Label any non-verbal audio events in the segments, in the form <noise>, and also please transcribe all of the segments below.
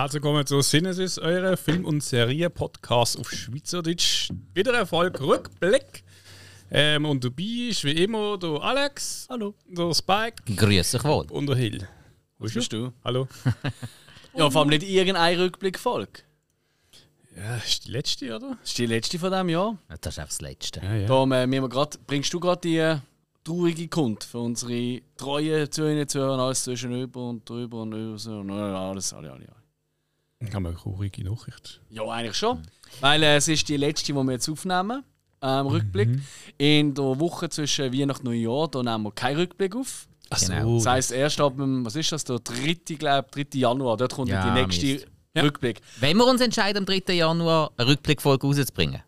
Herzlich willkommen zu Sinnesis, eurer Film- und Serie-Podcast auf Schweizerdeutsch. Wieder ein Folge Rückblick. Ähm, und dabei ist wie immer der Alex, Hallo. der Spike Grüß dich wohl. und der Hill. Wo bist du? Hallo. <laughs> Ja, vor allem nicht irgendeine Rückblickfolge. Ja, ist die letzte, oder? Das ist die letzte von diesem Jahr. Das ist einfach das Letzte. Ja, ja. Darum äh, wir grad, bringst du gerade die äh, traurige Kund für unsere treuen Zuhörer, Zuhörer, alles zwischen über und drüber und über so und alles, alle, alle, alle. Ich habe eine traurige Nachricht. Ja, eigentlich schon. Weil äh, es ist die letzte, die wir jetzt aufnehmen. Ähm, Rückblick. In der Woche zwischen Weihnachten und Neujahr, da nehmen wir keinen Rückblick auf. Ach Genau. Das heisst, erst ab dem, was ist das, der 3. Glaub, 3. Januar, dort kommt Ja, die nächste Mist. Ja. Rückblick. Wenn wir uns entscheiden, am 3. Januar eine Rückblickfolge rauszubringen.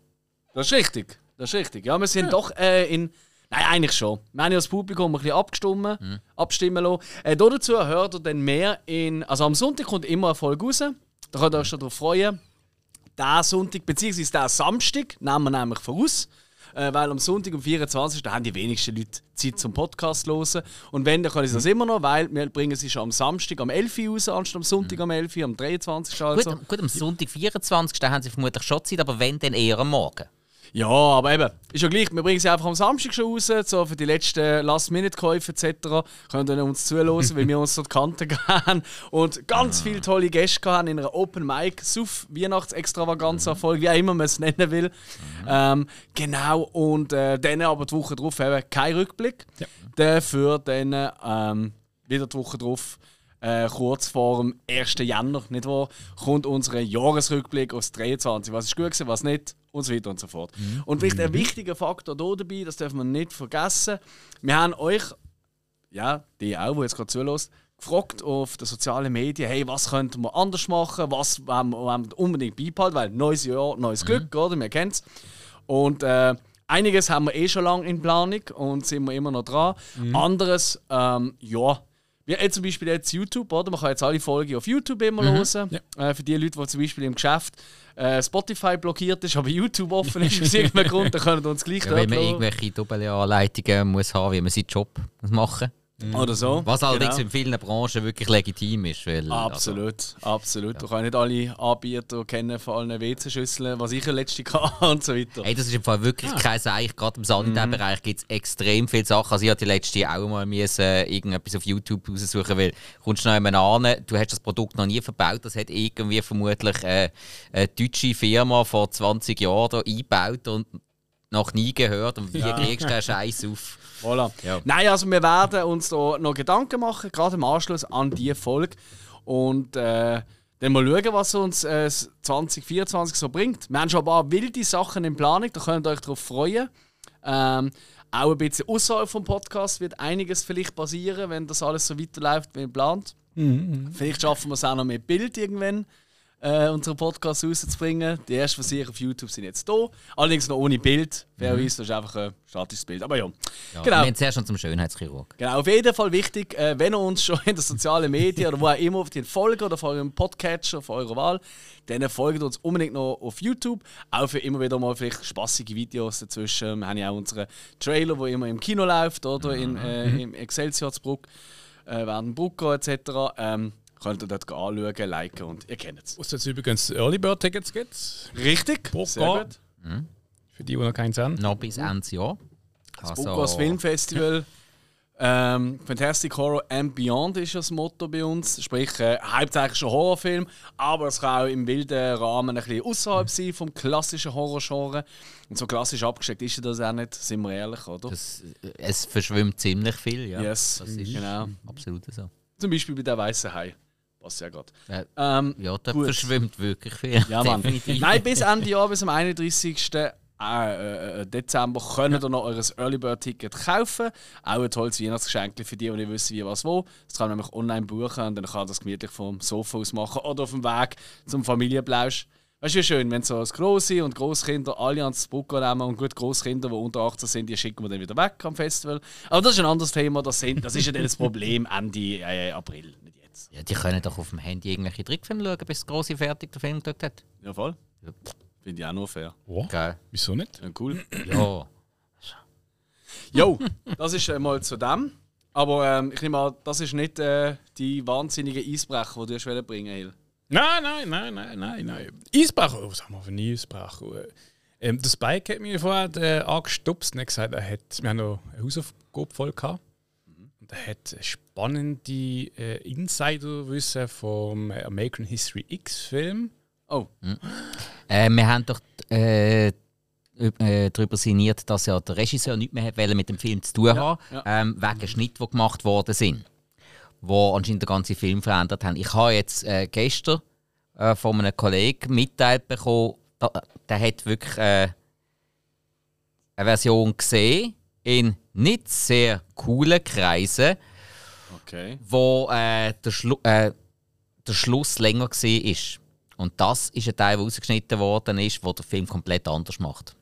Das ist richtig. Das ist richtig. Ja, wir sind doch äh, in. Nein, eigentlich schon. Wir haben ja das Publikum ein bisschen abgestimmt, abstimmen lassen. Äh, da dazu hört ihr dann mehr in. Also am Sonntag kommt immer eine Folge raus. Da könnt ihr euch schon darauf freuen. Der Sonntag, beziehungsweise der Samstag, nehmen wir nämlich voraus. Äh, weil am Sonntag, am 24. da haben die wenigsten Leute Zeit zum Podcast zu hören. Und wenn, dann können sie das immer noch, weil wir bringen sie schon am Samstag am 11 Uhr raus, anstatt am Sonntag am 11 Uhr, am 23. Also. Gut, gut, am Sonntag, 24. Da haben sie vermutlich schon Zeit, aber wenn, dann eher am Morgen. Ja, aber eben, ist ja gleich. Wir bringen sie einfach am Samstag schon raus, so für die letzten Last-Minute-Käufe etc. Könnt ihr uns zuhören, weil wir uns dort Kante <laughs> gehen und ganz viele tolle Gäste haben in einer Open Mic, Suff, Weihnachts-Extravaganza-Folge, wie auch immer man es nennen will. Ähm, genau, und äh, dann aber die Woche drauf eben kein Rückblick. Ja. Dafür dann ähm, wieder die Woche drauf. Äh, kurz vor dem 1. Jänner, nicht wahr, kommt unser Jahresrückblick aufs 23. Was ist gut gewesen, was nicht und so weiter und so fort. Und vielleicht ein wichtiger Faktor hier dabei, das dürfen wir nicht vergessen. Wir haben euch, ja, die auch, die jetzt gerade zulässt, gefragt auf den sozialen Medien, hey, was könnten wir anders machen, was wollen wir, unbedingt beibehalten, weil neues Jahr, neues Glück, oder? Wir kennen es. Und äh, einiges haben wir eh schon lange in Planung und sind wir immer noch dran. Anderes, ähm, ja, wie jetzt zum Beispiel jetzt YouTube, oder? Man kann jetzt alle Folgen auf YouTube immer hören. Äh, für die Leute, die zum Beispiel im Geschäft äh, Spotify blockiert ist, aber YouTube offen ist aus <laughs> irgendeinem Grund, dann können wir uns gleich Ja, wenn man irgendwelche Doppelanleitungen muss haben, wie man seinen Job muss machen Oder so. Was allerdings Genau. in vielen Branchen wirklich legitim ist. Weil, also, Absolut, absolut. Du kannst nicht alle Anbieter kennen von allen WC-Schüsseln, was ich letzte <laughs> hatte und so weiter. Hey, das ist im Fall wirklich kein Seich. Gerade im Sanitärbereich gibt es extrem viele Sachen. Also ich hatte die letzte auch mal müssen, äh, irgendetwas auf YouTube raussuchen, weil du kommst noch einmal an, du hast das Produkt noch nie verbaut, das hat irgendwie vermutlich äh, eine deutsche Firma vor 20 Jahren da eingebaut und noch nie gehört. Und wie kriegst du den Scheiß auf? <laughs> Voilà. Ja. Nein, also wir werden uns da noch Gedanken machen, gerade im Anschluss an diese Folge. Und äh, dann mal schauen, was uns äh, 2024 so bringt. Wir haben schon ein paar wilde Sachen in Planung, da könnt ihr euch darauf freuen. Ähm, auch ein bisschen außerhalb vom Podcast wird einiges vielleicht passieren, wenn das alles so weiterläuft wie geplant. Vielleicht schaffen wir es auch noch mit Bild irgendwann, äh, unseren Podcast rauszubringen. Die ersten Versuche auf YouTube sind jetzt da. Allerdings noch ohne Bild. Fairerweise, das ist einfach ein statisches Bild. Aber ja. Ja, Genau. Wir haben zuerst schon zum Schönheitschirurg. Genau, auf jeden Fall wichtig, äh, wenn ihr uns schon in den sozialen Medien oder wo auch immer auf den folgen oder auf eurem Podcatcher von eurer Wahl, dann folgt uns unbedingt noch auf YouTube. Auch für immer wieder mal vielleicht spaßige Videos dazwischen. Wir haben ja auch unseren Trailer, der immer im Kino läuft, oder in, äh, im Excelsior-Bruck, äh, während Brucko etc. Ähm, könnt ihr dort anschauen, liken und ihr kennt es. Was jetzt übrigens Early Bird Tickets gibt. Richtig, sehr gut. Für die, die noch keins haben. Noch bis Ende Jahr. Also, Bukas Filmfestival. <laughs> Ähm, Fantastic Horror and Beyond ist das Motto bei uns. Sprich, äh, hauptsächlich schon Horrorfilm, aber es kann auch im wilden Rahmen ein bisschen außerhalb sein vom klassischen Horrorgenre. Und so klassisch abgesteckt ist das auch nicht, sind wir ehrlich, oder? Das, es verschwimmt ziemlich viel, ja. Yes, das ist genau. absolut so. Zum Beispiel bei der weißen Hai. Passt ja gerade. Äh, Ähm, ja, da Gut. verschwimmt wirklich viel. Ja, Mann. Nein, bis Ende Jahr, bis am 31. Äh, äh, Dezember könnt ihr noch eures Early Bird Ticket kaufen. Auch ein tolles Weihnachtsgeschenk für die, die nicht wissen, wie was wo. Das kann man nämlich online buchen und dann kann man das gemütlich vom Sofa aus machen oder auf dem Weg zum Familienplausch. Weißt du, wie schön, wenn so als Grosse und Großkinder alle ans Brucko nehmen und gut Großkinder, die unter 18 sind, die schicken wir dann wieder weg am Festival. Aber das ist ein anderes Thema. Das, sind, das ist ja dann das Problem Ende äh, April, jetzt. Ja, die können doch auf dem Handy irgendwelche Trickfilme schauen, bis der große fertig der Film geschaut hat. Ja, voll. Ja. Finde ich auch nur fair. Oh, Geil. wieso nicht? Ja, cool. Ja. <clears throat> Jo, das ist äh, mal zu dem. Aber ähm, ich nehme an, das ist nicht äh, die wahnsinnige Eisbrecher, die du hast bringen Hill. Nein, nein, nein, nein, nein, nein. Eisbach, oh, was haben wir für einen Eisbach? Ähm, der Spike hat mir vorher äh, angestupst und hat gesagt, er hat, wir haben noch eine Hausaufgabe voll gehabt. Er hat spannende äh, Insiderwissen vom American History X-Film. Oh. Äh, wir haben doch äh, üb- äh, darüber sinniert, dass ja der Regisseur nichts mehr hat mit dem Film zu tun haben, ja. Ähm, wegen Schnitt, die gemacht worden sind, wo anscheinend den ganzen Film verändert haben. Ich habe jetzt äh, gestern äh, von einem Kollegen mitteilt bekommen, da, der hat wirklich äh, eine Version gesehen in nicht sehr coolen Kreisen, Okay. wo äh, der, Schlu äh, der Schluss länger war. Und das ist ein Teil, der rausgeschnitten worden ist, wo der Film komplett anders macht.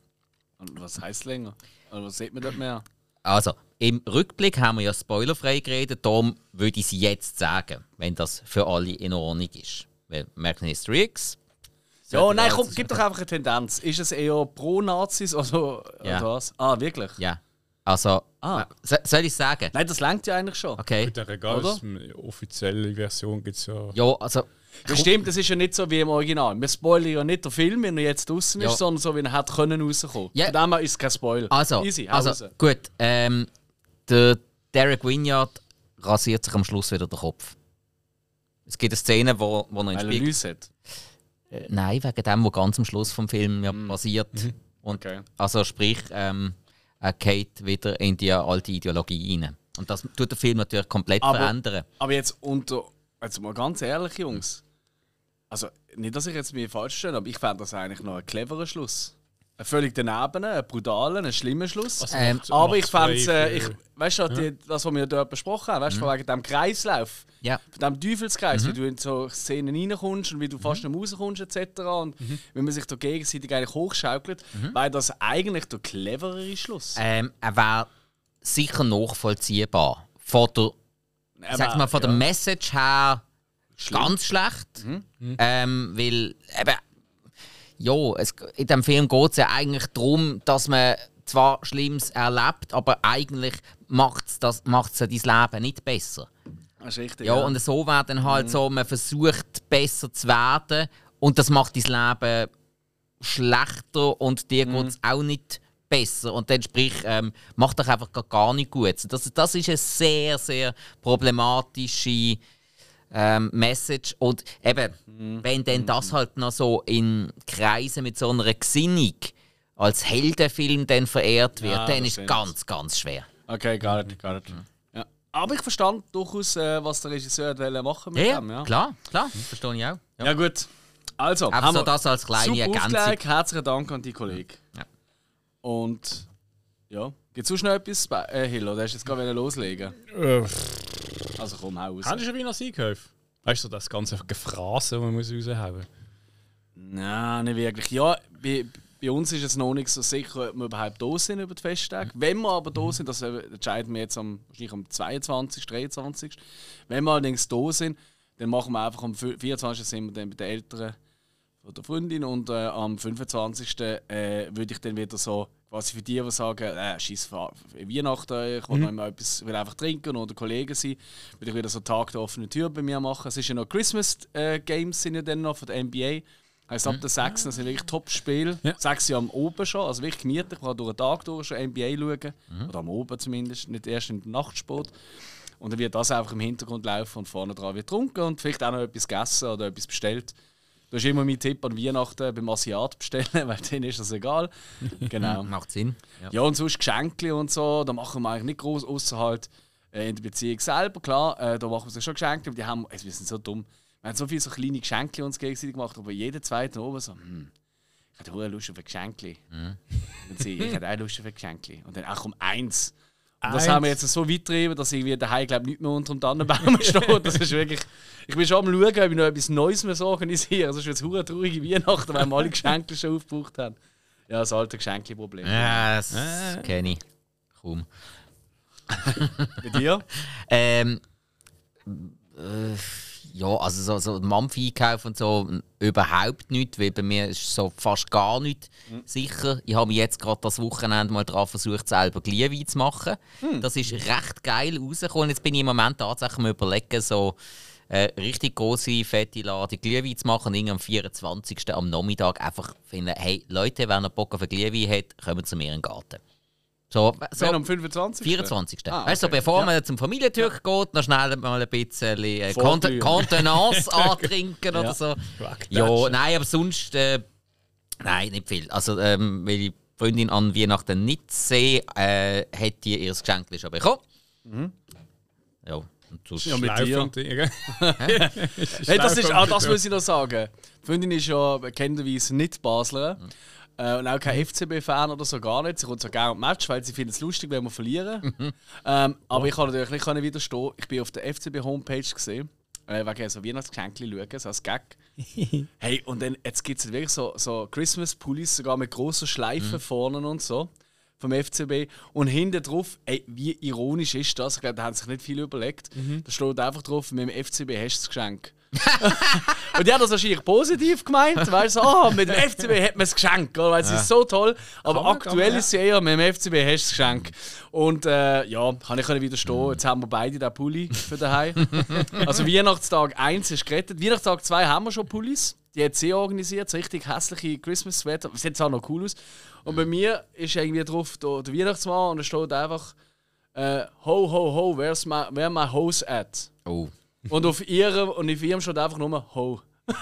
Und was heisst länger? Oder was sieht man dort mehr? Also, im Rückblick haben wir ja spoilerfrei geredet, darum würde ich es jetzt sagen, wenn das für alle in Ordnung ist. Weil American History X. Ja, nein, komm, gib doch einfach eine Tendenz. Ist es eher pro Nazis oder, Ja. oder was? Ah, wirklich? Ja. Also, Ah. äh, so- soll ich sagen? Nein, das langt ja eigentlich schon. Okay. Mit der egal, Oder? die offizielle Version gibt es ja. Ja, also, Das stimmt, das ist ja nicht so wie im Original. Wir spoilern ja nicht den Film, wenn er jetzt draußen ist, Ja. sondern so, wie er hätte können rauskommen. Ja. Von dem her ist es kein Spoiler. also, Easy, also raus. gut. Ähm, der Derek Winyard rasiert sich am Schluss wieder den Kopf. Es gibt eine Szene, wo, wo er in den Weil er Spiegel hat. Äh, Nein, wegen dem, was ganz am Schluss vom Film ja passiert. Und Okay. Also sprich, ähm, er geht wieder in die alte Ideologie rein. Und das tut der Film natürlich komplett Aber- verändern. Aber jetzt unter. Jetzt mal ganz ehrlich, Jungs. Also, nicht, dass ich jetzt mich falsch verstehe, aber ich fände das eigentlich noch ein cleverer Schluss. Ein völlig daneben, ein brutalen, ein schlimmer Schluss. Also Ähm, aber ich fände es, äh, ich, weißt du, die, das, was wir dort besprochen haben, weißt du, von wegen dem Kreislauf, Ja. von dem Teufelskreis, wie du in so Szenen reinkommst und wie du fast nicht rauskommst, etc. Und wenn man sich da gegenseitig eigentlich hochschaukelt, wäre das eigentlich der cleverere Schluss. Ähm, er wäre sicher nachvollziehbar. Von der, Er sag mal, von der ja. Message her Schlimm. ganz schlecht. Ähm, weil eben, ja, es, in dem Film geht es ja eigentlich darum, dass man zwar Schlimmes erlebt, aber eigentlich macht es das macht's ja dein Leben nicht besser. Das ist richtig. Ja, und so wäre dann halt so, man versucht besser zu werden und das macht dein Leben schlechter und dir geht es auch nicht besser. Und dann sprich, ähm, macht doch einfach gar- gar nicht gut. Das, das ist eine sehr, sehr problematische ähm, Message. Und eben, wenn dann das halt noch so in Kreisen mit so einer Gesinnung als Heldenfilm dann verehrt wird, Ja, dann ist stimmt. ganz, ganz schwer. Okay, gar nicht, gar nicht. Ja. Aber ich verstand durchaus, äh, was der Regisseur machen mit Ja, dem. Ja. klar, klar, das verstehe ich auch. Ja. ja, gut. Also, Einfach haben so wir das als kleine super Ergänzung. aufgelegt. Herzlichen Dank an die Kollegen. Ja. Und ja, gibt es sonst noch etwas, bei- äh, Hill, oder hast du jetzt gerade loslegen? Äh, Also komm, hau raus. Haben Sie schon Wiener Sieghof? Weißt du, das ganze Gefrase, das man muss raushauen muss? Nein, nicht wirklich. Ja, bei, bei uns ist es noch nicht so sicher, ob wir überhaupt da sind über die Festtage. Wenn wir aber da sind, das entscheiden wir jetzt am, wahrscheinlich am 22., 23. Wenn wir allerdings da sind, dann machen wir einfach am 24. sind wir dann bei den Eltern von der Freundin und äh, am 25. Äh, würde ich dann wieder so quasi für die, die sagen, äh, scheiß Weihnachten, ich will noch mal etwas, will einfach trinken oder Kollegen sein, würde ich wieder so einen Tag der offenen Tür bei mir machen. Es ist ja noch Christmas äh, Games sind ja dann noch von der NBA. Heißt ab der 6. das sind wirklich Top-Spiele. Ja. Sechs Jahre am Oben schon, also wirklich gemütlich. Man kann durch den Tag durch schon NBA schauen. Oder am Oben zumindest, nicht erst im Nachtsport. Und dann wird das einfach im Hintergrund laufen und vorne dran wird getrunken und vielleicht auch noch etwas gegessen oder etwas bestellt. Das ist immer mein Tipp an Weihnachten beim Asiat bestellen, <laughs> weil denen ist das egal. Genau. <laughs> Macht Sinn. Ja. Ja, und sonst Geschenke und so, da machen wir eigentlich nicht groß, außer halt äh, in der Beziehung selber. Klar, äh, da machen wir sich schon Geschenke, aber die haben, also wir sind so dumm. Wir haben so viele so kleine Geschenke uns gegenseitig gemacht, aber jeder zweite oben so, hm, ich hätte hohe Lust auf ein Geschenke. Und sie, ich hätte auch Lust auf ein Geschenke. Und dann, ach komm, eins. Und das haben wir jetzt so weit getrieben, dass irgendwie daheim glaube nicht mehr unter dem Tannenbaum <laughs> steht. Das ist wirklich. Ich bin schon am schauen, ob ich noch etwas Neues mehr so organisiere. Das ist jetzt eine traurige Weihnachten, weil wir alle Geschenke schon aufgebraucht haben. Ja, das alte Geschenke-Problem. Ja, das kenne ich. Kaum. Bei dir? <laughs> Ähm, äh, ja, also so, so Mampf-Einkauf und so überhaupt nicht, weil bei mir ist so fast gar nicht sicher. Ich habe mich jetzt gerade das Wochenende mal daran versucht, selber Glühwein zu machen. Das ist recht geil rausgekommen. Jetzt bin ich im Moment tatsächlich am überlegen, so eine richtig große, fette Lade Glühwein zu machen und am 24. am Nachmittag einfach finden, hey Leute, wenn ihr Bock auf einen Glühwein habt, kommt zu mir in den Garten. So, so Wenn am 25. 24. Ah, Weißt du, so, okay. bevor Ja. man zum Familientürk geht, noch schnell mal ein bisschen äh. Conten- Contenance <laughs> antrinken oder Ja. so. Ja, nein, aber sonst. Äh, nein, nicht viel. Also, ähm, weil die Freundin an Weihnachten nicht sehe, äh, hat die ihr Geschenk schon bekommen. Ja, und sonst. Ja, mit dir. Dinge. <laughs> Hey, das ist, ah, das muss ich noch sagen. Die Freundin ist ja bekannterweise nicht Basler. Äh, und auch kein FCB-Fan oder so gar nicht. Sie kommt so gerne Match, weil sie findet es lustig, wenn wir verlieren. ähm, aber ich kann natürlich nicht können widerstehen. Ich bin auf der FCB-Homepage gesehen, äh, wegen so Weihnachtsgeschenke schauen, so als Gag. <laughs> hey, und dann jetzt gibt es wirklich so, so Christmas-Pullis, sogar mit grossen Schleifen vorne und so. Vom FCB. Und hinten drauf, ey, wie ironisch ist das? Ich glaube, da haben sich nicht viel überlegt. Da steht einfach drauf, mit dem FCB hast du das Geschenk. Und die hat das wahrscheinlich positiv gemeint, weil so, ah, mit dem FCB hat man das Geschenk, oder? weil es ist so toll. Aber man, aktuell man, ist sie eher, mit dem FCB hast du das Geschenk. Und äh, ja, kann ich widerstehen. Jetzt haben wir beide den Pulli für daheim. <laughs> also Weihnachtstag 1 ist gerettet. Weihnachtstag 2 haben wir schon Pullis. Die hat sie organisiert, so richtig hässliche Christmas-Sweater. Sieht zwar noch cool aus. Und bei mir ist irgendwie drauf der, der Weihnachtsmann und da steht einfach äh, Ho, ho, ho, where's my, where my hose at? Oh. Und auf ihrem und auf ihrem steht einfach nur Ho. <laughs>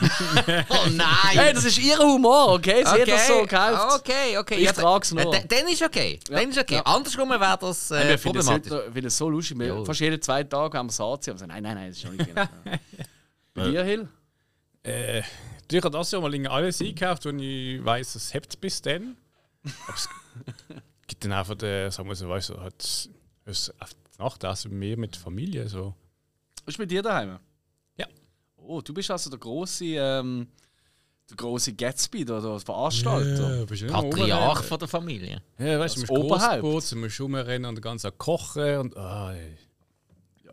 Oh nein! Hey, das ist ihr Humor, okay? Sie hat das so gekauft. Okay, okay. Ich trag's noch. Äh, Dann ist okay. Dann ist okay. Ja. Andersrum wäre das äh, Wir finden es problematisch. noch- finden es so lustig. Wir, fast jeden zweiten Tag haben wir Saat. Aber so, nein, nein, nein, das ist schon nicht genau. <laughs> Bei dir, Hill? Äh, ich habe das Jahr mal irgendwie alles eingekauft, und ich weiß, es hebt bis dann. Aber es <laughs> gibt dann einfach, den, sagen wir so, weißt du, hat es auf die Nachtessen mehr mit Familie. So. Bist du bei dir daheim? Ja. Oh, du bist also der große, ähm, der große Gatsby, der, der Veranstalter. Ja, bist du immer Patriarch von der Familie. Ja, weißt du, du musst Oberhaupt. Du musst rumrennen und ganz kochen und. Ah, ey.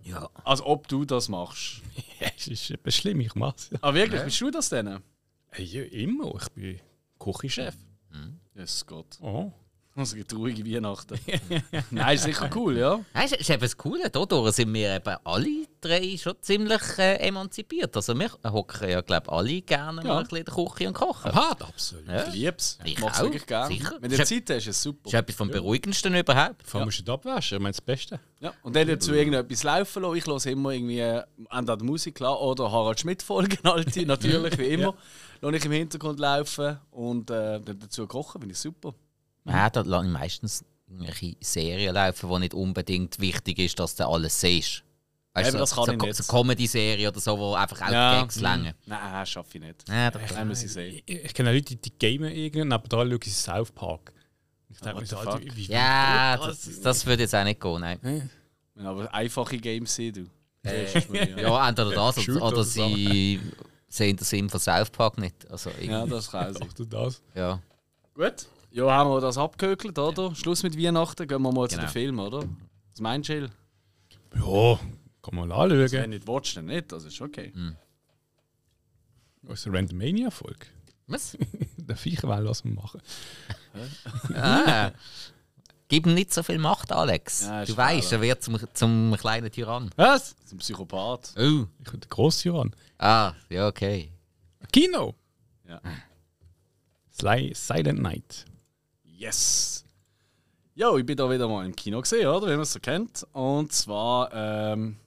Ja. Als ob du das machst. <laughs> Ja, es ist etwas schlimm, ich mach's. Ah, wirklich? Bist du das denn? Hey, ja, immer, ich bin Küchenchef. Jesus Gott. Oh. Also eine traurige Weihnachten. <laughs> Nein, ist sicher cool, ja. Nein, ist, ist eben das Coole. Dadurch sind wir eben alle drei schon ziemlich äh, emanzipiert. Also wir hocken ja, glaube ich, alle gerne Ja. mal ein bisschen in der Küche und kochen. Hart, absolut. Ja. Ich lieb's. Ich mach's auch, wirklich gerne. sicher. Wenn du Ist- Zeit hast, ist es Das super. ist etwas vom Beruhigendsten überhaupt. Vor allem musst du nicht abwaschen, ich meine das Beste. Ja. Und dann dazu irgendetwas laufen lassen. Ich höre immer irgendwie äh, entweder Musik klar, oder Harald Schmidt folgen, <laughs> alte, natürlich, wie <laughs> immer. Lasse ich im Hintergrund laufen und äh, dann dazu kochen, finde ich super. Ja, da lasse ich meistens irgendwelche Serien laufen, wo nicht unbedingt wichtig ist, dass du alles siehst. Weißt, Eben, das kann so, ich so, nicht. so Comedy-Serie oder so, wo einfach auch Ja. die Gags länger. Nein, schaffe ich nicht. Ja, doch. Nein, muss ich sehen. Ich, ich kenne Leute, die gamen irgendwie, aber da schaue ich South Park. Ich denke mir so, Alter, fuck? wie Ja, das, das würde jetzt auch nicht gehen, nein. Ja, aber einfache Games sehen du. Äh, Das <laughs> ja. Entweder das oder, oder oder so. sie sehen den Sinn von South Park nicht. Also ja, das kann sein. Ach du das? ja. Gut. Ja, haben wir das abgehökelt, oder? Schluss mit Weihnachten, gehen wir mal zu Genau. den Film, oder? Was meinst du, Jill? Ja, kann man mal anschauen. Wenn du nicht willst, dann nicht, das ist okay. Das ist eine Randomania-Folge. Was? Der Viecher will was wir machen. Ah. Gib ihm nicht so viel Macht, Alex. Ja, ist du weißt, er wird zum, zum kleinen Tyrann. Was? Ein Psychopath. Oh. Ich bin der grosse an. Ah, ja, okay. Kino! Ja. Sly Silent Night. Yes! Ja, ich bin da wieder mal im Kino gesehen, oder? Wie man es so kennt. Und zwar ähm,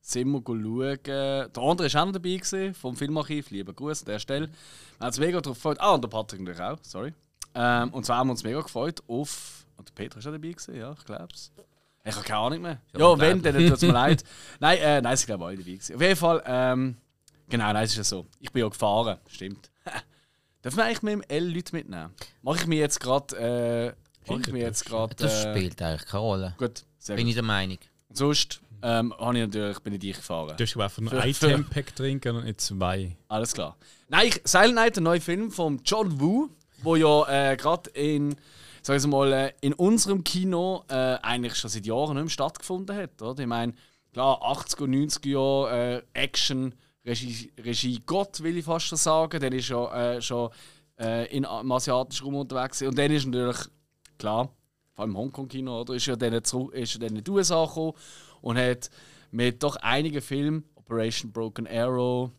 sind wir schauen. Der andere war auch noch dabei, gewesen, vom Filmarchiv. Lieber Gruß an der Stelle. Wir haben uns mega darauf gefreut. Ah, und der Patrick natürlich auch, sorry. Ähm, und zwar haben wir uns mega gefreut auf. Und der Peter ist auch dabei, gewesen, ja, ich glaube es. Ich habe keine Ahnung mehr. Ja, Ja, wenn, dann tut es mir leid. <laughs> Nein, äh, nein, sie glaube alle dabei. Gewesen. Auf jeden Fall, ähm, genau, nein, es ist ja so. Ich bin ja gefahren, stimmt. <laughs> Darf man eigentlich mit dem L Leute mitnehmen? Mache ich mir jetzt gerade. Äh, mache ich mir jetzt gerade. Das Äh, spielt eigentlich keine Rolle. gut, sehr Bin gut. ich der Meinung. Sonst ähm, habe ich natürlich, bin ich dich gefahren. Du hast einfach nur ein Item-Pack trinken und nicht zwei. Alles klar. Nein, ich, Silent Night, ein neuer Film von John Woo, wo ja äh, gerade in, sagen wir mal, äh, in unserem Kino äh, eigentlich schon seit Jahren nicht mehr stattgefunden hat. Oder? Ich meine, klar, 80er und 90er Jahre äh, Action, Regie, Regie Gott, will ich fast schon sagen. Der ist ja äh, schon äh, in, im asiatischen Raum unterwegs. Und dann ist natürlich, klar, vor allem im Hongkong-Kino, oder? Ist ja dann, zurück, ist ja dann in die USA gekommen und hat mit doch einigen Filmen, Operation Broken Arrow,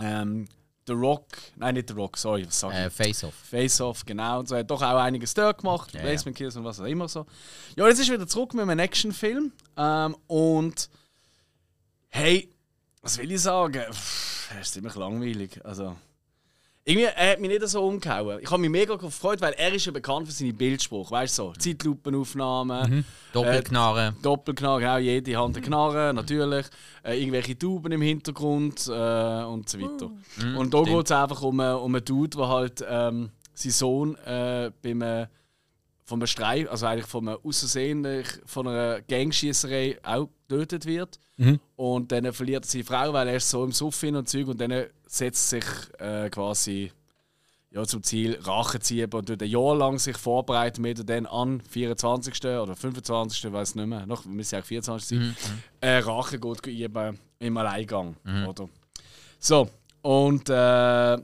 ähm, The Rock, nein, nicht The Rock, sorry, was sag ich? Äh, Face Off. Face Off, genau. Und so hat doch auch einiges dort gemacht, Ja, Basement Kills und was auch immer so. Ja, jetzt ist wieder zurück mit einem Actionfilm. Ähm, und hey, was will ich sagen? Pff, Er ist ziemlich langweilig. Also, irgendwie, er hat mich nicht so umgehauen. Ich habe mich mega gefreut, weil er ist ja bekannt für seine Bildspruch. Weißt du, so Zeitlupenaufnahmen, Doppelknarre. Doppelknarre, genau, jede Hand eine Knarre, natürlich. Äh, irgendwelche Tauben im Hintergrund äh, und so weiter. und da geht es einfach um, einen- um einen Dude, der halt ähm, sein Sohn äh, beim äh, von einem Streif, also eigentlich von einem Aussehen von einer Gangschießerei auch getötet wird. Und dann verliert er seine Frau, weil er ist so im Suff hin und Zeug und dann setzt sich äh, quasi ja, zum Ziel Rache ziehen und tut ein Jahr lang sich vorbereiten, damit er dann an 24. oder 25. weiß nicht mehr, noch müsste ja auch 24 sein, äh, Rache geht üben im Alleingang. Oder? So, und äh,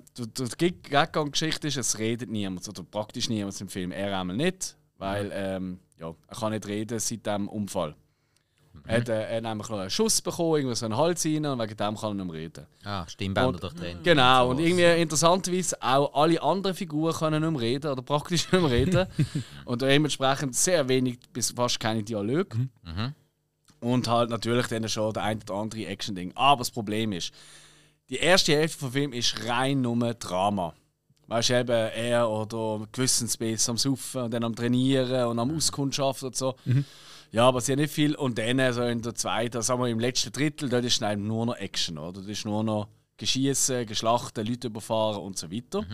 die, Gaggang-Geschichte ist, es redet niemand, oder praktisch niemand im Film. Er einmal nicht, weil ähm, ja, er kann nicht reden seit dem Unfall. Er hat, äh, er hat nämlich noch einen Schuss bekommen, irgendwie so einen Hals rein, und wegen dem kann er nicht mehr reden. Ah, Stimmbänder durchtrennt. Genau, und irgendwie interessanterweise auch alle anderen Figuren können nicht mehr reden oder praktisch nicht mehr reden. <laughs> und dementsprechend sehr wenig bis fast keine Dialoge. Und halt natürlich dann schon der ein oder andere Action-Ding. Aber das Problem ist, die erste Hälfte vom Film ist rein nur Drama. Weißt du, eben er oder Gewissensbiss am Saufen und dann am Trainieren und am Auskundschaften und so. Ja, aber sehr nicht viel. Und dann so in der zweiten, sagen wir im letzten Drittel, dort ist dann nur noch Action, oder? Das ist nur noch Geschießen, Geschlachten, Leute überfahren und so weiter.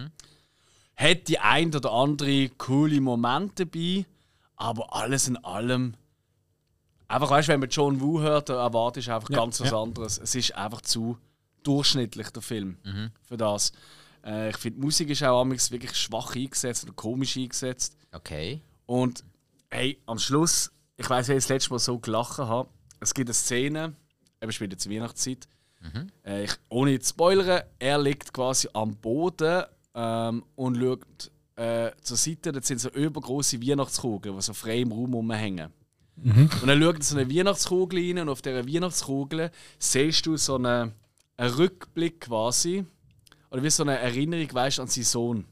Hat die ein oder andere coole Momente dabei, aber alles in allem. Einfach, weißt du, wenn man John Woo hört, dann erwartest du einfach Ja, ganz was ja. anderes. Es ist einfach zu durchschnittlich, der Film, für das. Äh, ich finde, die Musik ist auch amigs wirklich schwach eingesetzt oder komisch eingesetzt. Okay. Und hey, am Schluss, ich weiß, wie ich das letzte Mal so gelacht habe. Es gibt eine Szene, eben spielt jetzt Weihnachtszeit. Äh, ich, ohne zu spoilern, er liegt quasi am Boden ähm, und schaut äh, zur Seite. Dort sind so übergroße Weihnachtskugeln, die so frei im Raum rumhängen. Und dann schaut er so eine Weihnachtskugel rein und auf dieser Weihnachtskugel siehst du so einen, einen Rückblick quasi. Oder wie so eine Erinnerung weißt, an seinen Sohn.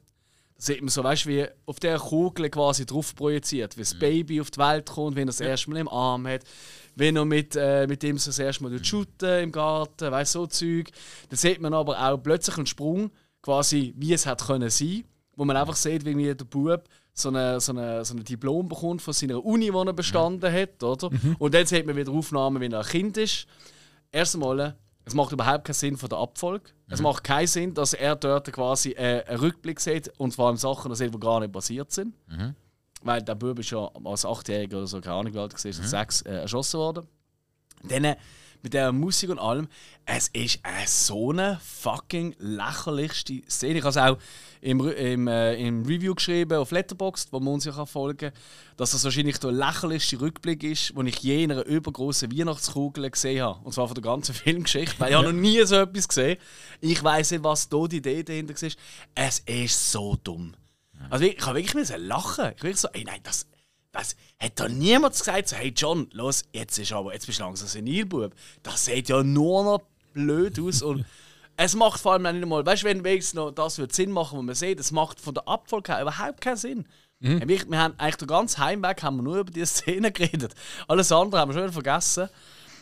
Da sieht man so, weißt du, wie auf der Kugel quasi drauf projiziert, wie das Baby auf die Welt kommt, wenn er das erste Mal im Arm hat, wenn er mit, äh, mit dem so das erste Mal shooten im Garten, weißt so Zeug. Dann sieht man aber auch plötzlich einen Sprung, quasi wie es hätte können sein, wo man einfach sieht, wie der Bub so eine, so eine, so ein Diplom bekommt von seiner Uni, die er bestanden hat, oder? Und dann sieht man wieder Aufnahmen, wenn er ein Kind ist. Erst einmal, es macht überhaupt keinen Sinn von der Abfolge. Es macht keinen Sinn, dass er dort quasi äh, einen Rückblick sieht und zwar in Sachen, die sieht, die gar nicht passiert sind. Weil der Bub ist ja als Achtjähriger oder so, keine Ahnung wie alt war, ist sechs äh, erschossen worden. Dann mit der Musik und allem, es ist äh, so eine fucking lächerlichste Szene. Ich habe es auch im, im, äh, im Review geschrieben auf Letterboxd, wo man uns ja kann folgen kann, dass das wahrscheinlich der lächerlichste Rückblick ist, den ich je in einer übergroßen Weihnachtskugel gesehen habe. Und zwar von der ganzen <laughs> Filmgeschichte, weil ich habe noch nie so etwas gesehen. Ich weiß nicht, was da die Idee dahinter war. Es ist so dumm. Also ich, habe wirklich lachen. Ich wirklich so, ey nein, das, das hat da niemand gesagt, so, hey John, los, jetzt ist aber, jetzt bist du langsam Senilbub. Das sieht ja nur noch blöd aus und <laughs> es macht vor allem auch nicht mal, weißt du, wenn wenigstens noch das wird Sinn machen, was man sieht, das macht von der Abfolge her überhaupt keinen Sinn. Wir, wir haben eigentlich den ganzen Heimweg haben wir nur über diese <laughs> Szene geredet. Alles andere haben wir schon vergessen.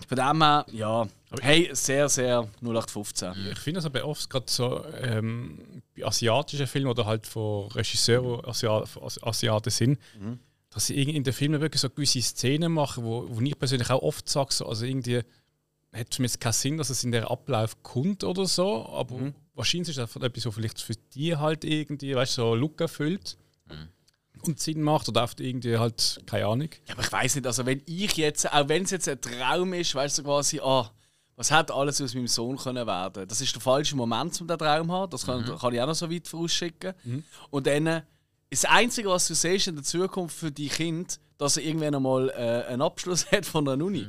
Von dem her, ja, hey, sehr, sehr 0815. Ich finde das aber oft gerade so ähm, bei asiatischen Filmen oder halt von Regisseuren, Asiaten sind, dass sie in den Filmen wirklich so gewisse Szenen machen, wo, wo ich persönlich auch oft sage, so, also irgendwie hat es mir jetzt keinen Sinn, dass es in der Ablauf kommt oder so, aber wahrscheinlich ist das etwas, was vielleicht für die halt irgendwie, weißt du, so Look erfüllt und Sinn macht oder oft irgendwie halt, keine Ahnung. Ja, aber ich weiß nicht, also wenn ich jetzt, auch wenn es jetzt ein Traum ist, weißt du quasi, ah, was hat alles aus meinem Sohn können werden? Das ist der falsche Moment, um den Traum zu haben. Das kann, kann ich auch noch so weit vorausschicken. Und dann das Einzige, was du siehst in der Zukunft für die Kind, dass er irgendwann einmal äh, einen Abschluss <laughs> hat von der Uni.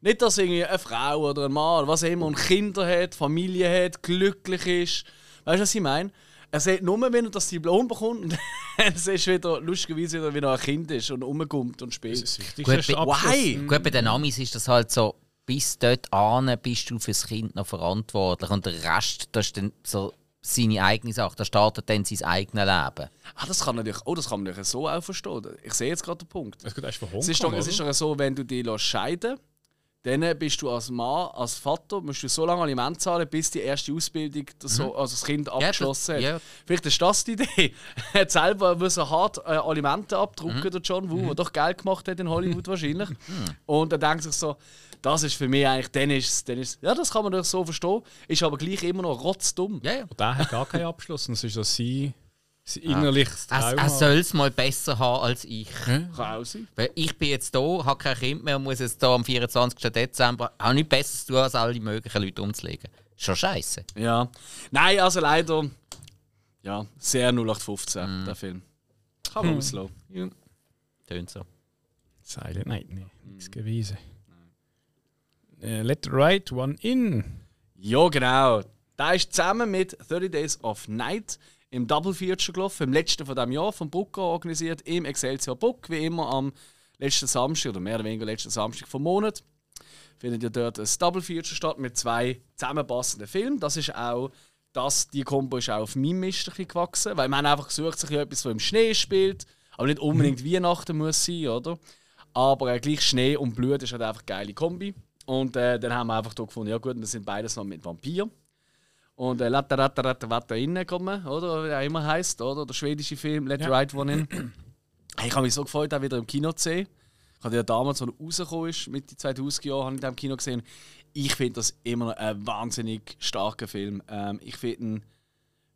Nicht, dass er irgendwie eine Frau oder ein Mann oder was auch immer und Kinder hat, Familie hat, glücklich ist. Weißt du, was ich meine? Er sieht nur, wenn er das Diplom bekommt und <laughs> dann siehst du wieder, lustigerweise wieder, wie er ein Kind ist und rumkommt und spielt. Das Gut, ist der bei-. Why? Gut, bei den Amis ist das halt so, bis dort an bist du fürs Kind noch verantwortlich und der Rest, das ist dann so seine eigene Sache. Da startet dann sein eigenes Leben. Ah, das kann natürlich, oh, das kann man natürlich so auch verstehen. Ich sehe jetzt gerade den Punkt. Es von Es ist, doch, Hongkong, es ist doch so, wenn du dich lässt scheiden dann bist du als Mann, als Vater, musst du so lange Aliment zahlen, bis die erste Ausbildung, das, so, also das Kind abgeschlossen das- hat. ja. Vielleicht ist das die Idee. <laughs> Er hat selber müssen hart äh, Alimente abdrucken, Mhm. der John Woo, der doch Geld gemacht hat in Hollywood wahrscheinlich. <laughs> Und er denkt sich so, das ist für mich eigentlich, dann ist, dann ist ja, das kann man doch so verstehen, ist aber gleich immer noch rotzdumm. Ja, ja. Und der hat gar keinen Abschluss. Es ist so sein, sein innerliches Er, Trauma. er soll es mal besser haben als ich. Kann auch sein. Weil ich bin jetzt hier, habe kein Kind mehr und muss jetzt hier am 24. Dezember auch nicht besser zu tun, als alle möglichen Leute umzulegen. Schon scheiße. Ja. Nein, also leider, ja, sehr 0815, Mhm. der Film. Kann man auslassen. Tönt so. Silent Night, nee, nichts gewesen. Äh, Let the Right One In. Ja, genau. Da ist zusammen mit 30 Days of Night im Double Feature gelaufen, im letzten von dem Jahr vom Brucker organisiert, im Excelsior Book, wie immer am letzten Samstag oder mehr oder weniger letzten Samstag vom Monat. Findet ja dort ein Double Feature statt mit zwei zusammenpassenden Filmen. Das ist auch, das, die Kombo ist auch auf meinem Mist ein bisschen gewachsen, weil man einfach sucht sich etwas, das im Schnee spielt, aber nicht unbedingt Weihnachten muss sein, oder? Aber äh, gleich Schnee und Blut ist halt einfach eine geile Kombi. Und äh, dann haben wir einfach da gefunden, ja gut, das sind beides noch mit Vampir. Und äh, Latte Ratte Ratte Watte innen kommen, oder? Wie er immer heißt, oder? Der schwedische Film Let the Right One In. Ich habe mich so gefreut, auch wieder im Kino zu sehen. Ich habe ja damals, als er rausgekommen ist, Mitte 2000 Jahre, habe ich den im Kino gesehen. Ich finde das immer noch ein wahnsinnig starker Film. Ähm, ich finde ihn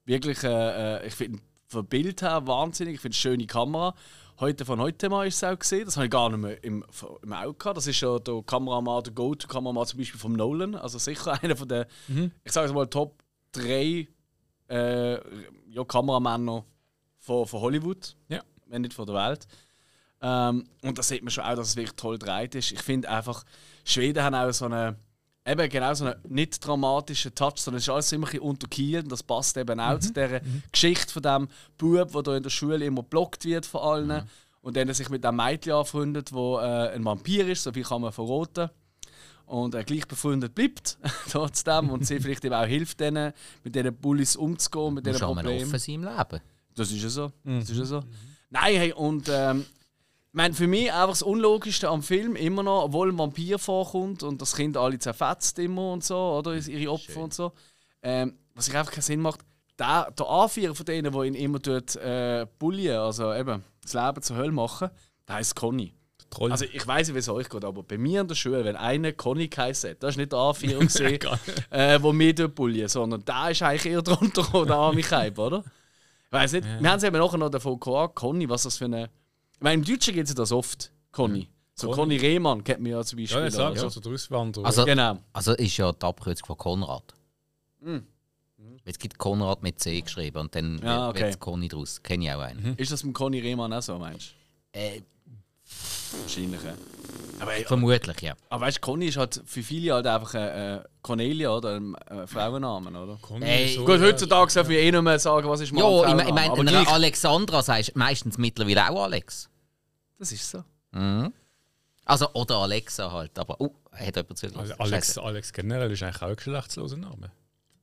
wirklich, äh, äh, ich finde ihn vom Bild her wahnsinnig. Ich finde schöne Kamera. Heute von heute mal ist es auch gesehen. Das habe ich gar nicht mehr im, im Auge gehabt. Das ist ja der Kameramann, der Go-To-Kameramann zum Beispiel von Nolan. Also sicher <laughs> einer von den, ich sage es mal, Top 3 äh, ja, Kameramänner von, von Hollywood. Ja. Wenn nicht von der Welt. Ähm, und da sieht man schon auch, dass es wirklich toll gedreht ist. Ich finde einfach, Schweden haben auch so eine, eben genau so einen nicht dramatischen Touch, sondern es ist alles immer ein bisschen unterkielt. Das passt eben auch zu dieser Geschichte von dem Bub, der da in der Schule immer blockt wird von allen. Und dann sich mit dem Mädchen anfreundet, wo äh, ein Vampir ist, so viel kann man verraten. Und äh, gleich befreundet bleibt <laughs> trotzdem und sie vielleicht eben auch hilft denen, mit diesen Bullies umzugehen, mit diesen Problemen. offen sein im Leben. Das ist ja so. Das ist ja so. Nein, hey, und ähm, meine, für mich einfach das Unlogischste am Film immer noch, obwohl ein Vampir vorkommt und das Kind alle zerfetzt immer und so, oder ihre Opfer und so. Ähm, was sich einfach keinen Sinn macht, der, der Anführer von denen, die ihn immer dort äh, bullien, also eben das Leben zur Hölle machen, der heißt Conny. Troll. Also ich weiß nicht, wie es euch geht, aber bei mir in der Schule, wenn einer Conny geheißen hat, das ist nicht der Anführer, <laughs> gewesen, äh, wo wir dort bullien, sondern der ist eigentlich eher drunter der arme Kaib, oder? Ich weiß nicht. Wir haben es eben nachher noch davon gehabt, Conny, was das für eine. Ich meine, im Deutschen gibt es das oft, Conny. So Conny Rehmann kennt man ja zum Beispiel. ja, ich so. also der Auswanderer. Also, Genau. also ist ja die Abkürzung von Konrad. Mhm. Es gibt Konrad mit C geschrieben und dann Ja, wird- okay. wird Conny draus. Kenne ich auch einen. Ist das mit Conny Rehmann auch so, meinst Äh, du? Wahrscheinlich, ja. Aber, ey, vermutlich, ja. aber weißt du, Conny ist halt für viele halt einfach ein äh, Cornelia oder ein äh, Frauennamen, oder? Komm, Ey, so, Gut, äh, heutzutage darf ich eh nicht mehr sagen, was ist Mann Ja, und ich, ich meine, Alexandra sagst du meistens mittlerweile auch Alex. Das ist so. Mhm. Also, oder Alexa halt. Aber, oh, hat jemand zu Also Alex, Alex generell ist eigentlich auch ein geschlechtsloser Name.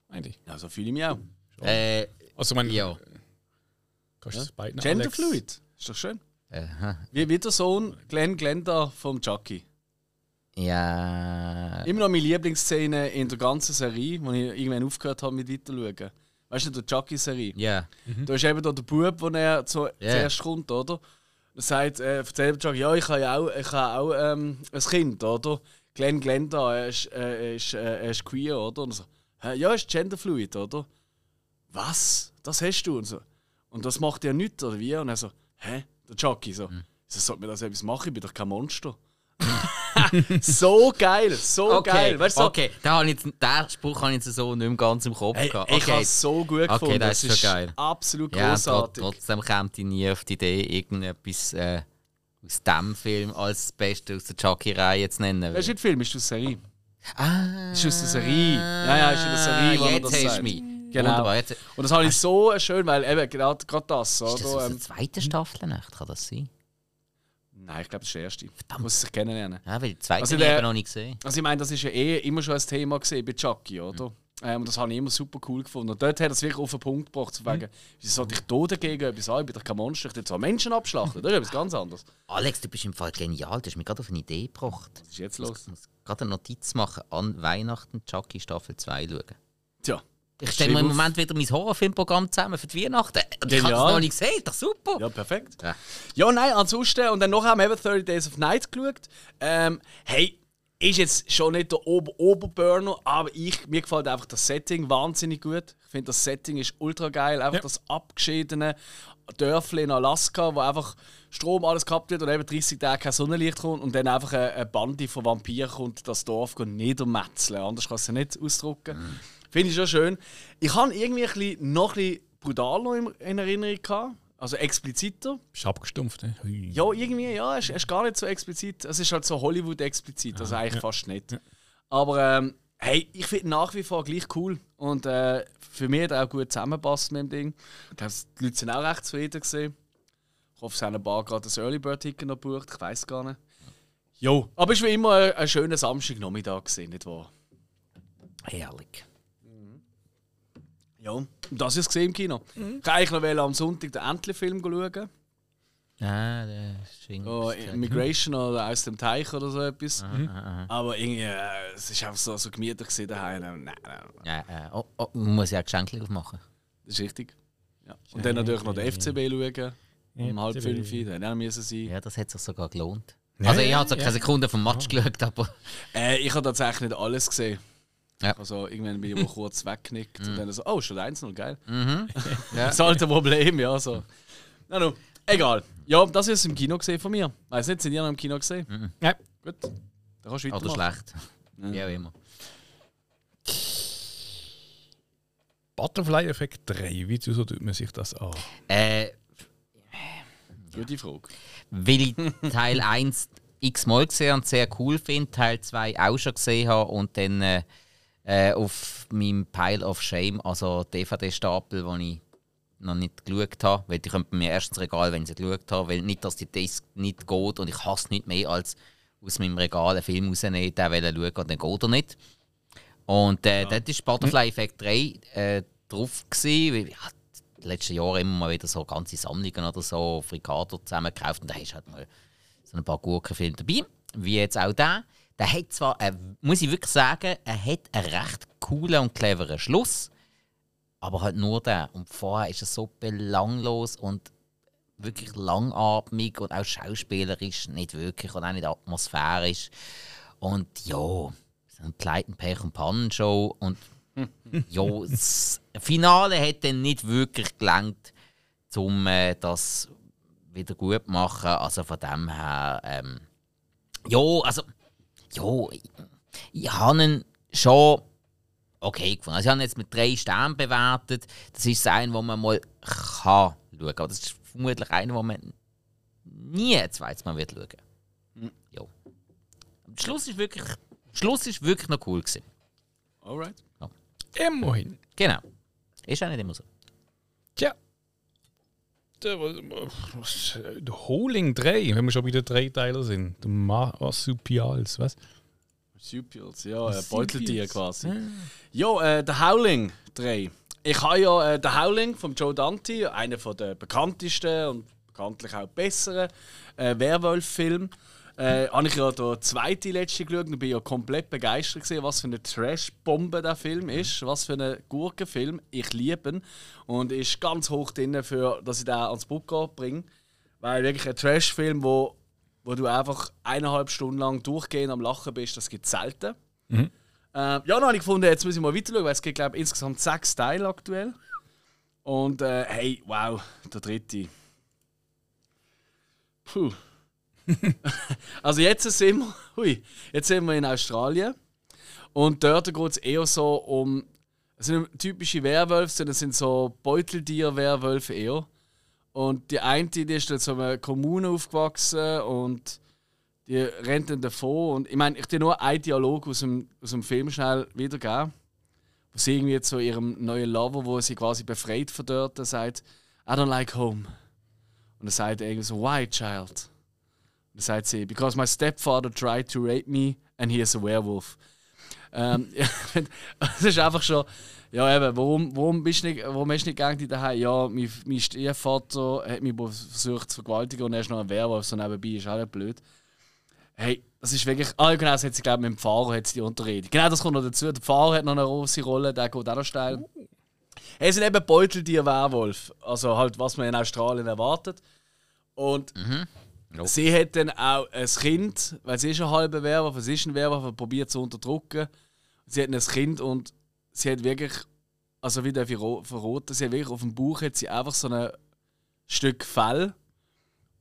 Eigentlich. Ja, so fühle ich mich auch. Äh, Also, man, ja. Kannst du es beiden Genderfluid. Ist doch schön. Aha. Wie, wie der Sohn Glenn Glenda vom Chucky. Ja. Immer noch meine Lieblingsszene in der ganzen Serie, wo ich irgendwann aufgehört habe mit weiterschauen. Weißt du, der Chucky-Serie? Ja. Da ist eben da der Bub, wo er zu, Ja. zuerst kommt, oder? Er sagt, äh, erzählt Chucky, ja, ich habe ja auch, ich habe auch ähm, ein Kind, oder? Glenn Glenda, er ist, äh, er ist, äh, er ist queer, oder? Und so, ja, er ist genderfluid, oder? Was? Das hast du? Und, so. und das macht ja nichts, oder wie? Und er so, hä? Der Chucky so, Mhm. so sollte mir das etwas machen? Ich bin doch kein Monster. <laughs> so geil, so Okay, geil. Weißt so, okay. Den, habe ich jetzt, den Spruch habe ich jetzt so nicht mehr ganz im Kopf Hey, gehabt. ich Okay. habe es so gut gefunden. das ist schon geil. absolut Ja, großartig. trotzdem kommt ich nie auf die Idee, irgendetwas äh, aus dem Film als das Beste aus der Chucky-Reihe zu nennen. Weißt du, nicht Film ist aus der Serie. Ah, Ist aus der Serie. Ja, ja, ist in der Serie, er Jetzt das hast du mich. Genau. Wunderbar. Jetzt, ist Und das habe ich so schön, weil eben gerade gerade das, das aus der Ähm, zweiten Staffel nicht? Kann das sein? Nein, ich glaube, das ist der erste. Verdammt. Muss sich kennenlernen. Ja, weil die zweite Also habe ich der- eben noch nicht gesehen. Also ich meine, das ist ja eh immer schon ein Thema gesehen bei Chucky, oder? Ähm, und das habe ich immer super cool gefunden. Und dort hat er es wirklich auf den Punkt gebracht, zu sagen, wieso sollte ich da dagegen etwas haben? Ich bin doch kein Monster, ich will zwar Menschen abschlachten. Das ist etwas ganz anderes. <laughs> Alex, du bist im Fall genial. Du hast mich gerade auf eine Idee gebracht. Was ist jetzt Ich los? muss gerade eine Notiz machen. An Weihnachten Chucky Staffel 2 schauen. Tja. Ich stelle mir im auf. Moment wieder mein Horrorfilmprogramm zusammen für die Weihnachten. Und ich habe es noch nicht gesehen. Doch super. Ja, perfekt. Ja. Ja, nein, ansonsten, und dann noch haben wir eben 30 Days of Night geschaut. Ähm, hey, ist jetzt schon nicht der Ober Oberburner, aber ich, mir gefällt einfach das Setting wahnsinnig gut. Ich finde, das Setting ist ultra geil. Einfach Ja. das abgeschiedene Dörfli in Alaska, wo einfach Strom alles gehabt wird und eben 30 Tage kein Sonnenlicht kommt und dann einfach eine, eine Bande von Vampiren kommt, das Dorf niedermetzeln. Anders kann es ja nicht ausdrücken. Finde ich schon schön. Ich habe irgendwie ein bisschen, noch ein bisschen brutaler in- in Erinnerung gehabt. Also expliziter. Bist abgestumpft, ne? Hui. Ja, irgendwie, ja, es es ist gar nicht so explizit. Es ist halt so Hollywood-explizit, also eigentlich fast nicht. Aber ähm, hey, ich finde ihn nach wie vor gleich cool. Und äh, für mich hat er auch gut zusammenpasst mit dem Ding. Ich glaube, die Leute sind auch recht zufrieden gesehen. Ich hoffe, sie haben ein paar gerade das Early Bird Ticket noch gebucht, ich weiß gar nicht. Jo, aber es war wie immer ein, ein schöner Samstagnachmittag, nicht wahr? Herrlich. Ja, das ist gesehen im Kino. Ich eigentlich noch am Sonntag den Entli-Film schauen. Ah, der Schwing. Oh, Immigration oder aus dem Teich oder so etwas. aha. Aber irgendwie, äh, es ist einfach so, so gemütlich gewesen daheim. Nein, nein, nein, Ja, äh, oh, oh, man muss ja auch Geschenke aufmachen. das ist richtig. Ja. Und dann natürlich noch den FCB schauen. Um halb fünf, dann müssen sein. Ja, das hat sich sogar gelohnt. Ja, also ich ja, habe so keine ja. Sekunde vom Match geschaut, aber Äh, ich habe tatsächlich nicht alles gesehen. Ja. Also irgendwann bin ich mal kurz weggenickt und dann so, oh, schon 1-0, geil. <laughs> ja. Das alte Problem, ja. So. Na, no. Egal. Ja, das ist im Kino gesehen von mir. Weiß nicht, sind ihr noch im Kino gesehen? Ja. Gut. Dann kannst du oder weitermachen. schlecht. Wie auch immer. Butterfly-Effekt 3, wie so tut man sich das an? Äh, Gute Frage. weil ich Teil 1 x-mal gesehen und sehr cool finde, Teil 2 auch schon gesehen habe und dann äh, äh, auf meinem Pile of Shame, also DVD-Stapel, den ich noch nicht geschaut habe, weil die kommt bei mir erst ins Regal, wenn ich sie geschaut habe, weil nicht, dass die Disc nicht geht und ich hasse nicht mehr als aus meinem Regal einen Film rausnehmen, den will schauen und dann geht er nicht. Und äh, dort war Butterfly Effect 3 äh, drauf. Gewesen, weil, ja, die letzten Jahre immer mal wieder so ganze Sammlungen oder so auf Ricardo zusammengekauft und da hast du halt mal so ein paar Gurkenfilme dabei. Wie jetzt auch der. Der hat zwar, äh, muss ich wirklich sagen, er hat einen recht coolen und cleveren Schluss, aber halt nur der. Und vorher ist er so belanglos und wirklich langatmig und auch schauspielerisch nicht wirklich und auch nicht atmosphärisch. Und ja, so ein Pleiten, Pech und Pannenshow. Und <laughs> ja, das Finale hat dann nicht wirklich gelangt, um äh, das wieder gut zu machen. Also von dem her, ähm, ja, also, ja, ich, ich habe ihn schon okay gefunden. Also ich habe ihn jetzt mit drei Sternen bewertet. Das ist ein, wo man mal kann schauen. Aber das ist vermutlich einer, wo man nie ein zweites Mal wird schauen. Ja. Der Schluss ist wirklich, Schluss ist wirklich noch cool gewesen. Alright. Immerhin. Genau. Ist auch nicht immer so. Tja. Der, was, was, der Holing 3, wenn wir schon wieder Dreiteiler sind. Der Marsupials, was? Marsupials, ja, äh. Beuteltier quasi. Ja, äh, der Howling 3. Ich habe ja äh, den Howling von Joe Dante, einer der bekanntesten und bekanntlich auch besseren äh, Werwolf-Filme. Äh, habe ich ja den zweiten letzte geschaut und bin ja komplett begeistert gewesen, was für eine Trash-Bombe der Film ist, was für ein Gurkenfilm. Ich liebe ihn und ist ganz hoch drin, für, dass ich den ans Bucko bringe. Weil wirklich ein Trash-Film, wo, wo du einfach eineinhalb Stunden lang durchgehend am Lachen bist, das gibt es selten. Äh, ja, dann habe ich gefunden, jetzt muss ich mal weiter schauen, weil es gibt, glaube ich, insgesamt sechs Teile aktuell. Und äh, hey, wow, der dritte. Puh. Also jetzt sind wir, <laughs> hui, jetzt sind wir in Australien. Und dort geht es eher so um. Es sind typische Werwölfe, sondern es sind so Beuteltier-Werwölfe eher. Und die eine, die ist in so einer Kommune aufgewachsen und die rennt dann davon. Und ich meine, ich dir nur einen Dialog aus dem, aus dem Film schnell wiedergeben. Wo sie irgendwie zu ihrem neuen Lover, wo sie quasi befreit von dort, sagt: I don't like home. Und er sagt irgendwie so: Why, child? Dann sagt sie, because my stepfather tried to rape me and he is a werewolf. Ähm, <laughs> das ist einfach schon, ja eben, warum, warum, bist du nicht, warum hast du nicht gegen dich daheim? Ja, mein, mein Stiefvater hat mich versucht zu vergewaltigen und er ist noch ein Werwolf, so nebenbei, ist auch nicht blöd. Hey, das ist wirklich. Ah, genau, das hat sie, glaube ich, mit dem Fahrer hat sie die Unterredung. Genau, das kommt noch dazu. Der Fahrer hat noch eine große Rolle, der geht auch noch steil. Er sind eben Beuteltier Werwolf. Also halt, was man in Australien erwartet. Und Ja. sie hat dann auch ein Kind, weil sie ist ein halber Werwolf, sie ist ein Werwolf, probiert zu unterdrücken. Sie hat ein Kind und sie hat wirklich, also wie darf ich verraten, sie hat wirklich auf dem Bauch hat sie einfach so ein Stück Fell.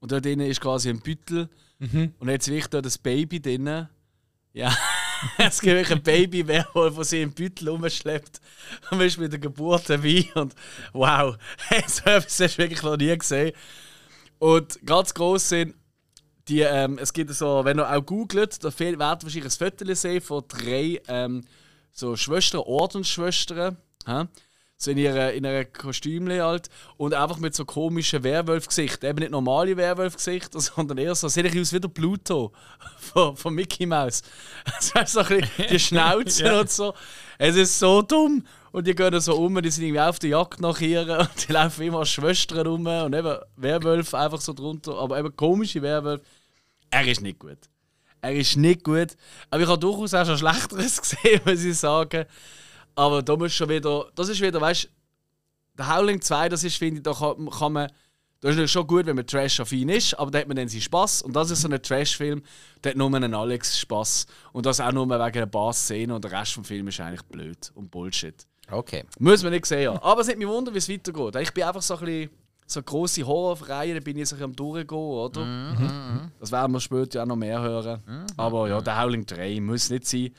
Und da drinnen ist quasi ein Büttel. Und jetzt wirklich da das Baby drin. Ja, <laughs> es gibt wirklich ein Baby, Werwolf, das sie im Büttel rumschleppt. Und man ist mit der Geburt dabei. Und wow, <laughs> so etwas hast du wirklich noch nie gesehen. Und ganz groß sind die, ähm, es gibt so, wenn ihr auch googelt, da werdet wahrscheinlich ein Foto sehen von drei ähm, so Schwestern, Ordensschwestern. hä? So in ihrer, in ihrer Kostümle halt. Und einfach mit so komischen Werwolf-Gesichtern. Eben nicht normale Werwolf-Gesichter, <laughs> sondern eher so, sehe ich aus wie der Pluto <laughs> von, von Mickey Mouse. <laughs> Das heißt so ein bisschen die Schnauze und so. Es ist so dumm. Und die gehen so um, die sind irgendwie auf der Jagd nach ihr <laughs> und die laufen immer Schwestern rum und eben Werwölfe einfach so drunter, aber eben komische Werwölfe. Er ist nicht gut. Er ist nicht gut. Aber ich habe durchaus auch schon Schlechteres <laughs> gesehen, muss ich sagen. Aber da muss schon wieder, das ist wieder, weißt du, der Howling 2, das ist, finde ich, da kann, kann man, das ist natürlich schon gut, wenn man Trash-affin ist, aber da hat man dann seinen Spass. Und das ist so ein Trash-Film, da hat nur einen Alex Spass. Und das auch nur wegen ein paar Szenen und der Rest des Films ist eigentlich blöd und Bullshit. Okay. Muss man nicht sehen. Aber es hat mich wundern, wie es weitergeht. Ich bin einfach so ein bisschen, so grosse Horrorreihen, da bin ich so am durchgehen, oder? Das werden wir später auch noch mehr hören. Aber ja, der Howling 3 muss nicht sein.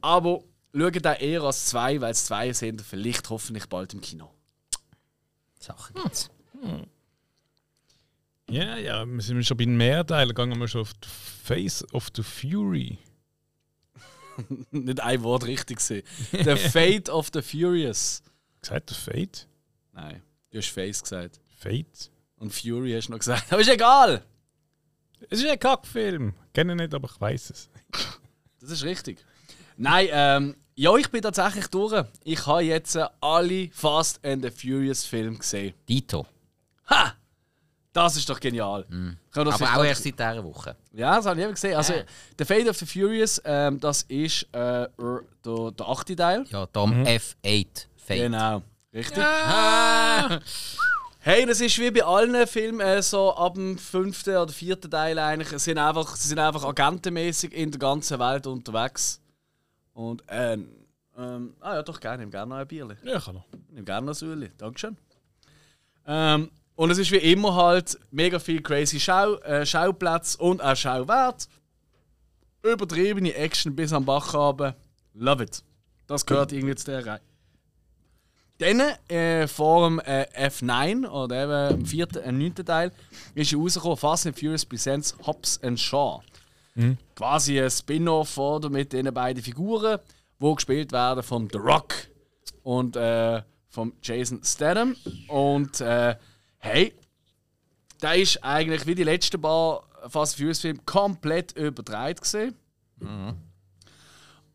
Aber schaut auch eher als zwei, weil es zwei sind, vielleicht hoffentlich bald im Kino. Sache gibt's. Ja, ja, wir sind schon bei den Mehrteilen, gehen wir schon auf die Face of the Fury. <laughs> nicht ein Wort richtig gesehen. The <laughs> Fate of the Furious. Gesagt, der Fate? Nein, du hast Face gesagt. Fate? Und Fury hast du noch gesagt. Aber ist egal! Es ist ein Kackfilm. Kenne nicht, aber ich weiß es. Das ist richtig. Nein, ähm, ja, ich bin tatsächlich durch. Ich habe jetzt alle Fast and the Furious Filme gesehen. Dito. Ha! Das ist doch genial. Das Aber auch erst seit dieser Woche. Ja, das habe ich eben gesehen. Also, Ja. The Fate of the Furious, ähm, das ist äh, der, der achte Teil. Ja, Dom F8 Fate. Genau. Richtig. <laughs> Hey, das ist wie bei allen Filmen äh, so ab dem fünften oder vierten Teil eigentlich. Sie sind einfach, sie sind einfach agentenmäßig in der ganzen Welt unterwegs. Und äh, ähm, ah ja, doch gerne, nimm gerne noch ein Bierchen. Ja, kann noch. Nimm gerne noch ein Säule. Dankeschön. Ähm, und es ist wie immer halt mega viel crazy Schau, äh, Schauplätze und auch Schauwert. Übertriebene Action bis am Bach haben. Love it. Das gehört irgendwie zu der Reihe. Dann, äh, vor dem äh, F9 oder eben im vierten, äh, neunten Teil, ist ja rausgekommen Fast and Furious Presents Hobbs and Shaw. Quasi ein Spin-off oder mit den beiden Figuren, die gespielt werden von The Rock und äh, von Jason Statham. Und äh, hey, der ist eigentlich wie die letzten paar Fast Furious Filme komplett übertreibt gesehen.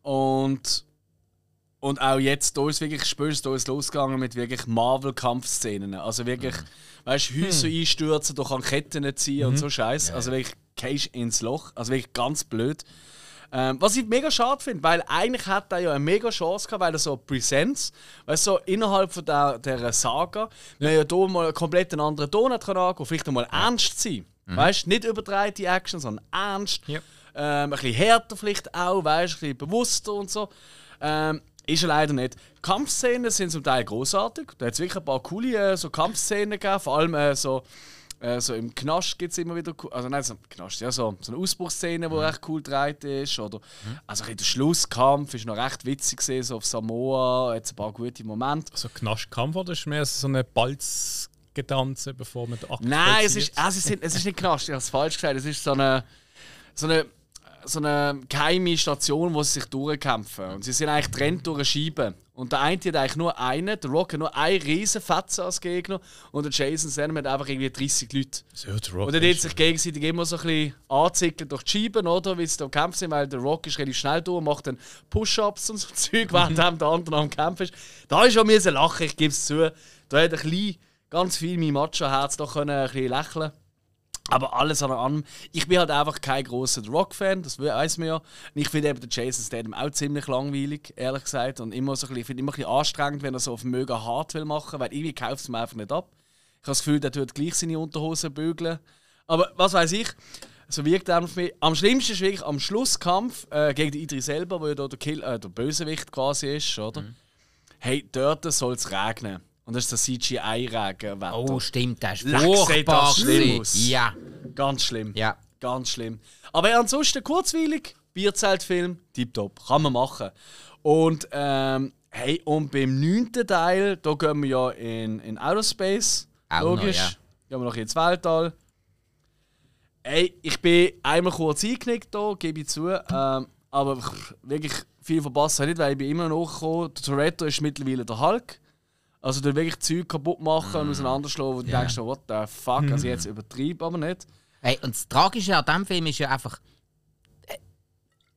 Und und auch jetzt, da ist wirklich spürst da ist losgegangen mit wirklich Marvel-Kampfszenen. Also wirklich, weißt du, Häuser einstürzen, du kannst Ketten ziehen und so Scheiß. Also wirklich gehst ins Loch. Also wirklich ganz blöd. Ähm, was ich mega schade finde, weil eigentlich hat er ja eine mega Chance gehabt, weil er so Präsenz, weißt so innerhalb von der, der Saga, er ja hier mal komplett einen anderen Ton hat angehen, vielleicht einmal ernst sein. Weißt du, nicht übertreibt die Action, sondern ernst. Ja. Ähm, ein bisschen härter vielleicht auch, weißt, ein bisschen bewusster und so. Ähm, ist er leider nicht. Die Kampfszenen sind zum Teil großartig. Da hat es wirklich ein paar coole äh, so Kampfszenen gegeben. Vor allem äh, so, äh, so im Knast gibt es immer wieder. Also nein, so, Knast, ja, so, so eine Ausbruchsszene, die recht cool gedreht ist. Oder, Also ein bisschen der Schlusskampf ist noch recht witzig gewesen, so auf Samoa. Jetzt ein paar gute Momente. So Knastkampf oder ist mehr so eine Balzgedanze, bevor man den Akt Nein, es ist, also es, sind, es ist nicht Knast, ich habe es falsch gesagt. Es ist so eine, so eine, so eine geheime Station, wo sie sich durchkämpfen. Und sie sind eigentlich getrennt durch eine Scheibe. Und der eine hat eigentlich nur einen, der Rock hat nur einen riesen Fetzen als Gegner und der Jason Statham hat einfach irgendwie 30 Leute. So, der Rock Und dann hat sich gegenseitig immer so ein bisschen anzicken durch die Scheiben, oder? Wie sie da am Kampf sind, weil der Rock ist relativ schnell durch und macht dann Push-Ups und so <laughs> Zeug, während der andere am Kampf ist. Da ist schon müssen lachen, ich gebe es zu. Da hat ein bisschen, ganz viel mein Macho-Herz doch können ein bisschen lächeln aber alles an allem, ich bin halt einfach kein großer Rock-Fan, das weiß man ja. Und ich finde eben den Jason Statham auch ziemlich langweilig, ehrlich gesagt. Und immer so ein bisschen, ich finde immer ein bisschen anstrengend, wenn er so auf mega hart will machen, weil irgendwie kauft es mir einfach nicht ab. Ich habe das Gefühl, der tut gleich seine Unterhosen bügeln. Aber was weiß ich, so wirkt er auf mich. Am schlimmsten ist wirklich am Schlusskampf äh, gegen den Idris selber, wo ja da der, Kill, äh, der Bösewicht quasi ist, oder? Hey, dort soll es regnen. Und das ist der CGI-Regen. Oh, stimmt, das ist furchtbar. das schlimm aus. Ja, Ganz schlimm. ja. Ganz schlimm. Aber ansonsten kurzweilig, Bierzeltfilm, tipptopp, kann man machen. Und ähm, hey, und beim neunten Teil, da gehen wir ja in, in Outer Space. Auch noch, logisch. ja. Gehen wir noch ins Weltall. Ey, ich bin einmal kurz eingenickt da, gebe ich zu. Ähm, aber wirklich viel verpasst habe ich nicht, weil ich bin immer noch gekommen. Der Toretto ist mittlerweile der Hulk. Also der wirklich Zeug kaputt machen und auseinanderschlagen, wo du Ja. denkst, so, what the fuck, also jetzt übertrieben, aber nicht. Hey, und das Tragische an diesem Film ist ja einfach. äh,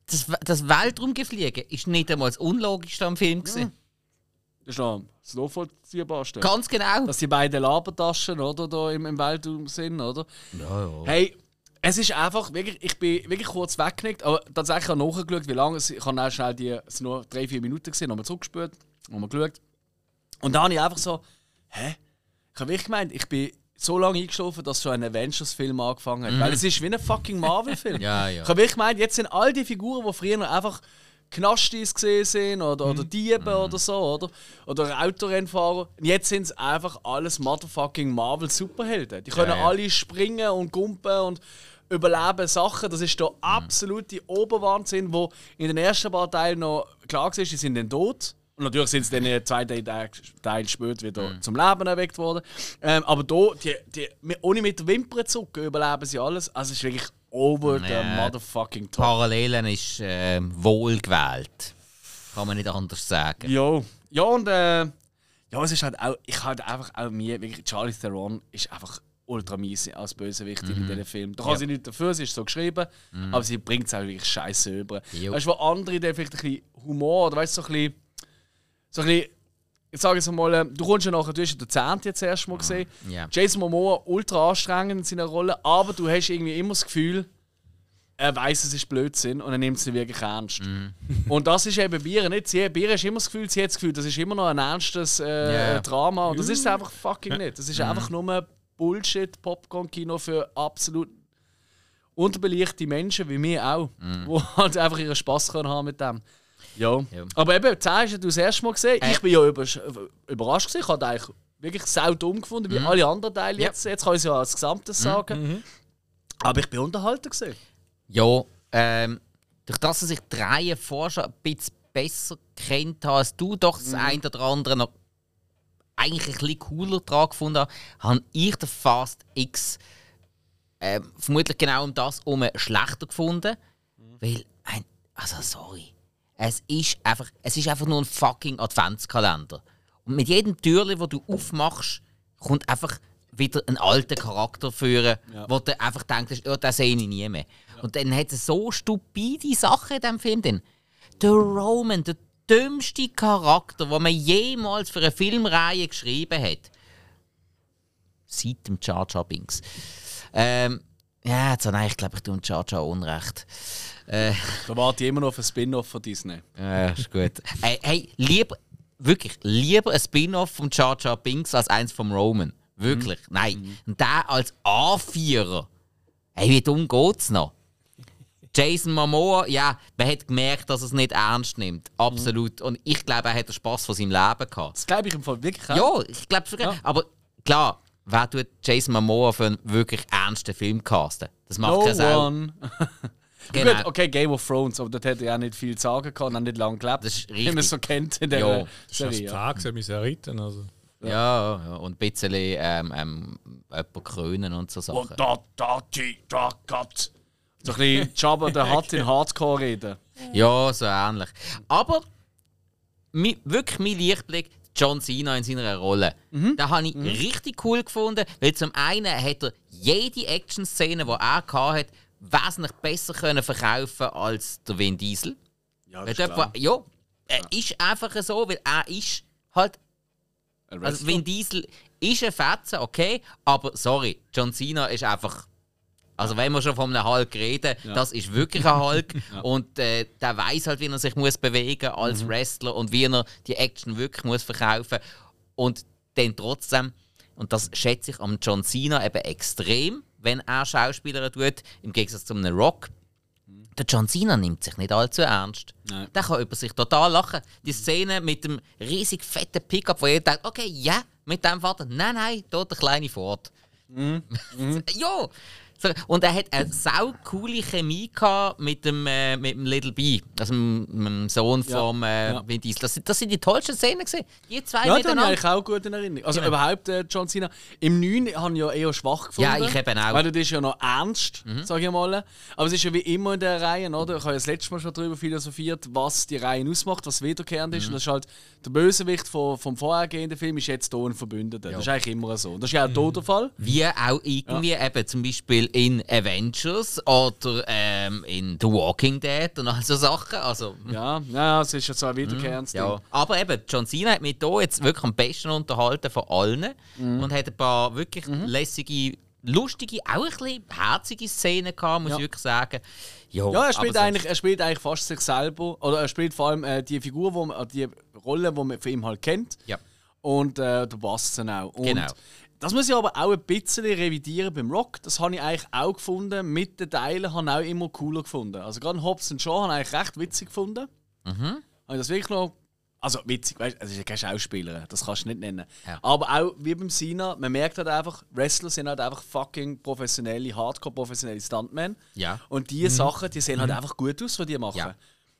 Das, das Weltraumgefliegen ist nicht einmal das Unlogischste am Film. Gewesen. Das ist noch das Nachvollziehbarste. Ganz genau. Dass die beiden Labertaschen oder, da im, im Weltraum sind, oder? Ja, ja. Hey, es ist einfach, wirklich, ich bin wirklich kurz weggenickt, aber tatsächlich habe ich nachgeschaut, wie lange es Ich habe schnell die, es sind nur drei, vier Minuten gesehen, nochmal zurückgespült, nochmal geschaut. Und dann habe ich einfach so, hä? Ich habe wirklich gemeint, ich bin so lange eingeschlafen, dass schon ein Avengers-Film angefangen hat. Weil es ist wie ein fucking Marvel-Film. <laughs> Ja, ja. Ich habe wirklich gemeint, jetzt sind all die Figuren, die früher einfach Knastis gesehen sind oder, oder Diebe oder so, oder? Oder Autorennfahrer. Und Jetzt sind es einfach alles motherfucking Marvel-Superhelden. Die können Ja, ja. alle springen und gumpen und überleben Sachen. Das ist der absolute Oberwahnsinn, wo in den ersten paar Teilen noch klar war, sie sind dann tot. Und natürlich sind sie dann zwei Teile Teil später wieder zum Leben erweckt worden. Ähm, aber da, die, die, ohne mit der Wimpern zu zucken, überleben sie alles. Also es ist wirklich over the Ja. motherfucking top. Parallelen ist äh, wohlgewählt. Kann man nicht anders sagen. Ja. Ja, und äh, ja, es ist halt auch, ich halt einfach auch mir, wirklich, Charlie Theron ist einfach ultra mies als Bösewicht in diesem Film. Da kann sie nicht dafür, sie ist so geschrieben, aber sie bringt es auch wirklich scheiße über. Jo. Weißt du, wo andere dann vielleicht ein bisschen Humor oder weißt du, so ein bisschen, so ein bisschen ich sage jetzt mal, äh, du kommst ja nachher, du hast ja den Zehnten jetzt erst mal gesehen. Ja. Jason Momoa ultra anstrengend in seiner Rolle, aber du hast irgendwie immer das Gefühl, er weiß, es ist Blödsinn und er nimmt es nicht wirklich ernst. <laughs> Und das ist eben Bier nicht. Sie, Bier hast immer das Gefühl, sie hat das Gefühl, das ist immer noch ein ernstes äh, Ja. Drama. Und das ist es einfach fucking nicht. Das ist einfach nur Bullshit, Popcorn-Kino für absolut unterbelichtete Menschen, wie wir auch, die <laughs> halt einfach ihren Spass können haben mit dem. Ja. Ja. Aber eben, 10 hast du das erste Mal gesehen. Äh. Ich bin ja übersch- überrascht. Gewesen. Ich habe eigentlich wirklich sau dumm gefunden, wie alle anderen Teile Ja. jetzt. Jetzt kann ich es ja als Gesamtes sagen. Aber ich bin unterhalten. Gewesen. Ja, ähm, durch das, dass ich die Reihe vorher schon ein bisschen besser kennt habe, als du doch das eine oder andere noch eigentlich ein bisschen cooler dran gefunden habe, habe ich den Fast X ähm, vermutlich genau um das herum schlechter gefunden. Weil, ein, also sorry, es ist, einfach, es ist einfach nur ein fucking Adventskalender. Und mit jedem Türchen, das du aufmachst, kommt einfach wieder ein alter Charakter führen, wo du einfach denkst, ja, den sehe ich nie mehr. Und dann hat es so stupide Sachen in diesem Film. Drin. Der Roman, der dümmste Charakter, den man jemals für eine Filmreihe geschrieben hat. Seit dem Jar Jar Binks. Ähm, ja, jetzt habe ich, glaube, ich tue dem Jar Jar Unrecht. Äh, Da warte ich immer noch auf ein Spin-off von Disney. ja, ist gut. hey, hey, lieber, wirklich, lieber ein Spin-off von Jar Jar Binks als eins vom Roman. Wirklich, nein. Und der als A4er. Hey, wie dumm geht's noch? Jason Momoa, ja, man hat gemerkt, dass er es nicht ernst nimmt. Absolut. Und ich glaube, er hat den Spaß von seinem Leben gehabt. Das glaube ich im Fall wirklich auch. Ja, ich glaube schon. Ja. Aber klar, wer tut Jason Momoa für einen wirklich ernsten Film casten? Das macht No keinen Sinn. <laughs> Genau. Gut, okay, Game of Thrones, aber dort hätte er auch nicht viel zu sagen können und auch nicht lange gelebt. Das ist Wie man richtig. es so kennt in der Ja. Das ist das Serie. ja. Pflag, sie müssen reiten. Also. Ja, ja, und ein bisschen ähm, ähm, jemanden krönen und so Sachen. Und da, da, die, da, Gott. So ein bisschen <laughs> Jabba der hat in Hardcore reden. Ja, so ähnlich. Aber mi, wirklich mein Lichtblick, John Cena in seiner Rolle. Mhm. Den habe ich richtig cool gefunden, weil zum einen hat er jede Action-Szene, die er hatte, wesentlich besser können verkaufen als der Vin Diesel. Ja, Weil dort, ja, er ist einfach so, weil er ist halt also Vin Diesel ist ein Fetzen, okay, aber sorry, John Cena ist einfach. Also wenn wir schon von einem Hulk reden, das ist wirklich ein Hulk. <laughs> Und äh, der weiß halt, wie er sich muss bewegen als Wrestler und wie er die Action wirklich muss verkaufen. Und dann trotzdem und das schätze ich am John Cena eben extrem, wenn er Schauspieler tut, im Gegensatz zu einem Rock. Der John Cena nimmt sich nicht allzu ernst. Nein. Der kann über sich total lachen. Die Szene mit dem riesig fetten Pickup, wo jeder denkt, okay, ja, mit dem Vater. Nein, nein, dort der kleine Ford. <laughs> ja! Und er hat eine sau coole Chemie gehabt mit dem, äh, mit dem Little B, also dem, dem Sohn Ja, vom äh, ja. Vin Diesel. Das, sind- das sind die tollsten Szenen gewesen. Die zwei Ja, den habe ich miteinander. auch gut in Erinnerung. Also Genau. überhaupt äh, John Cena. Im 9 habe ich ja eher schwach gefunden. Ja, ich eben auch. Mhm. Weil das ist ja noch ernst, sage ich mal. Aber es ist ja wie immer in der Reihe, oder? Ich habe ja das letzte Mal schon darüber philosophiert, was die Reihe ausmacht, was wiederkehrend Mhm. ist. Und das ist halt der Bösewicht vom, vom vorhergehenden Film ist jetzt hier ein Verbündeter. Das ist eigentlich immer so. Und das ist ja auch hier der Fall. Wie auch irgendwie eben zum Beispiel in Avengers oder ähm, in The Walking Dead und all so Sachen. Also, Ja, ja, es ist ja so ein wiederkehrendes Mhm. Ja, aber eben, John Cena hat mich hier jetzt wirklich am besten unterhalten von allen Mhm. und hat ein paar wirklich lässige, lustige, auch ein bisschen herzige Szenen gehabt, muss Ja. ich wirklich sagen. Jo, Ja, er spielt, eigentlich, er spielt eigentlich fast sich selber. Oder er spielt vor allem äh, die Figur, wo man, die Rolle, die man von ihm halt kennt. Ja. Und äh, da passt es dann auch. Und Genau. Das muss ich aber auch ein bisschen revidieren beim Rock. Das habe ich eigentlich auch gefunden. Mit den Teilen habe ich auch immer cooler gefunden. Also gerade Hobbs Shaw habe ich eigentlich recht witzig gefunden. Mhm. Habe ich das wirklich noch... Also witzig, weißt du, es ist ja kein Schauspieler, das kannst du nicht nennen. Ja. Aber auch wie beim Sina, man merkt halt einfach, Wrestler sind halt einfach fucking professionelle, hardcore professionelle Stuntmen. Ja. Und diese Sachen, die sehen halt einfach gut aus, was die machen. Ja.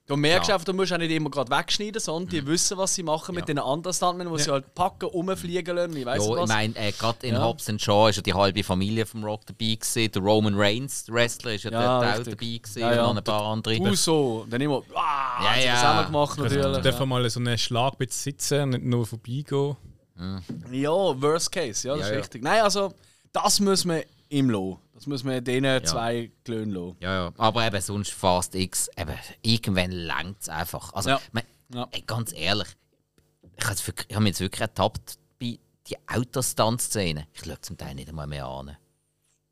Du merkst Ja. einfach, du musst auch nicht immer gerade wegschneiden, sondern die wissen, was sie machen mit Ja. den anderen Stuntmen, die sie halt packen, rumfliegen lassen, ich weiß Ja, ich was. meine, äh, gerade in Ja. Hobbs Shaw ist ja die halbe Familie vom Rock dabei gewesen. Der Roman Reigns, der Wrestler, ist ja, Ja, dort auch dabei gewesen Ja, ja. und noch ein paar andere. Uso, dann immer, ah, Ja, sie das ja. auch gemacht Also, natürlich. dürfen mal so einen Schlag sitzen, nicht nur vorbeigehen. Ja, worst case, ja, das Ja, ist ja. richtig. Nein, also, das muss man ihm lassen. Das muss man denen zwei Klönen lassen. Ja, ja. Aber eben sonst Fast X, eben, irgendwann längt es einfach. Also, Ja. man, Ja. ey, ganz ehrlich, ich habe hab mich jetzt wirklich ertappt bei die Autostunt-Szene. Ich schaue zum Teil nicht einmal mehr an.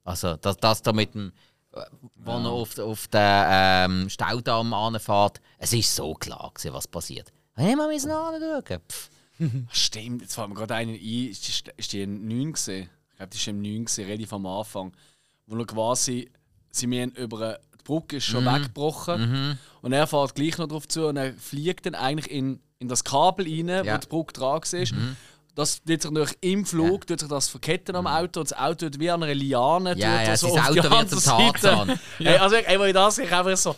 Also, das, das da mit dem, äh, wo er auf, auf den ähm, Staudamm anfährt, es ist so klar, gewesen, was passiert. Ich nicht mal müssen anschauen. Pff. <laughs> Stimmt, jetzt fällt mir gerade einen ein. Ist die, ist die im 9 gesehen? Glaube, die ist im 9 gesehen, relativ am Anfang. Wo er quasi, sie müssen über die Brücke ist schon weggebrochen und er fährt gleich noch drauf zu und er fliegt dann eigentlich in, in das Kabel rein, Ja. wo die Brücke dran ist. Das tut sich natürlich im Flug tut sich das verketten am Auto und das Auto tut wie an einer Liane. Ja, ja, so auf Auto wird zum Tarzan. Hey, also, ey, wo ich das sehe, einfach so,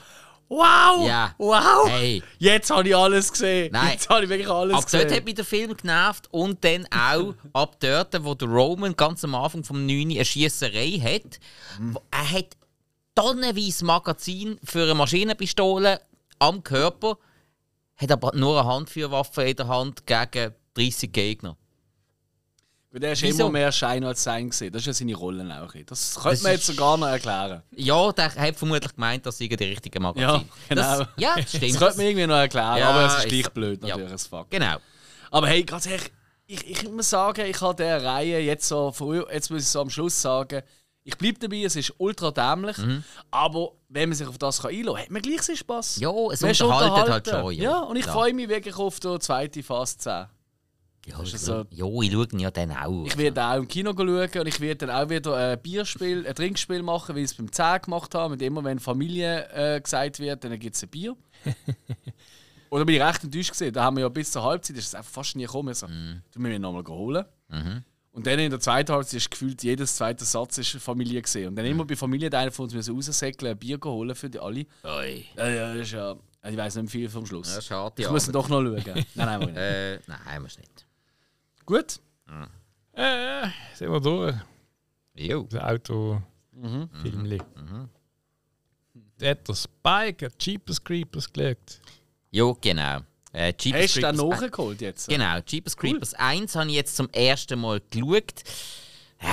wow, Ja. wow, Hey. jetzt habe ich alles gesehen. Nein. Jetzt habe ich wirklich alles Ab gesehen. dort hat mich der Film genervt und dann auch <laughs> ab dort, wo der Roman ganz am Anfang vom 9. eine Schiesserei hat. wo- Er hat tonnenweise Magazin für eine Maschinenpistole am Körper, hat aber nur eine Handfeuerwaffe in der Hand gegen 30 Gegner. Weil der ist Wieso? immer mehr Schein als Sein gesehen. Das ist ja seine Rolle auch. Das könnte Das man jetzt sogar noch erklären. Ja, der hat vermutlich gemeint, dass sie die richtige Magazin. Ja, genau. Das, ja, das stimmt. Das könnte man irgendwie noch erklären, Ja, aber es ist gleich blöd ja. natürlich, as fuck. genau. Aber hey, ganz ehrlich, ich, ich muss sagen, ich habe der Reihe jetzt so, früh, jetzt muss ich so am Schluss sagen, ich bleibe dabei, es ist ultra dämlich, aber wenn man sich auf das einlassen kann, hat man gleich seinen Spass. Mhm. Ja, es Man unterhaltet halt schon. Ja, und ich freue mich wirklich auf die zweite Phase 10. Ja, ist ich, so- ja, ich schaue ihn ja dann auch. Ich werde auch im Kino schauen und ich werde dann auch wieder ein Bierspiel, ein Trinkspiel machen, wie ich es beim 10 gemacht habe. Und immer wenn Familie äh, gesagt wird, dann gibt es ein Bier. <laughs> Oder bin ich recht enttäuscht gesehen. Da haben wir ja bis zur Halbzeit, ist es einfach fast nie gekommen. So, Mhm. Du müssen nochmal holen. Und dann in der zweiten Halbzeit ist gefühlt jedes zweite Satz ist Familie gesehen. Und dann immer bei Familie der eine von uns müssen raussäckeln, ein Bier holen für die alle. Oi. Ja, ja, das ist ja, ich weiß nicht viel vom Schluss. Ja, schade. ich muss aber- doch noch schauen. nein, nein, nein. Äh, nein, muss nicht. Gut. Äh, sind wir durch. Jo. Das Auto. Filmli. Der hat der Spike, hat Jeepers Creepers gelegt. Jo, genau. Äh, Jeepers Hast du den Creepers- nachgeholt jetzt? Genau, Jeepers Creepers 1 habe ich jetzt zum ersten Mal geschaut. Äh,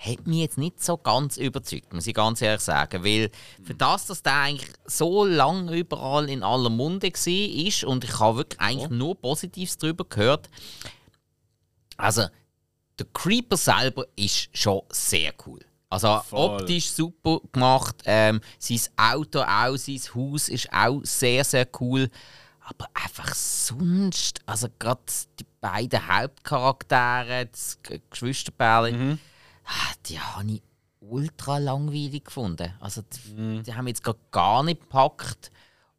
hat mich jetzt nicht so ganz überzeugt, muss ich ganz ehrlich sagen. Weil für das, dass der eigentlich so lange überall in aller Munde war ist und ich habe wirklich eigentlich nur Positives darüber gehört. Also, der Creeper selber ist schon sehr cool. Also Voll. optisch super gemacht. Ähm, sein Auto auch, sein Haus ist auch sehr, sehr cool. Aber einfach sonst, also gerade die beiden Hauptcharaktere, das Geschwisterpärchen, ah, die habe ich ultra langweilig gefunden. Also die, die haben mich jetzt grad gar nicht gepackt.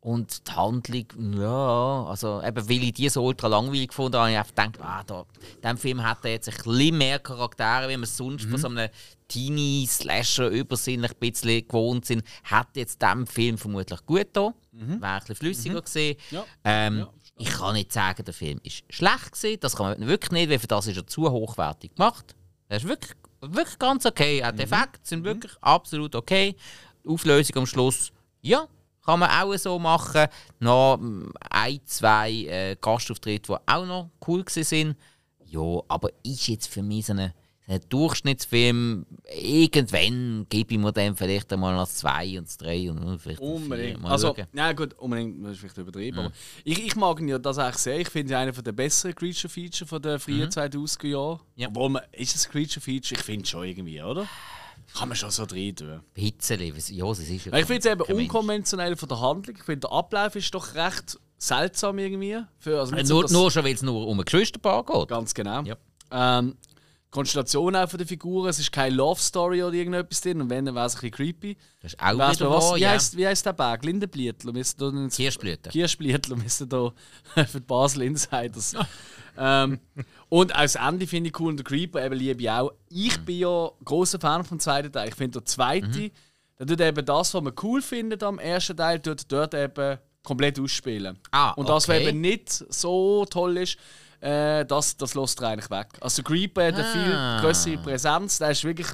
Und die Handlung, ja, also eben weil ich die so ultra langweilig gefunden habe, habe ich gedacht, ah, da, in diesem Film hat er jetzt ein bisschen mehr Charaktere, wie wir es sonst von so einem Teenie-Slasher übersinnlich ein bisschen gewohnt sind, hat jetzt diesem Film vermutlich gut da. Wäre ein bisschen flüssiger gesehen. Ja. Ähm, ich kann nicht sagen, der Film ist schlecht gewesen. Das kann man wirklich nicht, weil für das ist er zu hochwertig gemacht. Er ist wirklich, wirklich ganz okay. Auch die Effekte sind wirklich absolut okay. Die Auflösung am Schluss, ja, kann man auch so machen. Noch mm, ein, zwei äh, Gastauftritte, die auch noch cool waren. Ja, aber ist jetzt für mich so ein, so ein Durchschnittsfilm. Irgendwann gebe ich mir dann vielleicht einmal noch zwei und drei und vielleicht. Unbedingt. Mal Also, ja gut, unbedingt, das ist vielleicht übertrieben. Aber ich, ich mag ihn ja das eigentlich sehr. Ich finde ihn einer der besseren Creature-Feature von den frühen 2000er Jahren. Ja. Obwohl, man, ist es ein Creature-Feature? Ich finde es schon irgendwie, oder? Kann man schon so drin tun. Hitzeli, was- ja, es ist ja Ich finde es eben unkonventionell von der Handlung. Ich finde, der Ablauf ist doch recht seltsam irgendwie. Für, also Äh, nicht so, Nur, dass- nur schon, weil es nur um ein Geschwisterpaar geht. Ganz genau. Ja. Ähm, Konstellation auch von der Figuren. Es ist keine Love Story oder irgendetwas drin. Und wenn, dann wäre es ein bisschen creepy. Das ist auch Weiss wieder was, wie, ja. heisst, wie heisst der Berg? Ins- Kirschblüten. Kirschblütl. Wir sind da <laughs> für die Basel Insiders. <laughs> ähm, und auch das Ende finde ich cool. Und der Creeper eben liebe ich auch. Ich Mhm. bin ja großer Fan vom zweiten Teil. Ich finde der zweite, der tut eben das, was man cool findet am ersten Teil, tut dort eben komplett ausspielen. Ah, Und das, was okay. eben nicht so toll ist, äh, das, das lässt er eigentlich weg. Also Creeper hat eine Ah. viel größere Präsenz. Der ist wirklich,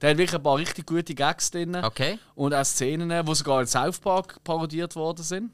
der hat wirklich ein paar richtig gute Gags drin. Okay. Und auch Szenen, die sogar in South Park parodiert worden sind.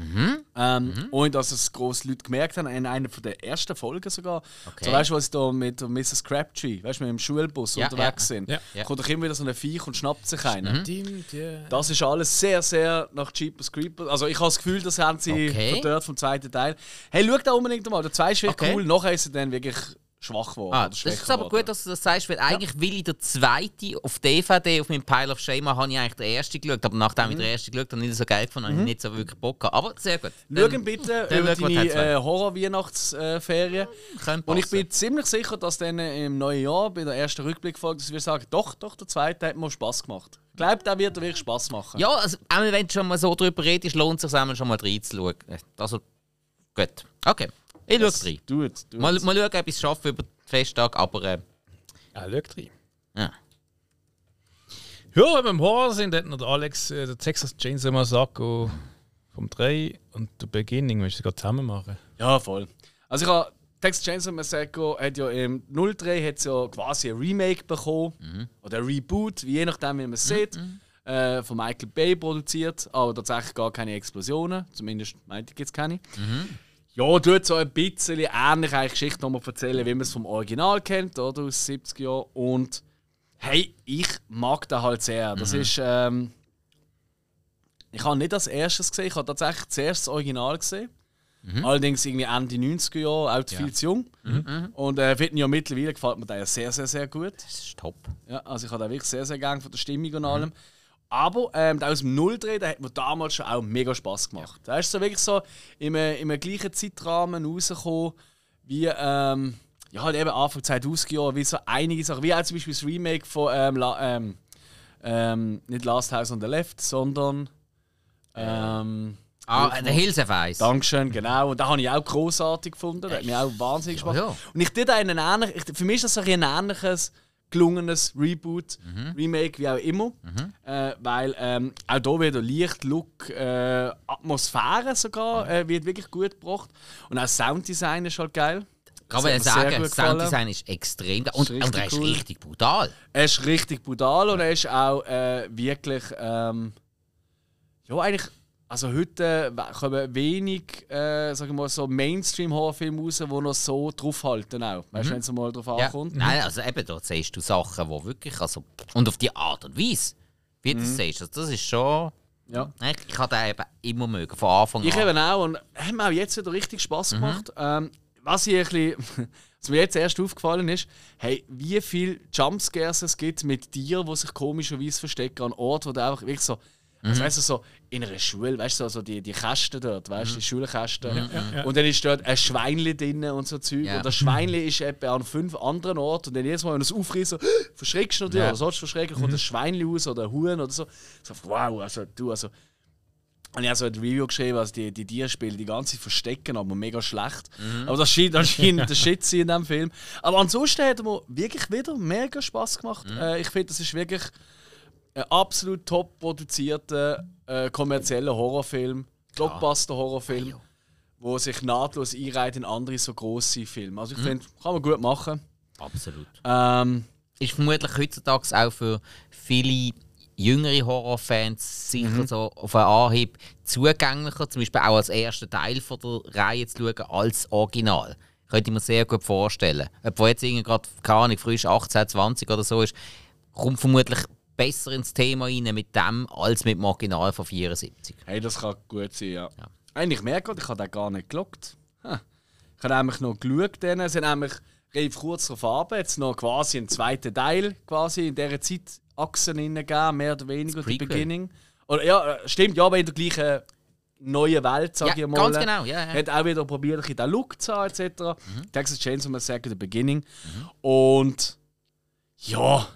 Mhm. Ähm, Und dass es grosse Leute gemerkt haben, in einer von der ersten Folgen sogar. Okay. So weißt du, was sie da mit Mrs. Crabtree, weißt du, mit dem Schulbus Ja, unterwegs ja. sind. Ja. Kommt doch immer wieder so ein Viech und schnappt sich einen. Stimmt, ja. Das ist alles sehr, sehr nach Jeepers Creepers. Also ich habe das Gefühl, das haben sie Okay. verdört vom zweiten Teil. Hey, schau da unbedingt mal. Der zweite ist wirklich Okay. cool. Nachher ist er dann wirklich schwach geworden. Ah, das ist aber gut, dass du das sagst, weil eigentlich will ich der zweite auf DVD, auf meinem Pile of Shame, habe ich eigentlich den ersten geschaut. Aber nachdem Mhm. ich den ersten geschaut habe, nicht so geil gefunden, habe ich nicht so wirklich Bock gehabt. Aber sehr gut. Dann- bitte dann über schauen deine äh, Horror-Weihnachtsferien. Könnte Und ich bin ziemlich sicher, dass dann im neuen Jahr, bei der ersten Rückblickfolge, dass wir sagen, doch, doch, der zweite hat mir Spaß gemacht. Ich glaube, der wird wirklich Spaß machen. Ja, also, einmal, wenn du schon mal so drüber redest, lohnt es sich schon mal reinzuschauen. Also, gut. Okay, ich schaue rein. Du it, du Mal, mal schauen, ob ich es schaffe über den Festtag, aber äh, Ja, schau rein. ja. Ja, wenn wir im Horror sind, hat noch der Alex äh, der Texas Chainsaw Massacre vom 3 und der Beginning, willst du gerade zusammen machen? Ja, voll. Also ich habe Texas Chainsaw Massacre hat ja im 03 hat's ja quasi ein Remake bekommen oder ein Reboot, wie je nachdem wie man es sieht, äh, von Michael Bay produziert, aber tatsächlich gar keine Explosionen, zumindest meinte ich jetzt keine. Ja, tut so ein bisschen ähnlich eine Geschichte nochmal erzählen, wie man es vom Original kennt, oder aus den 70er Jahren. Und hey, ich mag den halt sehr. Das ist ähm, ich habe nicht als erstes gesehen, ich habe tatsächlich zuerst das Original gesehen. Allerdings irgendwie Ende 90er Jahre, auch viel zu jung. Und äh, finden ja mittlerweile gefällt mir der ja sehr, sehr, sehr gut. Das ist top. Ja, also ich habe den wirklich sehr, sehr gerne von der Stimmung und allem. Aber ähm, aus dem Null-Dreh, der hat mir damals schon auch mega Spass gemacht. Der ist so wirklich so im, im gleichen Zeitrahmen rausgekommen, wie ähm, ja, halt eben Anfang 2000 Jahre, wie so einige Sachen, wie auch zum Beispiel das Remake von ähm, La, ähm, ähm, nicht Last House on the Left, sondern ähm, Ah, der Hills of Ice. Dankeschön, genau. Und da habe ich auch großartig gefunden. Das hat mir auch wahnsinnig Spaß Ja, gemacht. ja. Und ich tue da einen ähnlich, ich, für mich ist das so ein ähnliches, gelungenes Reboot, Mhm. Remake, wie auch immer. Äh, weil ähm, auch hier wieder Licht, Look, äh, Atmosphäre sogar Mhm. äh, wird wirklich gut gebracht. Und auch Sounddesign ist halt geil. Kann man sehr sagen, das. Sounddesign ist extrem geil. Und, Ist und er ist richtig cool. richtig brutal. Er ist richtig brutal und er ist auch äh, wirklich, ähm, ja, eigentlich also heute we- kommen wenig, äh, sagen wir mal, so Mainstream-Horrorfilme raus, die noch so draufhalten auch. Weißt du, wenn es mal drauf Ja. ankommt? Nein, also eben, da siehst du Sachen, die wirklich, also, und auf die Art und Weise, wie du das siehst, also das ist schon, Ja. ich, ich habe den eben immer mögen, von Anfang Ich an. eben auch und hat mir auch jetzt wieder richtig Spaß gemacht. Ähm, was, ich ein bisschen, <laughs> was mir jetzt erst aufgefallen ist, hey, wie viele Jumpscares es gibt mit Tieren, die sich komischerweise verstecken an Orten, wo du einfach wirklich so, also weißt du, so in einer Schule, weißt du, so, so die, die Kästen dort, weißt du, die Schulkästen. Und dann ist dort ein Schweinli drin und so Zeug. Ja. Und das Schweinli ist etwa an fünf anderen Orten. Und dann jedes Mal, wenn du es aufreißt, so, <gasps> verschreckst du Ja. oder sollst du verschrecken, kommt ein Schweinli raus oder ein Huhn oder so. So, wow, also du, also und ich habe so ein Review geschrieben, also die, die Tierspiele die ganze verstecken, aber mega schlecht. Aber das scheint anscheinend <laughs> der Shit zu in diesem Film. Aber ansonsten hat er mir wirklich wieder mega Spaß gemacht. Äh, ich finde, das ist wirklich ein absolut top produzierter äh, kommerzieller Horrorfilm. Blockbuster-Horrorfilm, wo sich nahtlos einreiht in andere so grosse Filme. Also ich finde, kann man gut machen. Absolut. Ähm, Ist vermutlich heutzutage auch für viele jüngere Horrorfans sicher Mhm. so auf einen Anhieb zugänglicher, zum Beispiel auch als ersten Teil von der Reihe zu schauen, als Original. Könnte ich mir sehr gut vorstellen. Der jetzt irgendwie gerade, keine Ahnung, frisch 18, 20 oder so ist, kommt vermutlich besser ins Thema rein mit dem, als mit dem Original von 74. Hey, das kann gut sein, ja. Ja. Eigentlich merke ich, ich habe den gar nicht gelockt. Ich habe nämlich noch geschaut, denen. sie haben nämlich relativ kurz darauf ab, jetzt noch quasi einen zweiten Teil quasi in dieser Zeitachse gegeben, mehr oder weniger, Prequel. Beginning. Oder, ja, äh, stimmt, ja, aber in der gleichen neuen Welt, sag Ja, ich mal. ganz genau, ja, ja. Hat auch wieder probiert, den Look zu haben, etc. Texas Chainsaw Massacre, The Beginning. Und ja,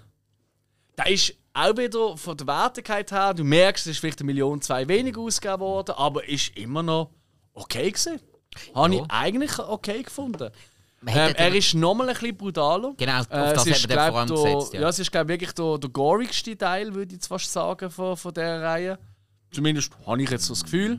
da ist auch wieder von der Wertigkeit her, du merkst, es ist vielleicht eine Million, zwei weniger ausgegeben worden, aber ist immer noch okay gewesen. Habe Ja. ich eigentlich okay gefunden. Ähm, er ist nochmal ein bisschen brutaler. Genau, auf Äh, das ist, glaub, der- gesetzt. Ja. Ja, es ist glaub, wirklich der, der gorigste Teil, würde ich fast sagen, von, von dieser Reihe. Zumindest habe ich jetzt so das Gefühl.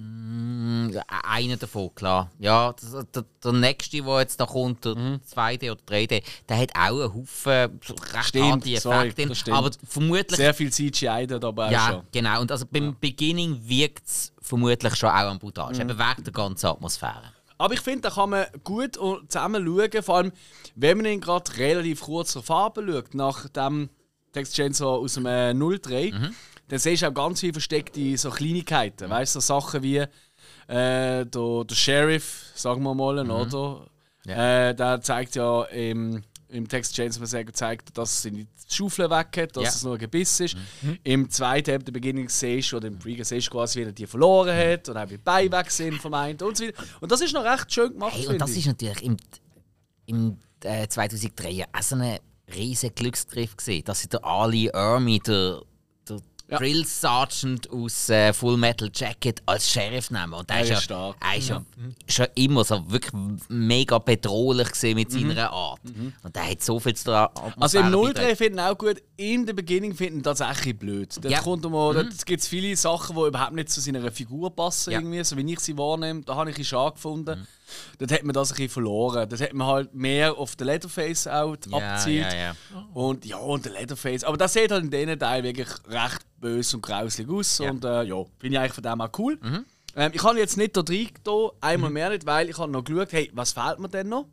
Ja, Einer davon, klar. Ja, das, der, der nächste, der jetzt da kommt, der Mhm. 2D oder 3D, der hat auch einen Haufen recht Stimmt, harte sorry, Effekte. stimmt. aber vermutlich. Sehr viel CGI aber auch ja, schon. genau. Und also beim Beginning wirkt es vermutlich schon auch am Mhm. brutalsten. Eben wegen der ganzen Atmosphäre. Aber ich finde, da kann man gut zusammen schauen, vor allem wenn man ihn gerade relativ kurz auf Farbe schaut, nach dem Text Chainsaw aus dem äh, 03, dann siehst du auch ganz viele versteckte so Kleinigkeiten. Weißt du, so Sachen wie äh, der, der Sheriff, sagen wir mal, oder? Äh, der zeigt ja im, im Text Chainsaw Massacre zeigt, dass er die Schaufel weg hat, dass Ja. es nur ein Gebiss ist. Im zweiten, der Beginning siehst du, oder im Pre siehst du quasi, wie er die verloren hat und auch wie die Beine weg sind vom einen und so weiter. Und das ist noch recht schön gemacht, Hey, und das ich. ist natürlich im, im äh, 2003 ja auch so ein riesiger Glücksgriff gewesen, dass sie der Ali der, der Ja. Drill Sergeant aus äh, Full Metal Jacket als Sheriff nehmen. Und der Er ist ja, stark. Er ist ja schon immer so wirklich mega bedrohlich mit Mhm. seiner Art. Und der hat so viel zu der Also im Atmosphäre 03 finden auch gut, in der Beginning finden bisschen blöd. Dort Ja. kommt mal, dort gibt es viele Sachen, die überhaupt nicht zu seiner Figur passen, Ja. irgendwie, so wie ich sie wahrnehme. Da habe ich ihn schade gefunden. Dort hat man das ein bisschen verloren. Dort hat man halt mehr auf den Leatherface auch Ja, abgezielt. ja, ja. Und ja, und der Leatherface. Aber das sieht halt in diesen Teil wirklich recht böse und grauslig aus. Und äh, ja, finde ich eigentlich von dem auch cool. Ähm, ich habe jetzt nicht da da, einmal mehr nicht, weil ich habe noch geschaut, hey, was fehlt mir denn noch?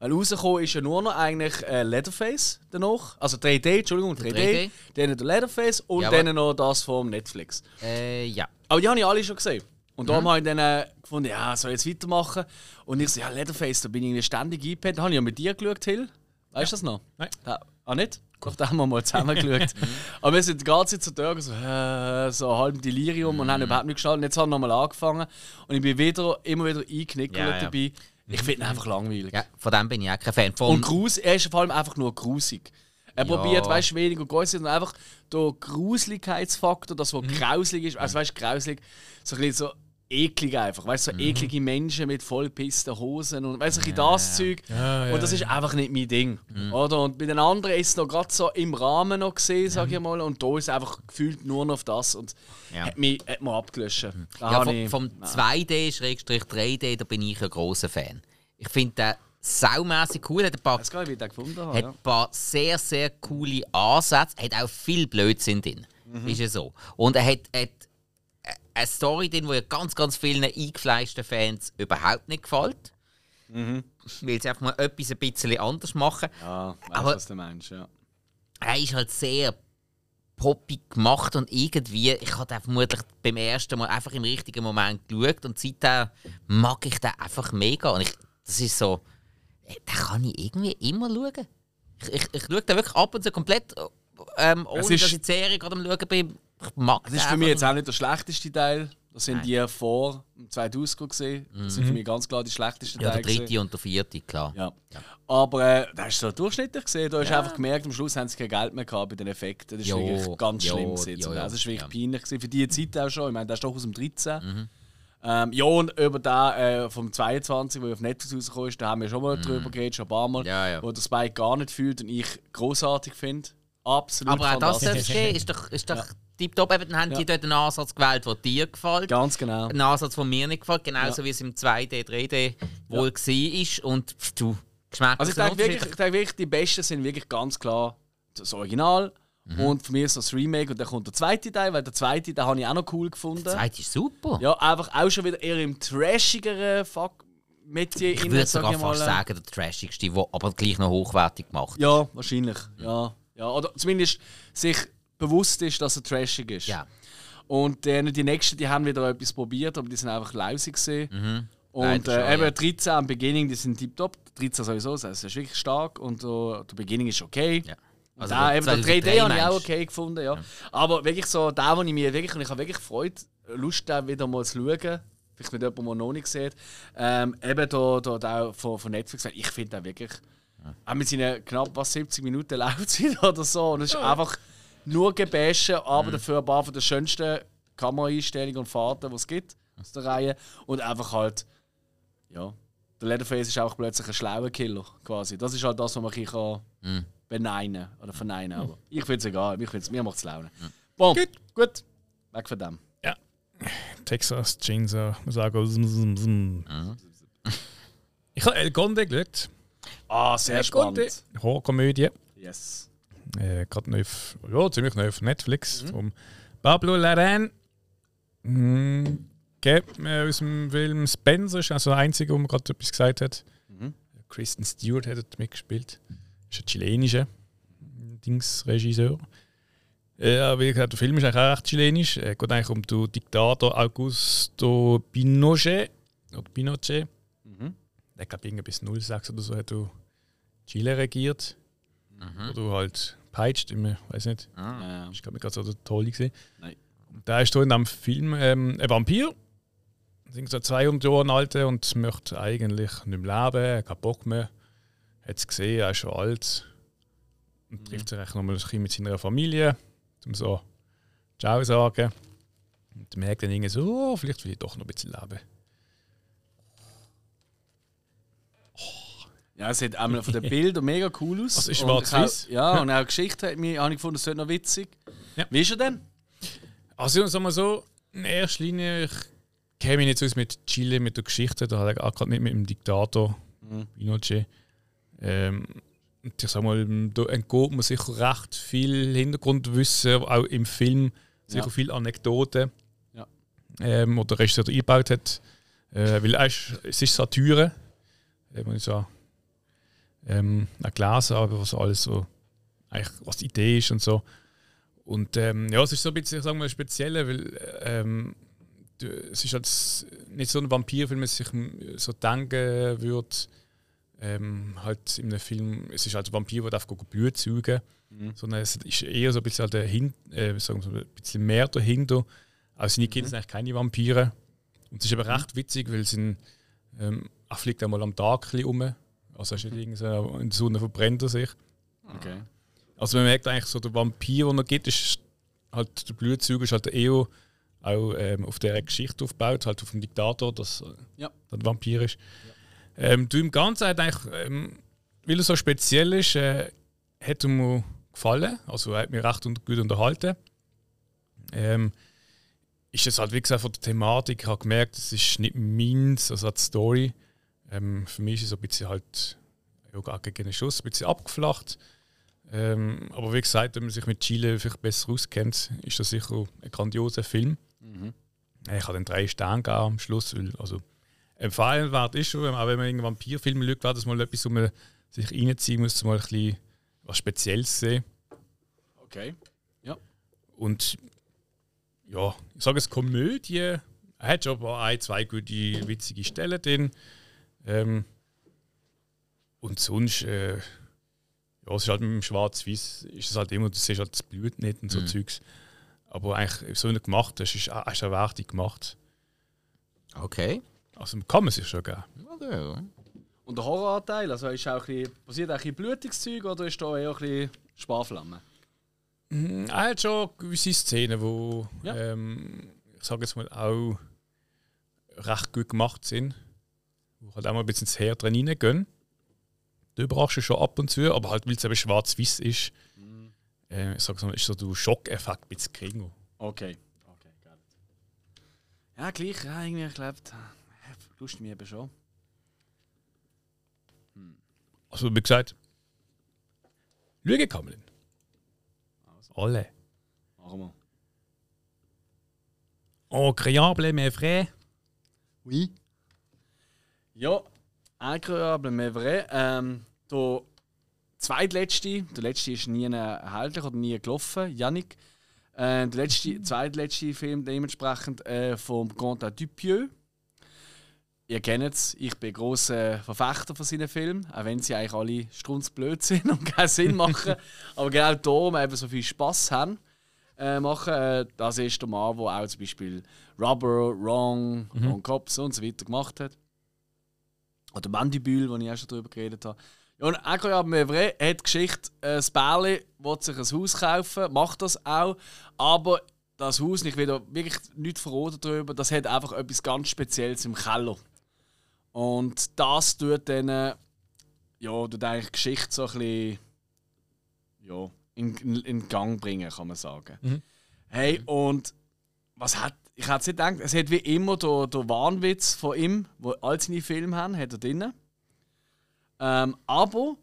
Weil rausgekommen ist ja nur noch eigentlich äh, Leatherface danach. Also 3D, Entschuldigung, 3D. 3D. Dann der Leatherface und Jawohl. dann noch das vom Netflix. Äh, ja. Aber die habe ich alle schon gesehen. Und Mhm. darum habe ich dann äh, gefunden, ja, soll ich jetzt weitermachen? Und ich so, ja, Leatherface, da bin ich ständig eingepennt. Da habe ich ja mit dir geschaut, Hill. Weißt du das noch? Nein. Ja, ah, nicht? Doch, da haben wir mal zusammen geschaut. <laughs> Aber wir sind die ganze Zeit so da, so, äh, so halb Delirium und haben überhaupt nicht geschaut. Und jetzt haben wir nochmal angefangen. Und ich bin wieder, immer wieder eingeknickt Ja, ja. dabei. Ich finde ihn einfach langweilig. ja. Von dem bin ich auch kein Fan. Vom, Und grus, er ist vor allem einfach nur grusig. Er Ja. probiert, weißt du, weniger gruselig, sondern einfach der Gruseligkeitsfaktor, das, was grauslig ist, also weißt du, grauslig, so ein bisschen so eklig einfach, weißt du, so eklige Menschen mit vollpissten Hosen und weißt du, bisschen das Zeug. Ja, ja, und das ist einfach nicht mein Ding. Oder? Und bei den anderen ist es noch gerade so im Rahmen noch gesehen, sag ich mal, und da ist einfach gefühlt nur noch auf das und Ja. hat mich hat mir abgelöscht. Da Ja, vom, vom 2D-3D, da bin ich ein großer Fan. Ich finde den saumässig cool, hat ein paar, gar nicht, gefunden habe. hat Ja. ein paar sehr, sehr coole Ansätze, hat auch viel Blödsinn drin. Mhm. Ist ja so. Und er hat, hat eine Story drin, die ja ganz, ganz vielen eingefleischten Fans überhaupt nicht gefällt. Mhm. Weil sie einfach mal etwas ein bisschen anders machen. Ja, weißt Aber- was du meinst, ja. Er ist halt sehr poppig gemacht und irgendwie, ich habe vermutlich beim ersten Mal einfach im richtigen Moment geschaut und seitdem mag ich den einfach mega. Und ich, das ist so, äh, den kann ich irgendwie immer schauen. Ich, ich, ich schaue den wirklich ab und zu komplett, ähm, ohne dass ich die Serie gerade am schauen bin. Ich mag Das ist für mich jetzt auch nicht der schlechteste Teil. Das sind Nein. die vor dem 2000 gesehen. Das sind für mich ganz klar die schlechtesten Ja, der Teile. dritte und der vierte, klar. Ja. Aber äh, da hast du so durchschnittlich gesehen. Da hast du einfach gemerkt, am Schluss haben sie kein Geld mehr gehabt bei den Effekten. Das ist Jo, wirklich ganz jo, schlimm. gewesen. jo, jo. Das war wirklich Ja. peinlich. Gewesen. Für die Zeit auch schon. Ich meine, das ist doch aus dem 13. Mhm. Ähm, ja, und über den äh, vom 22, der auf Netflix rausgekommen ist, da haben wir schon mal drüber geredet, schon ein paar Mal. Mhm. Ja, ja. Wo der Spike gar nicht fühlt und ich großartig finde. Absolut Aber auch das es geben, ist doch, ist doch tipptopp. Eben, dann haben Ja. die dort einen Ansatz gewählt, der dir gefällt. Ganz genau. Ein Ansatz, der mir nicht gefällt, genauso Ja. wie es im 2D, 3D wohl war. Und pff, du, Geschmäcker Also ich denke, wirklich, ich denke wirklich, die besten sind wirklich ganz klar das Original Mhm. und für mich ist das Remake und dann kommt der zweite Teil, weil der zweite, den habe ich auch noch cool gefunden. Der zweite ist super. Ja, einfach auch schon wieder eher im trashigeren Fuck Metier ich würde sogar fast sagen, der trashigste, der aber gleich noch hochwertig gemacht Ja, wahrscheinlich. Ja. Ja. Oder zumindest sich bewusst ist, dass er trashig ist. Ja. Und dann die nächsten, die haben wieder etwas probiert, aber die sind einfach lausig gesehen. Mhm. Und Leider äh, schon, eben 13 am Beginning, die sind tiptop. 13 sowieso, das ist wirklich stark und äh, der Beginning ist okay. Ja. Also da, eben, der 2003 3D habe ich auch okay gefunden, ja. Aber wirklich so, da, wo ich mir wirklich, und ich habe wirklich Freude, Lust, den wieder mal zu schauen, vielleicht mit jemandem, der noch nicht sieht, ähm, eben da, da, da von, von Netflix, ich finde den wirklich, auch mit seinen knapp was 70 Minuten Laufzeit <laughs> oder so, und es ist einfach nur Gebäsche, aber dafür ein paar von den schönsten Kameraeinstellungen und Fahrten, die es gibt aus der Reihe. Und einfach halt, ja, der Leatherface ist auch plötzlich ein schlauer Killer, quasi. Das ist halt das, was man ein bisschen kann beneinen oder verneinen. Aber ich finde es egal, mir, find's, mir macht es Laune. Bon, gut. gut. Weg von dem. Ja. Texas Chainsaw, muss sagen. zum, zum, zum. Ich habe El Conde geschaut. Ah, sehr Conde. spannend. Horrorkomödie. Yes. Äh, Gerade neu, auf- ja, ziemlich neu auf Netflix. Vom Pablo Larraín. Mhm. Geht mir aus dem Film Spencer, ist also der einzige, wo mir gerade etwas gesagt hat. Kristen Stewart hat dort mitgespielt. Ist ein chilenischer Dingsregisseur. Ja, wie gesagt, der Film ist eigentlich auch recht chilenisch. Es geht eigentlich um den Diktator Augusto Pinochet. Oder Pinochet. Der glaube irgendwie bis 06 oder so hat er Chile regiert. Oder halt peitscht, ich weiß nicht. Ja. Ich glaube, mir gerade so der Tolle gesehen. Nein. Und da ist da in dem Film ähm, ein Vampir. Sind so 200 Jahre alt und möchte eigentlich nicht mehr leben, hat keinen Bock mehr. Hat es gesehen, er ist schon alt. Und trifft sich nochmal ein bisschen mit seiner Familie, um so Ciao sagen. Und merkt dann irgendwie so, oh, vielleicht will ich doch noch ein bisschen leben. Ja, es sieht einmal von den Bildern mega cool aus. Also ist schwarz-weiß? auch- Ja, und auch die Geschichte hat mich, habe ich gefunden, es wird noch witzig. Ja. Wie ist er denn? Also sagen wir so, in erster Linie, ich kenne mich nicht so aus mit Chile, mit der Geschichte, da hat er auch gerade nicht mit dem Diktator Pinochet. Ähm, ich sag mal, da entgeht man sicher recht viel Hintergrundwissen, auch im Film sicher Ja. viele Anekdoten, Ja. ähm, wo der Regisseur eingebaut hat. Äh, weil ist, es ist Satire, äh, muss ich sagen. Ähm, gelesen, aber was alles so, eigentlich, was die Idee ist und so. Und ähm, ja, es ist so ein bisschen, sagen wir, speziell, weil ähm, du, es ist halt nicht so ein Vampir, wie man sich so denken würde. Ähm, halt in einem Film, es ist halt ein Vampir, der einfach Blut saugen sondern es ist eher so ein bisschen, halt der Hin äh, sagen wir so, ein bisschen mehr dahinter. Auch seine Kinder sind eigentlich keine Vampire. Und es ist aber recht witzig, weil sie ähm, er fliegt einmal am Tag ein bisschen rum. Also er ist nicht irgendwie so, in der Sonne verbrennt er sich. Okay. Also man merkt eigentlich so, der Vampir, den er gibt, ist halt der Blutsauger ist halt eher auch ähm, auf der Geschichte aufgebaut, halt auf dem Diktator, dass äh, Ja. der Vampir ist. Ähm, du im Ganzen hat eigentlich, ähm, weil er so speziell ist, äh, hat er mir gefallen. Also er hat mich recht und gut unterhalten. Ähm, ist es halt, wie gesagt, von der Thematik, ich habe gemerkt, es ist nicht meins, also die Story. Ähm, für mich ist es ein bisschen halt, ja, gar gegen den Schuss, ein bisschen abgeflacht. Ähm, aber wie gesagt, wenn man sich mit Chile vielleicht besser auskennt, ist das sicher ein grandioser Film. Ich habe den drei Sterne gegeben am Schluss. Weil, also, empfehlenswert ist schon, auch wenn man einen Vampirfilm schaut, wäre das mal etwas, wo man sich reinziehen muss, mal ein bisschen was Spezielles sehen. Okay. Und ja, ich sage es Komödie. Er hat schon ein, zwei gute, witzige Stellen drin. Ähm, und sonst, äh, ja, es ist halt mit dem Schwarz-Weiß, ist es halt immer, du siehst halt das Blut nicht und so Mhm. Zeugs. Aber eigentlich, so nicht gemacht hast, ist, hast du auch wertig gemacht. Okay. Also kann man sich schon geben. okay. Und der Horroranteil, also ist auch ein bisschen, passiert auch ein bisschen Blutigszeug oder ist da eher ein bisschen Sparflamme? Mhm, Er hat schon gewisse Szenen, wo Ja. ähm, ich sage jetzt mal auch recht gut gemacht sind, wo halt auch mal ein bisschen ins Herd reingehen. Da überraschst du schon ab und zu, aber halt, weil es eben schwarz-weiß ist, äh, ich sage mal, ist so der Schockeffekt ein bisschen gering. Okay. Okay, geil. Ja, gleich, ja, irgendwie, ich glaube, Lust mir eben schon. Also, wie gesagt, Lüge kann man nicht. Alle. Machen wir. Incroyable, mes frères. Oui. Ja, incroyable, mais vrai. Ähm, der zweitletzte, der letzte ist nie erhältlich oder nie gelaufen, Yannick. Äh, der letzte, zweitletzte Film dementsprechend äh, vom Quentin Dupieux. Ihr kennt es, ich bin großer Verfechter von seinen Filmen, auch wenn sie eigentlich alle strunzblöd sind <laughs> und keinen Sinn machen. Aber genau darum eben so viel Spass haben. Äh, machen. Äh, das ist der Mann, der auch zum Beispiel Rubber, Wrong, Wrong Cops und so weiter gemacht hat. Oder Mandibule, wo ich auch schon darüber geredet habe. Ja, und Incroyable Mevre hat die Geschichte, äh, das Bärli will sich ein Haus kaufen, macht das auch, aber das Haus, ich will da wirklich nichts verraten darüber, das hat einfach etwas ganz Spezielles im Keller. Und das tut dann, äh, ja, tut eigentlich die Geschichte so ein bisschen, ja, in, in, in Gang bringen, kann man sagen. Mhm. Hey, und was hat, ich hätte nicht gedacht, es hat wie immer der, der Wahnwitz von ihm, wo all seine Filme haben, hat er drin. Ähm, aber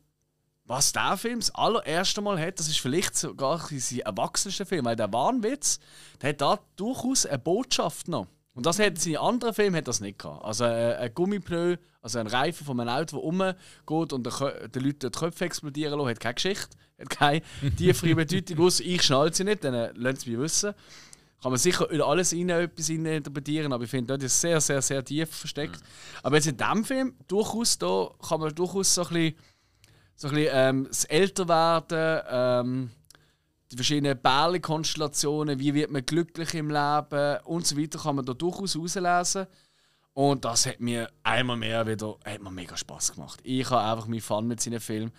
was der Film das allererste Mal hat, das ist vielleicht sogar sein erwachsenster Film, weil der Wahnwitz, der hat da durchaus eine Botschaft noch. Und das hat seine anderen Filme hat das nicht gehabt. Also äh, ein Gummipneu, also ein Reifen von einem Auto, der rumgeht und den den Leuten die Köpfe explodieren lässt, hat keine Geschichte, hat keine tiefere Bedeutung. Ausser ich schnall sie nicht, dann lassen sie mich wissen. Kann man sicher in alles rein, etwas rein interpretieren, aber ich finde, dort ist sehr, sehr, sehr tief versteckt. Aber jetzt in diesem Film, durchaus, da kann man durchaus so ein bisschen, so ein bisschen ähm, das Älterwerden, ähm, die verschiedenen Bärli-Konstellationen, wie wird man glücklich im Leben und so weiter, kann man da durchaus herauslesen. Und das hat mir einmal mehr wieder hat mir mega Spaß gemacht. Ich habe einfach meinen Fun mit seinen Filmen.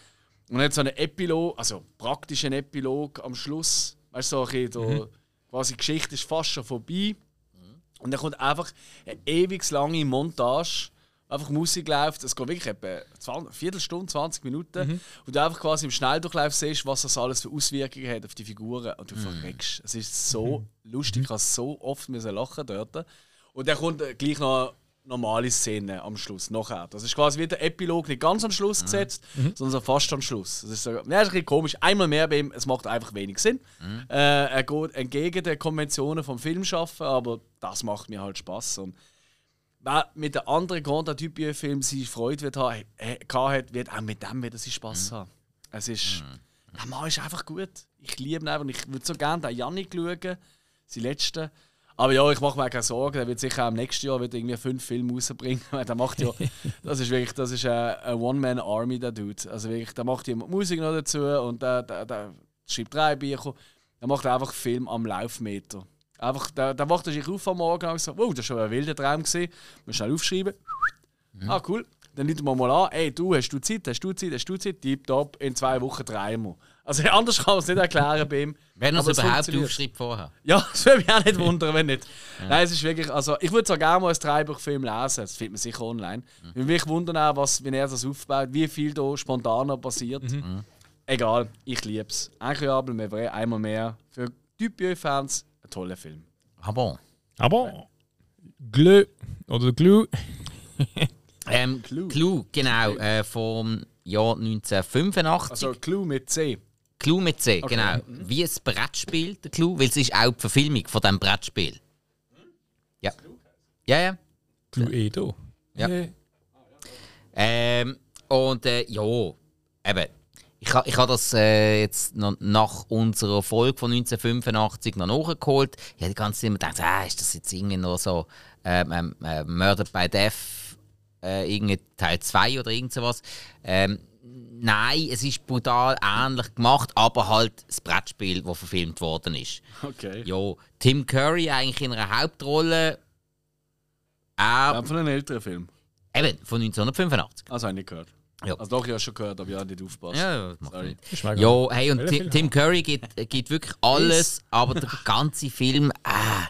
Und jetzt so einen Epilog, also praktischen Epilog am Schluss. Weißt du, so ein bisschen, da, quasi die Geschichte ist fast schon vorbei. Und dann kommt einfach eine ewig lange Montage. Einfach Musik läuft, es geht wirklich etwa 20, eine Viertelstunde, 20 Minuten. Und du einfach quasi im Schnelldurchlauf siehst, was das alles für Auswirkungen hat auf die Figuren. Und du verreckst. Es ist so lustig, ich habe so oft müssen lachen dort. Und dann kommt gleich noch normale Szene am Schluss, nachher. Das ist quasi wie der Epilog, nicht ganz am Schluss gesetzt, sondern so fast am Schluss. Das ist, so, ja, das ist ein bisschen komisch. Einmal mehr bei ihm, es macht einfach wenig Sinn. Äh, er geht entgegen den Konventionen vom Filmschaffen, aber das macht mir halt Spaß. Und wer mit den anderen Grand Typien-Filmen seine Freude wird haben, äh, hat, wird auch mit dem wieder seinen Spass haben. Es ist. Der Mann ist einfach gut. Ich liebe ihn einfach. Ich würde so gerne den Yannick schauen, sein letzten. Aber ja, ich mache mir keine Sorgen. Er wird sicher auch im nächsten Jahr wieder irgendwie fünf Filme rausbringen. <laughs> Der macht ja. das ist wirklich. Das ist eine, eine One-Man-Army, der Dude. Also wirklich, der macht ja Musik noch dazu und der, der, der schreibt drei Bücher. Er macht einfach Film am Laufmeter. Einfach, der, der wacht sich auf am Morgen und sagt, wow, das war schon ein wilder Traum. Gewesen. Mal schnell aufschreiben. Ah, cool. Dann rufen wir mal an, ey, du, hast du Zeit, hast du Zeit, hast du Zeit? Tipptopp, in zwei Wochen drehen wir. Also anders kann man es nicht erklären bei ihm. Wenn er es überhaupt aufschreibt vorher. Ja, <laughs> das würde mich auch nicht wundern, wenn nicht. Nein, es ist wirklich, also ich würde so gerne mal ein Dreibuchfilm lesen, das findet man sicher online. Ich würde mich wundern auch, was, wie er das aufbaut, wie viel da spontaner passiert. Egal, ich liebe es. Incroyable Mevre, einmal mehr. Für Typio-Fans ein toller Film. Aber. Aber Glö oder Glue, <laughs> Ähm, Clue. genau, äh, vom Jahr 1985. Also Clue mit C. Clue mit C, genau. Wie ein Brettspiel, der Clue, weil es ist auch die Verfilmung von diesem Brettspiel. Ja. Ja, ja. Cluedo. Ja. Ähm, und äh, ja, eben. Ich, ha- ich habe das äh, jetzt noch nach unserer Folge von 1985 noch nachgeholt. Ich habe die ganze Zeit immer gedacht, ah, ist das jetzt irgendwie noch so ähm, ähm, äh, Murder by Death, äh, irgendwie Teil 2 oder irgend sowas. Ähm, nein, es ist brutal ähnlich gemacht, aber halt das Brettspiel, das verfilmt worden ist. Okay. Ja, Tim Curry eigentlich in einer Hauptrolle. Er, Ja, von einem älteren Film. eben, von 1985. Also habe ich nicht gehört. Ja. Also doch, ich habe schon gehört, aber ich habe nicht aufgepasst. Ja, das macht Sorry. Ja, hey, und Tim? Tim Curry gibt, gibt wirklich alles, <laughs> aber der ganze Film äh,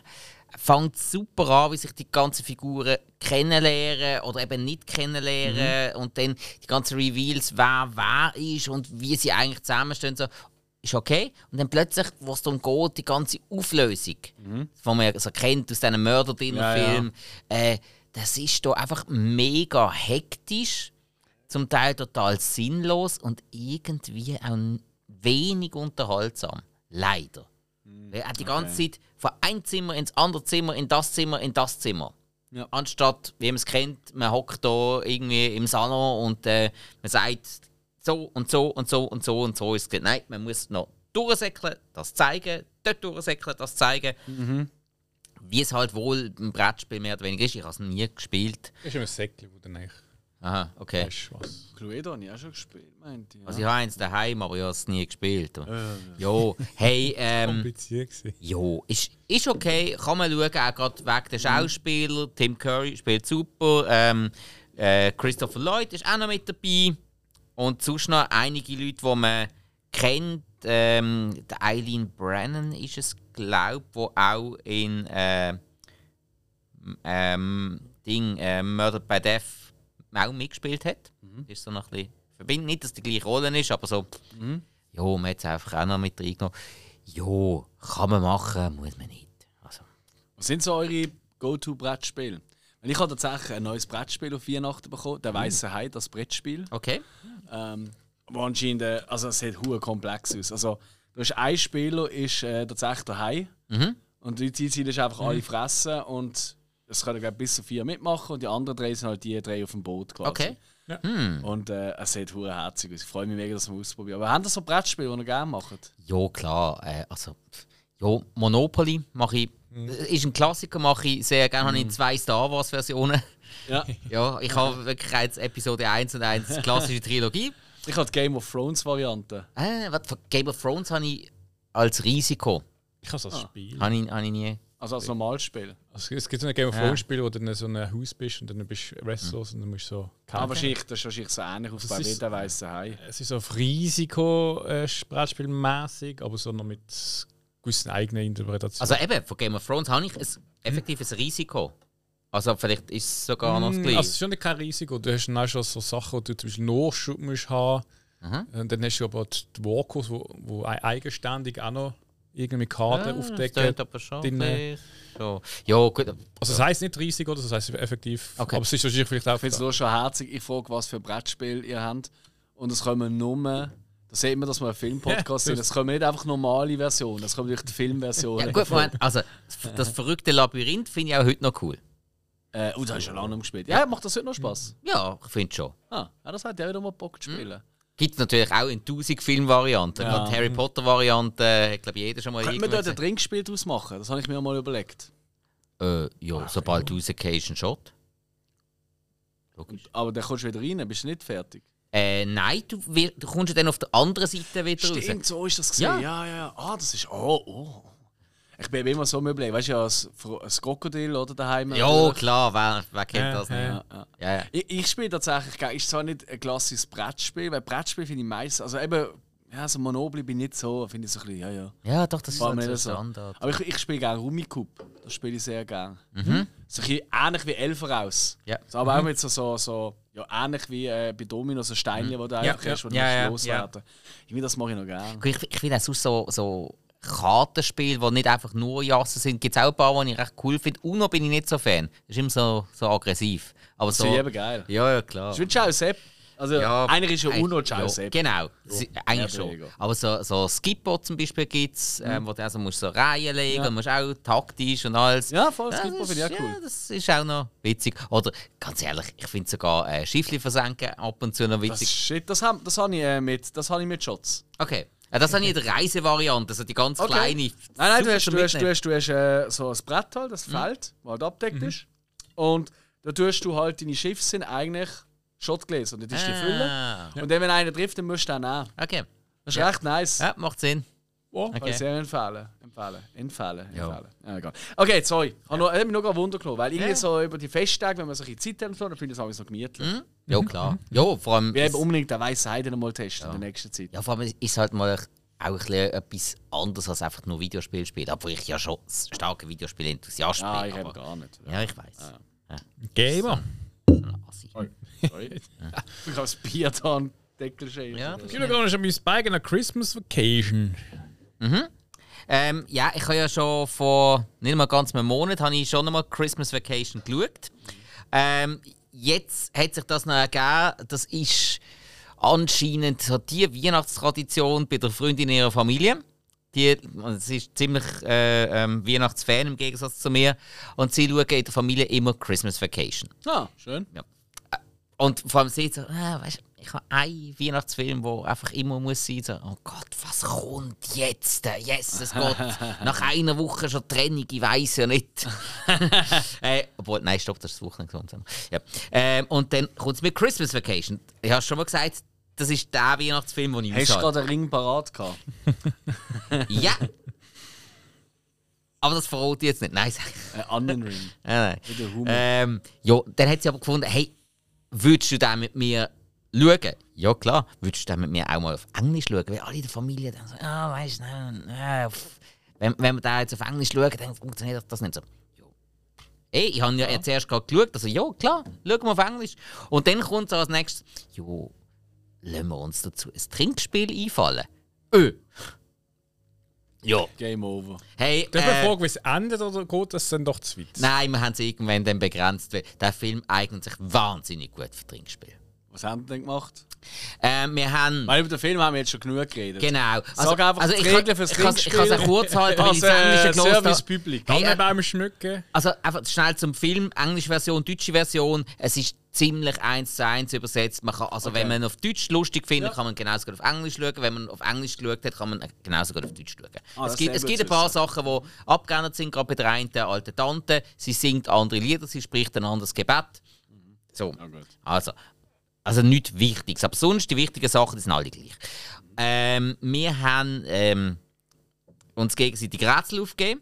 fängt super an, wie sich die ganzen Figuren kennenlernen oder eben nicht kennenlernen und dann die ganzen Reveals, wer wer ist und wie sie eigentlich zusammenstehen. So, ist okay. Und dann plötzlich, wo es darum geht, die ganze Auflösung, die man so kennt aus diesen Mörder-Dinner-Filmen, äh, das ist da einfach mega hektisch zum Teil total sinnlos und irgendwie auch wenig unterhaltsam. Leider. Weil er die ganze Zeit von einem Zimmer ins andere Zimmer, in das Zimmer, in das Zimmer. Ja. Anstatt, wie man es kennt, man hockt da irgendwie im Salon und äh, man sagt so und so und so und so und so ist es. Nein, man muss noch durchsäckeln, das zeigen, dort durchsäckeln, das zeigen. Wie es halt wohl im Brettspiel mehr oder weniger ist. Ich habe es nie gespielt. Ist immer ein Säckchen, wo du dann eigentlich Aha, okay. weißt, was. Cluedo habe ich auch schon gespielt, meinte ich. Also ich habe eins daheim, aber ich habe es nie gespielt. Jo, hey, ähm, jo, ist, ist okay, kann man schauen, auch gerade wegen der Schauspieler. Tim Curry spielt super, ähm, äh, Christopher Lloyd ist auch noch mit dabei und sonst noch einige Leute, die man kennt. Ähm, der Eileen Brennan ist es, glaube ich, wo auch in äh, ähm, Ding, äh, Murder by Death auch mitgespielt hat. Ist so noch ein bisschen verbindend. Nicht, dass die gleiche Rolle ist, aber so. Ja, man hat es einfach auch noch mit reingenommen. Ja, kann man machen, muss man nicht. Also, Was sind so eure Go-To-Brettspiele? Ich habe tatsächlich ein neues Brettspiel auf Weihnachten bekommen, der Weiße Hai, das Brettspiel. okay. Ähm, wo anscheinend, also es sieht hure komplex aus. Also, du hast ein Spieler, ist äh, tatsächlich der Hai. Mhm. Und die Zielziel ist einfach alle fressen und es können glaub, bis zu vier mitmachen und die anderen drei sind halt die drei auf dem Boot quasi. Okay. Und äh, es sieht hure herzig aus. Ich freue mich mega, dass wir ausprobieren. Aber haben das so Brettspiele, die ihr gerne macht? Ja, klar. Äh, also, ja, Monopoly mache ich. äh, Ist ein Klassiker, mache ich sehr gerne. Habe ich zwei Star Wars-Versionen. Ja. <laughs> Ja, ich habe wirklich jetzt Episode 1 und 1 die klassische Trilogie. Ich habe die Game of Thrones Variante. Äh, was, Game of Thrones habe ich als Risiko. Ich habe so ein Spiel. Habe ich, habe ich nie. Also als Normalspiel. Also, es gibt so ein Game of. Thrones Spiel, wo du dann so ein Haus bist und dann bist du restlos und dann musst du so Ah, kämpfen. wahrscheinlich, das ist wahrscheinlich so ähnlich aufgebaut ist- wie der Weiße Hai. Es ist auf Risiko äh, Brettspielmäßig, aber so noch mit gewissen eigenen Interpretationen. Also eben, von Game of Thrones habe ich ein effektives Risiko. Also vielleicht ist es sogar noch das Mm, Gleiche. Also es ist schon kein Risiko. Du hast dann auch schon so Sachen, die du zum Beispiel Nachschub musst haben Mhm. Und dann hast du aber die Walkers, ei- eigenständig auch noch irgendwie Karten Ja, das aufdecken. tönt aber schon drin. so. Ja, gut. Also das heisst nicht Risiko, das heisst effektiv. Okay. Aber es ist wahrscheinlich vielleicht auch. Ich finde es nur schon herzig. Ich frage, was für Brettspiel ihr habt. Und es kommen nur. Da sieht man, dass wir ein Filmpodcast <laughs> sind. Es kommen nicht einfach normale Versionen, es kommen wirklich die Filmversionen. Ja, gut, Moment. Also, das, das verrückte Labyrinth finde ich auch heute noch cool. Äh, oh, das hast du schon lange gespielt. Ja, macht das heute noch Spaß? Ja, ich finde schon. Ah, ja, das hat ja wieder mal Bock zu spielen. Gibt es natürlich auch in 1000 Filmvarianten. Ja. Die Harry Potter-Variante glaube ich, jeder schon mal man irgendwann dort ein Trinkspiel draus machen? Das habe ich mir mal überlegt. äh, Ja, sobald du Occasion Shot. Logisch. Aber dann kommst du wieder rein, bist du nicht fertig. Äh, nein, du, wir- du kommst ja dann auf der anderen Seite wieder raus. Stimmt, so ist das gesehen. Ja. Ja, ja, ja. Ah, das ist. Oh, oh. Ich bin immer so möbliert. Weißt du, ja, ein, ein Krokodil oder daheim. Ja, natürlich. klar, wer, wer kennt Ja, das nicht? ja. Ja, ja. Ja. Ich, ich spiele tatsächlich gerne. Ist zwar nicht ein klassisches Brettspiel, weil Brettspiel finde ich meistens. Also eben, ja, so Monopoly bin ich nicht so. Finde ich so ein bisschen, ja, ja. ja, doch, das ist War halt mir so. Standard. Aber ich, ich spiele gerne Rummikub. Das spiele ich sehr gerne. Mhm. So ein bisschen ähnlich wie Elferaus. Ja. So, aber auch mit so, so, so ja, ähnlich wie äh, bei Domino, so Steine, die du Ja, einfach ja. hast, die du Ja, loswerden Irgendwie das mache ich noch gerne. Ich, ich finde auch so, so Kartenspiele, die nicht einfach nur Jassen sind, gibt es auch ein paar, die ich recht cool finde. Uno bin ich nicht so Fan. Das ist immer so, so aggressiv. Aber Das so, ich eben geil. ja, ja, klar. Ich wünsche auch Sepp. Also eigentlich ist ja Uno Ciao ja. Genau, sie- eigentlich schon. weniger. Aber so, so Skippo zum Beispiel gibt es, ähm, wo du also musst so Reihen legen Ja. musst auch taktisch und alles. Ja, voll, das Skippo ist- finde ich auch cool. Ja, das ist auch noch witzig. Oder ganz ehrlich, ich finde sogar äh, Schiffli versenken ab und zu noch Das, witzig. shit, das, hab, das habe ich, äh, mit, das hab ich mit Shots. Okay. Ja, das habe ich in der Reisevariante, also die ganz Okay. kleine. Nein, nein, du hast, du hast, du hast, du hast äh, so ein Brett halt, das Feld, das halt abdeckt ist. Und da tust du halt, deine Schiffe sind eigentlich Shotgläser und dann ist die Fülle. Ah, Und dann, wenn einer trifft, dann musst du den nehmen. okay. Das ist recht nice. Ja, macht Sinn. Oh, Kann Okay. ich sehr empfehlen. Empfehlen. Empfehlen. Ja. empfehlen. Ja, egal. Okay, sorry. Ich habe noch, ich hab mich noch gerade Wunder genommen, weil irgendwie Ja. so über die Festtage, wenn man so ein bisschen Zeit hat, und so, dann finde ich es alles noch gemütlich. Mhm. Ja, klar. Ja, vor allem. Wir haben unbedingt den weißen Heide noch mal testen in der nächsten Zeit. Ja, vor allem ist halt mal auch ein bisschen etwas anderes als einfach nur Videospiel spielen. Obwohl ich ja schon ein starker Videospiel-Enthusiast Ja, bin. ich habe aber, gar nicht. ja, ich weiß. Gamer. So. Sorry. Ich habe das Bier da am Deckel schön. Ja, Ich will gar nicht an mein Spike in einer Christmas Vacation. Ähm, ja, ich habe ja schon vor nicht mal ganz einem Monat habe ich schon noch mal Christmas Vacation geschaut. Ähm, jetzt hat sich das noch ergeben, das ist anscheinend so die Weihnachtstradition bei der Freundin ihrer Familie. Die, sie ist ziemlich äh, ähm, Weihnachtsfan im Gegensatz zu mir. Und sie schauen in der Familie immer Christmas Vacation. Ah, schön. Und vor allem sieht so, ah, weißt, ich habe einen Weihnachtsfilm, der einfach immer muss sein, so, oh Gott, was kommt jetzt? Jesus Gott, <laughs> nach einer Woche schon Trennung, ich weiß ja nicht. <laughs> äh, obwohl, nein, stopp, das ist das Wochenende. gesund. Ja. Ähm, und dann kommt es mit Christmas Vacation. Ich habe schon mal gesagt, das ist der Weihnachtsfilm, den ich Hast du gerade einen Ring parat gehabt? <laughs> Ja. Aber das verrate ich jetzt nicht. Nein, sag ich. Einen anderen Ring. Nein, nein. Ähm, ja, dann hat sie aber gefunden, hey, würdest du den mit mir schauen? Ja, klar. Würdest du den mit mir auch mal auf Englisch schauen? Weil alle in der Familie dann so, ah, weißt du, nein, auf- wenn, wenn wir da jetzt auf Englisch schauen, dann funktioniert das nicht so. Ja. Ey, ich habe ja, jetzt erst gerade geschaut, also ja, klar, schauen wir auf Englisch. Und dann kommt so als nächstes, ja, lassen wir uns dazu ein Trinkspiel einfallen. Öh. Ja. Game over. Hey, Darf ich äh, fragen, wie es endet oder geht das dann doch zu weit? Nein, wir haben es irgendwann dann begrenzt, weil der Film eignet sich wahnsinnig gut für Trinkspiel. Was haben wir denn gemacht? Ähm, wir haben. Weil über den Film haben wir jetzt schon genug geredet. Genau. Sag einfach die ich Regeln kann- fürs ich Ich kann es Trinkspiel. kurz halten, weil ich Also, das Englische äh, gelesen Service habe. Public. Hey, äh, Baum schmücken. also einfach schnell zum Film, englische Version, deutsche Version. Es ist ziemlich eins zu eins übersetzt. Man kann, also wenn man auf Deutsch lustig findet, kann man genauso gut auf Englisch schauen. Wenn man auf Englisch geschaut hat, kann man genauso gut auf Deutsch schauen. Ah, es gibt, es gibt ein paar Sachen, die abgeändert sind, gerade bei der einen der alten Tante. Sie singt andere Lieder, sie spricht ein anderes Gebet. So. Ja, gut. Also, also nichts Wichtiges. Aber sonst, die wichtigen Sachen, die sind alle gleich. Ähm, wir haben ähm, uns gegenseitig Rätsel aufgegeben.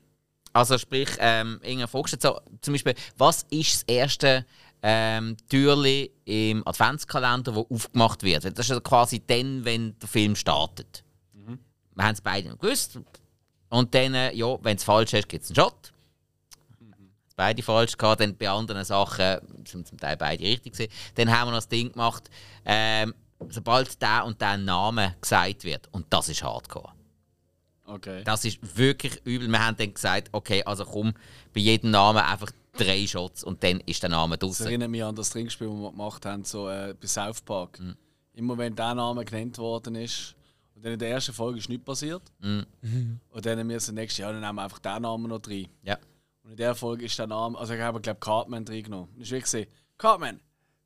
Also sprich, ähm, irgendeine Frage so, zum Beispiel, was ist das erste ähm, Türli im Adventskalender, das aufgemacht wird? Das ist also quasi dann, wenn der Film startet. Wir haben es beide gewusst. Und dann, äh, ja, wenn es falsch ist, gibt es einen Shot. Beide falsch gehabt, dann bei anderen Sachen sind zum Teil beide richtig gewesen. Dann haben wir noch das Ding gemacht, ähm, sobald der und der Name gesagt wird, und das ist Hardcore. Okay. Das ist wirklich übel. Wir haben dann gesagt, okay, also komm, bei jedem Namen einfach drei Shots und dann ist der Name Das draußen. erinnert mich an das Trinkspiel, das wir gemacht haben, so äh, bei South Park. Mhm. Immer wenn der Name genannt worden ist und dann in der ersten Folge ist nichts passiert. Mhm. Und dann haben wir das nächste Jahr, dann nehmen wir einfach den Namen noch rein. Ja. Und in der Folge ist der Name, also ich habe glaube Cartman reingenommen. Und ich wirklich gesehen, Cartman,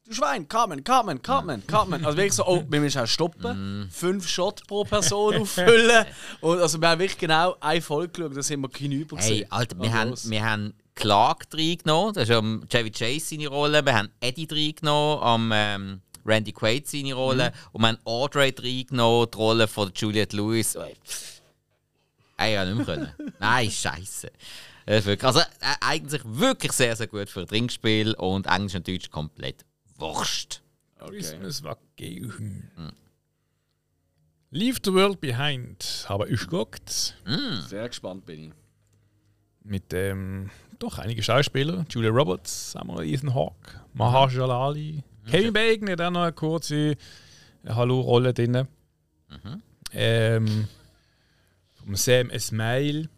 du Schwein, Cartman, Cartman, Cartman, Cartman. Also wirklich so, oh, wir müssen auch stoppen, Mhm. fünf Shot pro Person auffüllen. <laughs> Und also wir haben wirklich genau eine Folge geschaut, da sind wir hinüber Hey, gesehen. Alter, wir Also haben, wir haben Clark reingenommen, das ist am Chevy Chase seine Rolle. Wir haben Eddie reingenommen, am ähm, Randy Quaid seine Rolle. Und wir haben Audrey reingenommen, die Rolle von Juliette Lewis. Ey. Ey, ja, nicht mehr können. <laughs> Nein, scheiße. Ist wirklich, also, äh, eigentlich wirklich sehr, sehr gut für ein Trinkspiel und Englisch und Deutsch komplett wurscht. Christmas Vacation. Leave the World Behind habe ich geguckt. Sehr gespannt bin ich. Mit ähm, doch einige Schauspieler. Julia Roberts, Samuel Ethan Hawke, Mahershala Ali, Kevin Bacon hat auch noch eine kurze Hallo-Rolle drin. Ähm, vom Sam Esmail.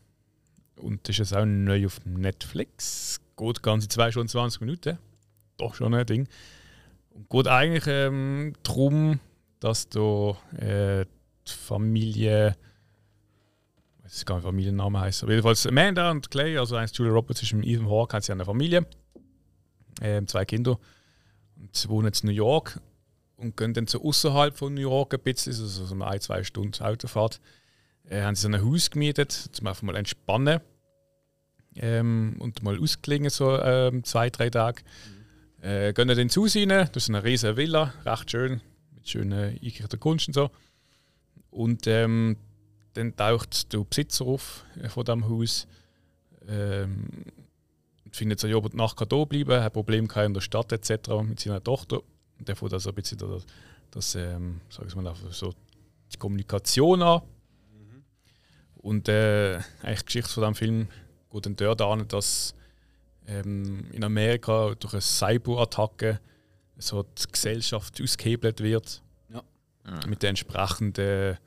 Und ist jetzt auch neu auf Netflix. Geht ganze 2 Stunden 20 Minuten. Doch schon ein Ding. Und geht eigentlich ähm, darum, dass da äh, die Familie, ich weiß gar nicht, Familienname heißt, aber jedenfalls Amanda und Clay, also eins Julia Roberts ist mit Ethan Hawke, hat sie eine Familie, ähm, zwei Kinder. Und sie wohnen in New York und gehen dann so außerhalb von New York ein bisschen, also so eine ein, zwei Stunden Autofahrt, äh, haben sie so ein Haus gemietet, zum einfach mal entspannen ähm, und mal ausklingen, so ähm, zwei, drei Tage. Mhm. Äh, gehen dann ins Haus rein, das ist eine riesige Villa, recht schön, mit schönen eingerichteten Kunst und so. Und ähm, dann taucht der Besitzer auf äh, von diesem Haus ähm, und findet so, ja, die Nacht kann da bleiben, hat Probleme in der Stadt etc. mit seiner Tochter. Und der fängt also ein bisschen das, das ähm, sag ich mal, so die Kommunikation an. Und äh, eigentlich die Geschichte von diesem Film geht dann dort an, dass ähm, in Amerika durch eine Cyberattacke so die Gesellschaft ausgehebelt wird. Ja. Mit den entsprechenden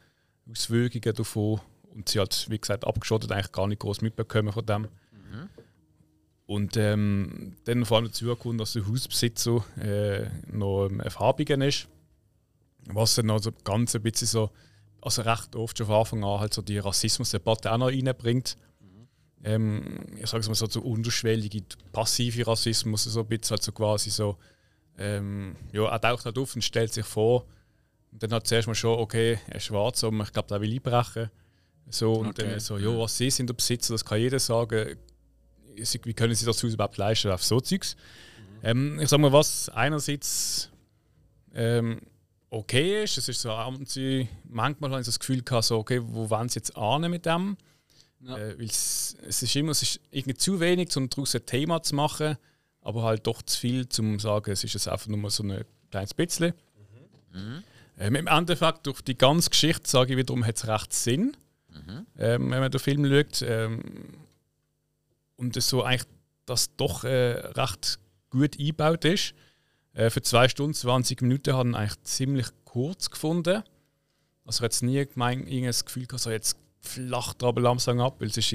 Auswirkungen davon. Und sie hat, wie gesagt, abgeschottet, eigentlich gar nicht groß mitbekommen von dem. Mhm. Und ähm, dann vor allem dazu kommt, dass der Hausbesitzer äh, noch ein Farbigen ist. Was dann also ganz ein bisschen so, also recht oft schon von Anfang an halt so die Rassismusdebatte auch noch reinbringt ähm, ich sage es mal so, so unterschwellige, passive Rassismus, so ein bisschen halt so quasi so, ähm, ja, er taucht halt auf und stellt sich vor. Und dann hat zuerst mal schon, okay, er ist schwarz, aber ich glaube, der will einbrechen. So, und okay. dann so, ja, was sie sind der Besitzer, das kann jeder sagen. Wie können sie das Haus überhaupt leisten? Auf so Zeugs. Mhm. Ähm, ich sage mal, was einerseits ähm, okay ist, es ist so, manchmal habe ich das Gefühl gehabt, so, okay, wo wollen sie jetzt ahnen mit dem? Ja. Äh, es, es ist immer es ist irgendwie zu wenig, um daraus ein Thema zu machen, aber halt doch zu viel, um zu sagen, es ist jetzt einfach nur so ein kleines bisschen. Mhm. Ähm, Im Endeffekt, durch die ganze Geschichte, sage ich wiederum, hat es recht Sinn, mhm. ähm, wenn man den Film schaut. Ähm, und es so eigentlich, dass doch äh, recht gut eingebaut ist. Äh, für zwei Stunden, 20 Minuten haben eigentlich ziemlich kurz gefunden. Also ich habe jetzt nie gemeint, das Gefühl gehabt, so jetzt flacht aber langsam ab, weil es ist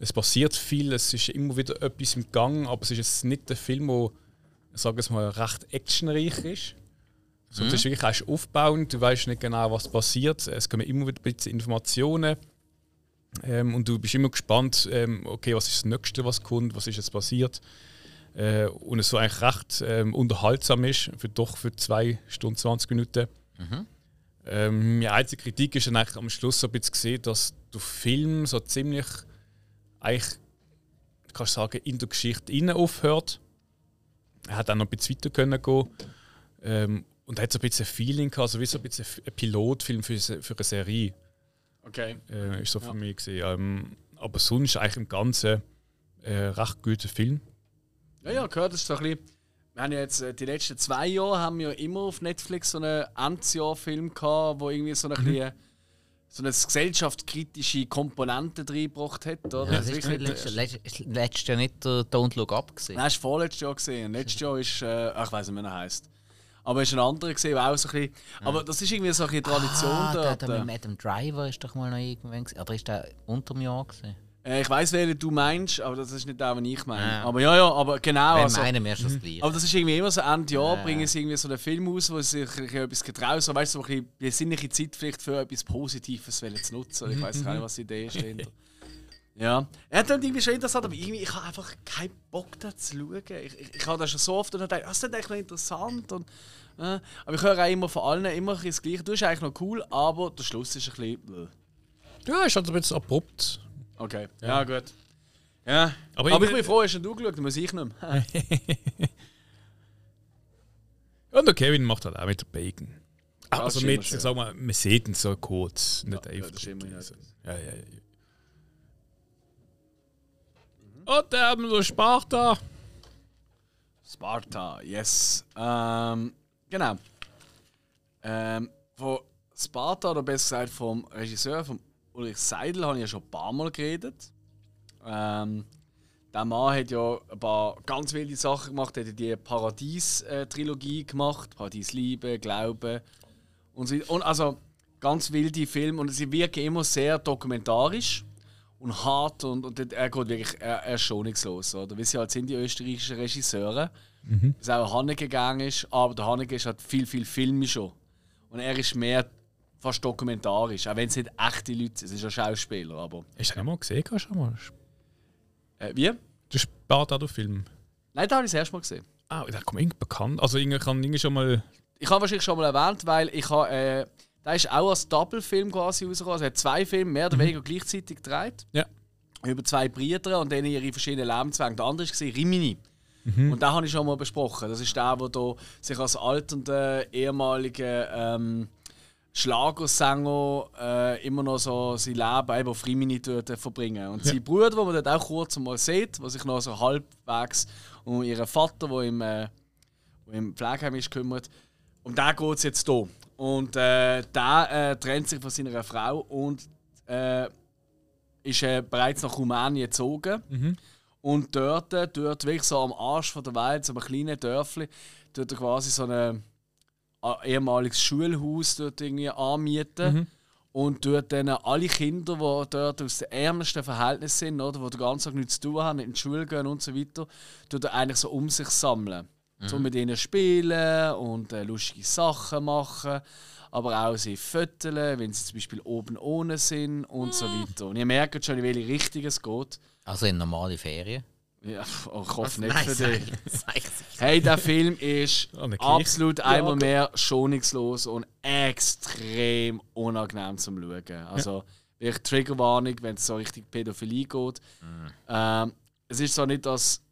es passiert viel, es ist immer wieder etwas im Gang, aber es ist jetzt nicht der Film, der, sagen wir mal, recht actionreich ist. So, mhm. Das ist wirklich erst aufbauend, du weißt nicht genau, was passiert. Es kommen immer wieder ein bisschen Informationen. Ähm, und du bist immer gespannt, ähm, okay, was ist das Nächste, was kommt, was ist jetzt passiert. Äh, und es so eigentlich recht ähm, unterhaltsam ist, für doch für zwei Stunden 20 Minuten. Mhm. Ähm, meine einzige Kritik ist dann eigentlich am Schluss so ein bisschen gesehen, dass der Film so ziemlich eigentlich, kannst sagen, in der Geschichte innen aufhört. Er hat auch noch ein bisschen weiter können gehen. Ähm, und er hat so ein bisschen ein Feeling gehabt, also wie so ein bisschen ein Pilotfilm für, für eine Serie. Okay. Äh, ist so ja. für mich gesehen. Ähm, aber sonst eigentlich im Ganzen äh, recht guter Film. Ja, ja, gehört, das ist so ein bisschen wir haben ja jetzt äh, die letzten zwei Jahre haben wir immer auf Netflix so einen Endjahr-Film gehabt, wo irgendwie so ein mhm. bisschen so eine gesellschaftskritische Komponente reingebracht hat. Oder? Ja, das ist letztes, letztes, letztes Jahr nicht der Don't Look Up gesehen. Nein, das war vorletztes Jahr gesehen. Letztes <laughs> Jahr ist, äh, ich weiß nicht, wie er heißt. Aber es ist ein anderer gesehen, auch so ein bisschen, Aber das ist irgendwie so eine Tradition ah, dort. Der, der mit Adam Driver ist doch mal noch irgendwann gesehen. Oder ist der unter dem Jahr gesehen? Äh, ich weiß, welchen du meinst, aber das ist nicht der, den ich meine. Ja. Aber ja, ja, aber genau. Wir also, meinen wir schon das Gleiche. Aber das ist irgendwie immer so, Ende Jahr ja. bringen sie irgendwie so einen Film aus, wo sie sich etwas getrauen, so, weißt du, so ein bisschen besinnliche Zeit vielleicht für etwas Positives zu nutzen. Ich weiß gar nicht, was die Idee ist dahinter. <laughs> Ja. Er hat dann irgendwie schon interessant, aber irgendwie, ich habe einfach keinen Bock da zu schauen. Ich, ich, ich habe das schon so oft und gedacht, das ist eigentlich noch interessant. Und, äh, aber ich höre auch immer von allen immer das Gleiche. Du bist eigentlich noch cool, aber der Schluss ist ein bisschen. Äh. Ja, ist halt ein bisschen abrupt. Okay, ja, gut. Ja, aber, aber ich bin froh, hast du geschaut, muss ich nicht mehr. <laughs> Und der Kevin macht halt auch mit der Bacon. Ah, also mit, ich sag mal, man sieht ihn so kurz, nicht ja, einfach. Ja, also, ja, ja, ja. Mhm. Und der haben wir Sparta. Sparta, yes. Ähm, genau. Ähm, von Sparta, oder besser gesagt vom Regisseur, vom Ulrich Seidel habe ich ja schon ein paar Mal geredet. Ähm, der Mann hat ja ein paar ganz wilde Sachen gemacht. Er hat die Paradies-Trilogie gemacht: Paradies Liebe, Glaube und so. Und also ganz wilde Filme und sie wirken immer sehr dokumentarisch. und hart und, und er geht wirklich er, er ist schonungslos. Oder? Wie sie halt sind, die österreichischen Regisseure. Mhm. Dass auch Haneke gegangen ist, aber der Haneke ist halt viel, viel filmischer. Und er ist mehr fast dokumentarisch, auch wenn es nicht echte Leute sind, es ist ein Schauspieler, aber... Hast du den mal gesehen? Schon mal? Äh, wie? Der Spartado-Film. Nein, da habe ich das erste Mal gesehen. Ah, der kommt irgendwie bekannt. Also, irgendwie kann irgendwie schon mal. Ich habe wahrscheinlich schon mal erwähnt, weil ich habe... Äh, der ist auch als Double-Film quasi rausgekommen. Also er hat zwei Filme mehr oder weniger gleichzeitig gedreht. Ja. über zwei Brüder und denen ihre verschiedenen Lebenszwänge. Der andere war Rimini. Und den habe ich schon mal besprochen. Das ist der, der da sich als alternder ehemaliger ähm, Schlagersänger äh, immer noch so sein Leben eben auf Rimini dort, verbringen. Und sein Bruder, den man dort auch kurz mal sieht, der sich noch so halbwegs um ihren Vater, der im, äh, im Pflegeheim ist, kümmert, um den geht es jetzt hier. Und äh, der äh, trennt sich von seiner Frau und äh, ist äh, bereits nach Rumänien gezogen. Und dort, äh, dort wirklich so am Arsch von der Welt, so einem kleinen Dörfli, dort quasi so ein äh, ehemaliges Schulhaus dort irgendwie anmieten. Und dort dann alle Kinder, die dort aus den ärmsten Verhältnissen sind, oder, die den ganzen Tag nichts zu tun haben, nicht in die Schule gehen und so weiter, dort eigentlich so um sich sammeln. So mit ihnen spielen und äh, lustige Sachen machen. Aber auch sie föteln, wenn sie zum Beispiel oben ohne sind und so weiter. Und ihr merkt schon, in welche Richtung es geht. Also in normale Ferien. Ja, oh, ich hoffe nicht für dich. Hey, der Film ist absolut einmal mehr schonungslos und extrem unangenehm zum Schauen. Also, wirklich Triggerwarnung, wenn es so richtig Pädophilie geht. Ähm, es ist so nicht, dass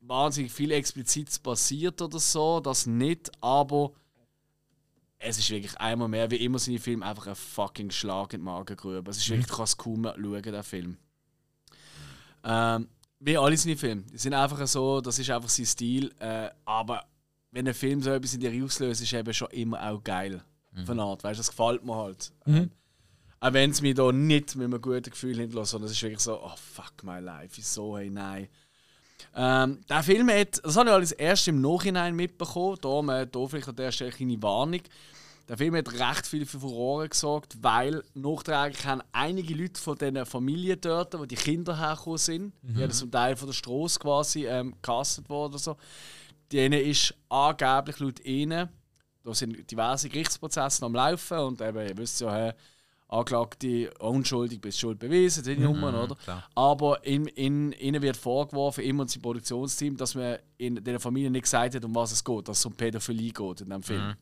wahnsinnig viel explizit passiert oder so, das nicht, aber es ist wirklich einmal mehr, wie immer seine Filme, einfach ein fucking Schlag in die Magengrube. Es ist wirklich, du kannst es kaum schauen, der Film. Ähm, wie alle seine Filme. Die sind einfach so, das ist einfach sein Stil. Äh, aber wenn ein Film so etwas in dir auslöst, ist eben schon immer auch geil. Von Art. Weißt du, das gefällt mir halt. Ähm, auch wenn es mich da nicht mit einem guten Gefühl hinterlässt, sondern es ist wirklich so, oh fuck my life, wieso, hey, nein. Ähm, der Film hat, das habe ich alles erst im Nachhinein mitbekommen, darum äh, da vielleicht an der Stelle eine kleine Warnung. Der Film hat recht viel für Furore gesorgt, weil nachträglich haben einige Leute von diesen Familien dort, wo die Kinder hergekommen sind, die haben zum Teil von der Straße quasi ähm, gecastet worden oder so, denen ist angeblich laut ihnen, da sind diverse Gerichtsprozesse am Laufen und eben, ihr wisst ja, hey, Anklagte unschuldig bis Schuld bewiesen, sind die Nummern, oder? klar. Aber in, in, ihnen wird vorgeworfen, immer ins Produktionsteam, dass man in der Familie nicht gesagt hat, um was es geht, dass es um Pädophilie geht in dem Film.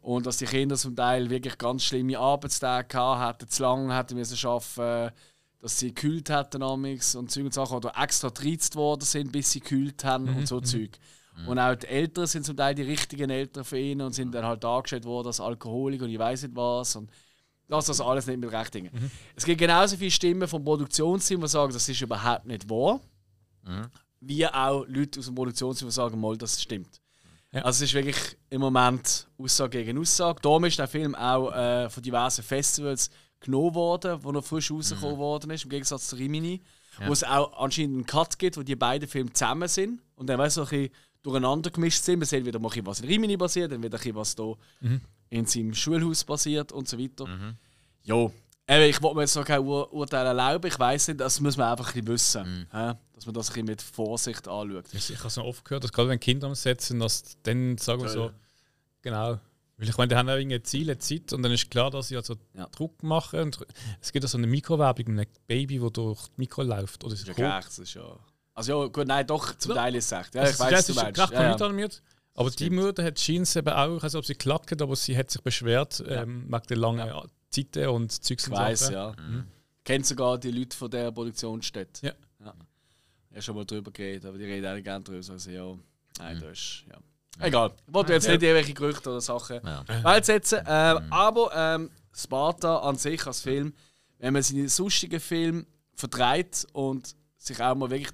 Und dass die Kinder zum Teil wirklich ganz schlimme Arbeitstage hatten, zu lange hätten müssen arbeiten, dass sie gekühlt hätten amigs und Zeug und Sachen oder extra treizt worden sind, bis sie gekühlt haben und so Zeug. Und auch die Eltern sind zum Teil die richtigen Eltern für ihn und sind dann halt dargestellt worden als Alkoholiker und ich weiß nicht was. Und lass das alles nicht mit recht Dingen. Es gibt genauso viele Stimmen vom Produktionsteam, die sagen, das ist überhaupt nicht wahr. Wie auch Leute aus dem Produktionsteam, die sagen, mal, das stimmt. Ja. Also es ist wirklich im Moment Aussage gegen Aussage. Darum ist der Film auch äh, von diversen Festivals genommen worden, wo er frisch rausgekommen worden ist, im Gegensatz zu Rimini. Wo es auch anscheinend einen Cut gibt, wo die beiden Filme zusammen sind und dann weißt du, ein bisschen durcheinander gemischt sind. Man sieht wieder mal, was in Rimini passiert, dann wieder ein bisschen, was da in seinem Schulhaus passiert und so weiter. Ja, eben, ich wollte mir jetzt noch kein Ur Urteil erlauben. Ich weiß nicht, das muss man einfach ein bisschen wissen. hä? Dass man das ein bisschen mit Vorsicht anschaut. Ich ich habe es noch oft gehört, dass gerade wenn Kinder am Set sind, dass dann sagen wir so, genau. Weil ich meine, die haben ja irgendwie Ziele, Zeit und dann ist klar, dass sie also Ja. Druck machen. Und es gibt ja so eine Mikrowerbung mit einem Baby, das durch die Mikro läuft. Oder ist Ja, gleich, das ist ja. Also ja, gut, nein, doch, zum Teil ist es echt. Ja, ich Also, weiß, das was du ist meinst. recht Ja, ja. computeranimiert. Aber die Mutter hat Jeans eben auch, ich weiß nicht, ob sie hat, aber sie hat sich beschwert ähm, wegen der langen Zeiten und Zeugs Ich und weiß, Sachen. ja. Kennt sogar die Leute von der Produktionsstätte. Ja. ja. Ich habe schon mal drüber geredet, aber die reden auch nicht gerne drüber. Also ja, nein, das ist. Ja. Egal. Ich wollte jetzt nicht irgendwelche Gerüchte oder Sachen Ja. wälzen. Ähm, Aber ähm, Sparta an sich als Film, wenn man seine sonstigen Filme verdreht und sich auch mal wirklich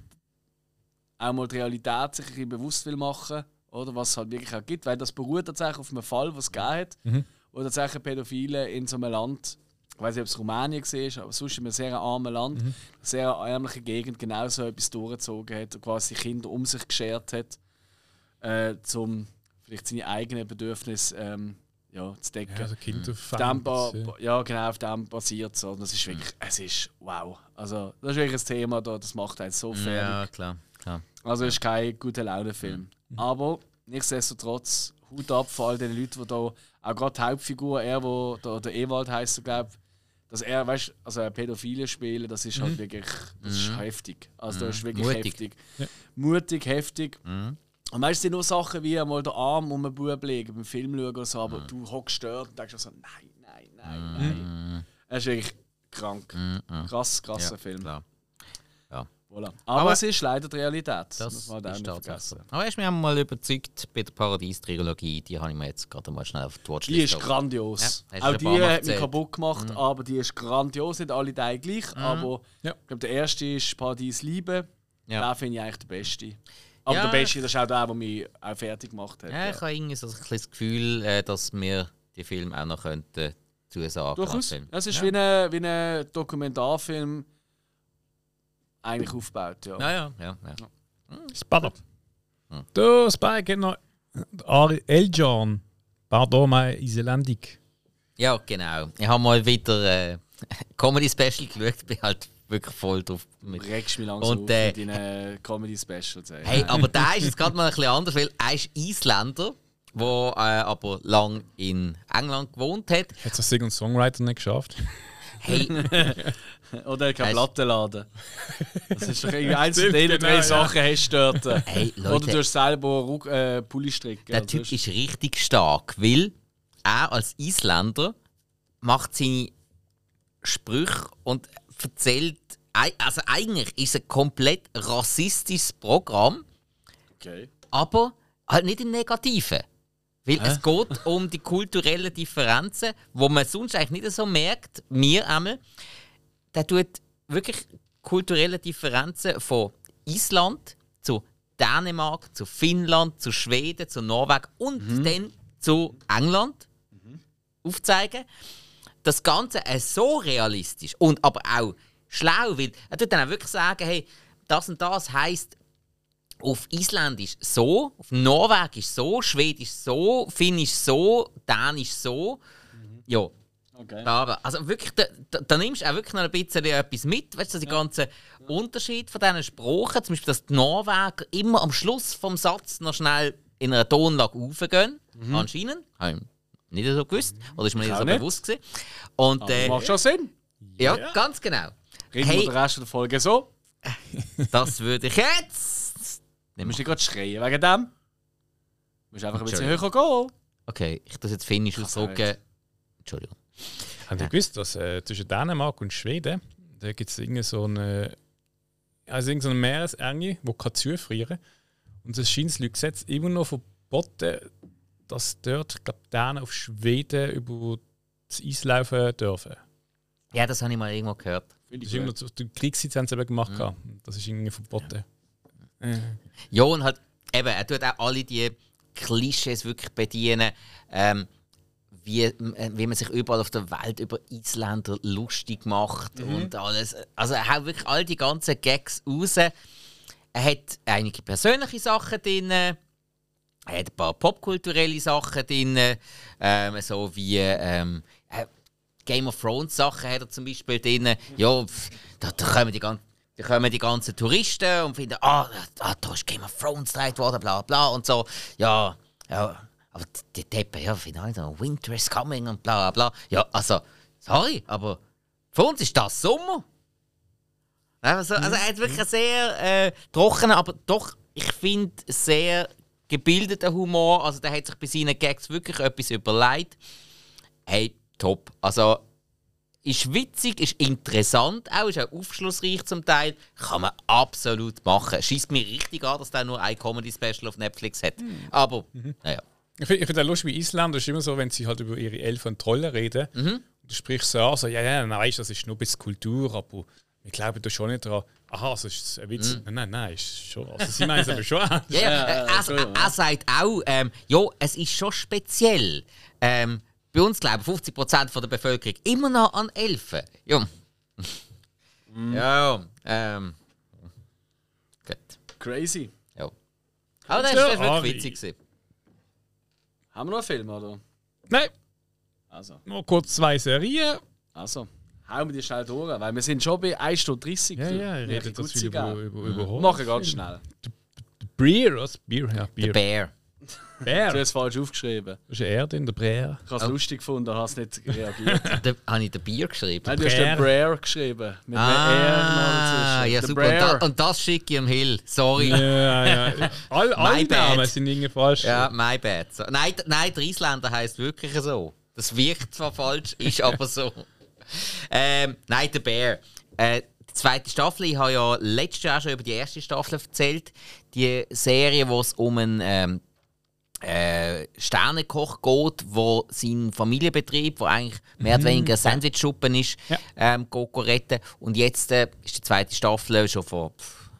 auch mal die Realität sich ein bisschen bewusst will machen, oder was es halt wirklich auch gibt, weil das beruht tatsächlich auf einem Fall, was es gegeben hat, wo tatsächlich Pädophile in so einem Land, ich weiß nicht, ob es Rumänien war, aber sonst in einem sehr armen Land, eine sehr ärmliche Gegend, genau so etwas durchgezogen hat und quasi Kinder um sich geschert hat, äh, zum vielleicht seine eigenen Bedürfnisse ähm, ja, zu decken. Ja, also Kind auf dem ba ja, genau, auf dem basiert es. Das ist wirklich, es ist wow. Also, das ist wirklich ein Thema, da, das macht einen so fertig. Ja, klar. klar. Also, es ist kein guter Laune-Film. Mhm. Aber nichtsdestotrotz, Hut ab vor all den Leuten, die da, auch gerade die Hauptfigur, er, wo der, der Ewald heißt, glaube dass er, weißt also Pädophile spielen, das ist halt mhm. wirklich das ist mhm. heftig. Also, das ist wirklich Mutig. heftig. Ja. Mutig, heftig. Mhm. Und meistens sind nur Sachen wie einmal den Arm um einen Bub legen, beim Film schauen oder so, aber mhm. du hockst dort und denkst so, nein, nein, nein, mhm. nein. Er ist wirklich krank. Mhm. Krass, krasser ja, Film. Klar. Voilà. Aber, aber, es ist leider die Realität. Das, nicht vergessen. Aber hast mich mal überzeugt bei der Paradies-Trilogie. Die habe ich mir jetzt gerade mal schnell auf die Watchlist Die ist grandios. Ja, auch die hat mich kaputt gemacht, mhm. aber die ist grandios. Nicht alle Teile gleich, mhm. aber ja. ich glaube, der erste ist Paradies Liebe. Ja. Den finde ich eigentlich der beste. Aber ja. der Beste das ist auch der, der mich auch fertig gemacht hat. Ja, ich habe irgendwie so ein das Gefühl, äh, dass wir die Filme auch noch könnten zusagen Durchaus. Es ist wie, ein, wie ein Dokumentarfilm eigentlich aufgebaut. Ja, ja, ja. ja, ja. Spada. Hm. Du, Spike, noch Eljan. Pardon, mein Isländik. Ja, genau. Ich habe mal wieder äh, <laughs> Comedy-Special geschaut, bin halt wirklich voll drauf. Mit. Regst mich langsam und, äh, mit deinen Comedy-Specials. Hey, aber <laughs> der ist jetzt gerade mal ein bisschen anders, weil er ist Isländer, der äh, aber lang in England gewohnt hat. Hat es Sing- und Songwriter nicht geschafft? Hey. <laughs> Oder er kann Platte laden. Das ist doch irgendwie eins von den drei Sachen hast du dort. Hey, Leute, Oder du hast selber äh, Pulli stricken. Der Typ ist richtig stark, weil er als Isländer macht seine Sprüche und erzählt, also eigentlich ist es ein komplett rassistisches Programm. Okay. Aber halt nicht im Negativen. Weil Hä? es geht um die kulturellen Differenzen, wo man sonst eigentlich nicht so merkt, mir einmal. Der tut wirklich kulturelle Differenzen von Island zu Dänemark, zu Finnland, zu Schweden, zu Norwegen und mhm. dann zu England mhm. aufzeigen das Ganze ist so realistisch und aber auch schlau, weil er tut dann auch wirklich sagen, hey, das und das heißt auf Isländisch so, auf Norwegisch so, Schwedisch so, Finnisch so, Dänisch so. Mhm. Ja. Okay. Aber, also wirklich, da, da, da, nimmst du auch wirklich noch ein bisschen etwas mit, weißt du, die ja. ganzen Unterschied von diesen Sprachen, zum Beispiel, dass die Norweger immer am Schluss vom Satz noch schnell in einer Tonlage raufgehen, mhm. anscheinend, nicht so gewusst. Oder ist mir nicht so nicht. bewusst gewesen. Und, äh, macht schon Sinn. Ja, ja. ganz genau. Reden hey, wir den Rest der Folge so? <laughs> das würde ich jetzt. Du musst nicht gerade schreien wegen dem. Du musst einfach ein bisschen höher gehen. Okay, ich das jetzt finnisch ausdrücken. Entschuldigung. Habt ihr gewusst, dass äh, zwischen Dänemark und Schweden da gibt es so eine, also irgendeine Meeresenge, die kann zufrieren Und es scheint das Gesetz immer noch verboten, dass dort, glaube Dänen auf Schweden über das Eis laufen dürfen. Ja, das habe ich mal irgendwo gehört. Das ist immer die eben gemacht. Mhm. Das ist irgendwie verboten. Ja. Ja, und halt, eben, er tut auch alle die Klischees wirklich bedienen. Ähm, wie, äh, wie man sich überall auf der Welt über Isländer lustig macht mhm. und alles. Also er haut wirklich all die ganzen Gags raus. Er hat einige persönliche Sachen drin. Er hat ein paar popkulturelle Sachen drin, ähm, so wie ähm, äh, Game of Thrones Sachen hat er zum Beispiel drin. Ja, da, da kommen die ganzen da kommen die ganzen Touristen und finden, ah, ah da ist Game of Thrones gedreht worden, bla bla und so. Ja, ja, aber die Deppen, ja, finden Winter is coming und bla bla. Ja, also, sorry, aber für uns ist das Sommer. Also, also er hat wirklich sehr äh, trockenen, aber doch, ich finde, sehr gebildeter Humor. Also der hat sich bei seinen Gags wirklich etwas überlegt. Hey, top. Also ist witzig, ist interessant, auch ist auch aufschlussreich zum Teil. Kann man absolut machen. Schießt mir richtig an, dass der nur ein Comedy-Special auf Netflix hat. Mhm. Aber, mhm. naja. Ich finde find lustig, wie Isländer ist immer so, wenn sie halt über ihre Elfen und Trollen reden. Mhm. Du sprichst so an, so, ja, ja, nein, weißt, das ist nur ein bisschen Kultur, aber ich glaube da schon nicht dran. Aha, das ist ein Witz. Mm. Nein, nein, nein, ist schon. Also sie meinen es aber schon. <laughs> ja, ja, er, er, er sagt auch, ähm, ja, es ist schon speziell. Ähm, bei uns glauben 50% von der Bevölkerung immer noch an Elfen. Ja. Mm. Ja, ähm. Gut. Crazy. Ja. Aber das war wirklich witzig. Gewesen. Haben wir noch einen Film, oder? Nein, Also, nur kurz zwei Serien. also. Hauen wir die schnell durch, weil wir sind schon bei 1 Stunde 30. Ja, ja, Ein ich rede das viel über, über, über Horror. Machen ganz schnell. Beer, was? Bier, ja, The Bier. Bear. Du Bär. hast es falsch aufgeschrieben. Das ist Erde in der Bär. Ich habe es lustig gefunden, habe es nicht reagiert. <laughs> Da habe ich den Bier geschrieben. Nein, du hast den Brer geschrieben. Mit Ah, ja Der super. Und, da, und das schicke ich am Hill. Sorry. Ja, ja. All, <laughs> alle. Namen sind irgendwie falsch. Ja, my bad. So. Nein, nein, der Isländer heisst wirklich so. Das wirkt zwar falsch, ist <laughs> aber so. Ähm, nein, der Bear. Äh, die zweite Staffel, ich habe ja letztes Jahr schon über die erste Staffel erzählt. Die Serie, wo es um einen ähm, äh, Sternekoch geht, wo sein Familienbetrieb, wo eigentlich mehr oder weniger ein Sandwichschuppen ist, Ja. ähm, geht retten. Und jetzt äh, ist die zweite Staffel schon vor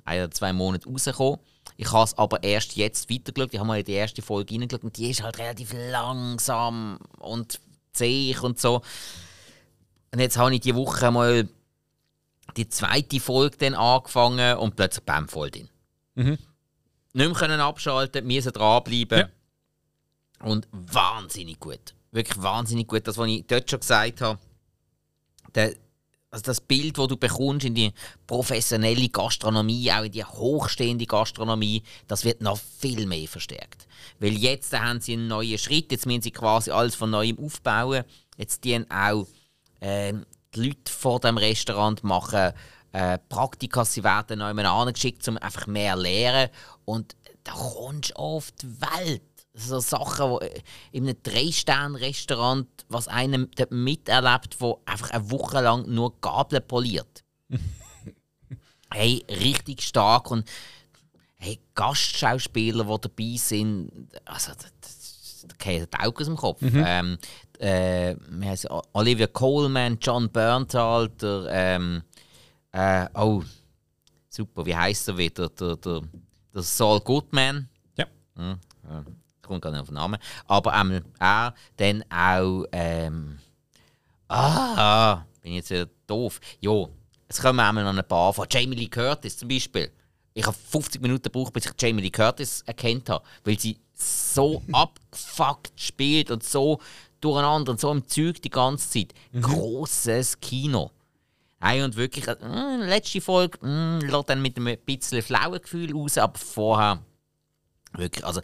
ein oder zwei Monaten rausgekommen. Ich habe es aber erst jetzt weitergeschaut. Ich habe mal in die erste Folge reingeschaut und die ist halt relativ langsam und zäh und so. Und jetzt habe ich die Woche mal die zweite Folge dann angefangen und plötzlich bam, voll drin. Mhm. Nicht mehr können abschalten, müssen dranbleiben. Ja. Und wahnsinnig gut. Wirklich wahnsinnig gut. Das, was ich dort schon gesagt habe. Der, also das Bild, das du bekommst in die professionelle Gastronomie, auch in die hochstehende Gastronomie, das wird noch viel mehr verstärkt. Weil jetzt haben sie einen neuen Schritt, jetzt müssen sie quasi alles von neuem aufbauen. Jetzt dienen auch ähm, die Leute vor dem Restaurant machen äh, Praktika, sie werden noch jemanden angeschickt, um einfach mehr zu lernen. Und da kommst du auf die Welt. So Sachen, wo äh, in einem Drei-Sterne-Restaurant, was einem dort miterlebt, wo einfach eine Woche lang nur Gabeln poliert. <laughs> hey, richtig stark. Und hey, Gastschauspieler, die dabei sind, also da gehen die Augen aus dem Kopf. Ähm, äh, Olivia Coleman, John Berntal, der, ähm, äh, oh, super, wie heißt er wieder? Der, der, der Saul Goodman. Ja. Hm, komme gar nicht auf den Namen. Aber ähm, er, dann auch, ähm, ah, bin ich jetzt wieder doof. Ja, es kommen einmal noch ein paar von Jamie Lee Curtis zum Beispiel. Ich habe 50 Minuten gebraucht, bis ich Jamie Lee Curtis erkannt habe, weil sie so <laughs> abgefuckt spielt und so durcheinander und so im Zeug die ganze Zeit. Großes Kino. Hey, und wirklich, äh, letzte Folge mm, lässt dann mit einem bisschen flauen Gefühl raus, aber vorher wirklich, also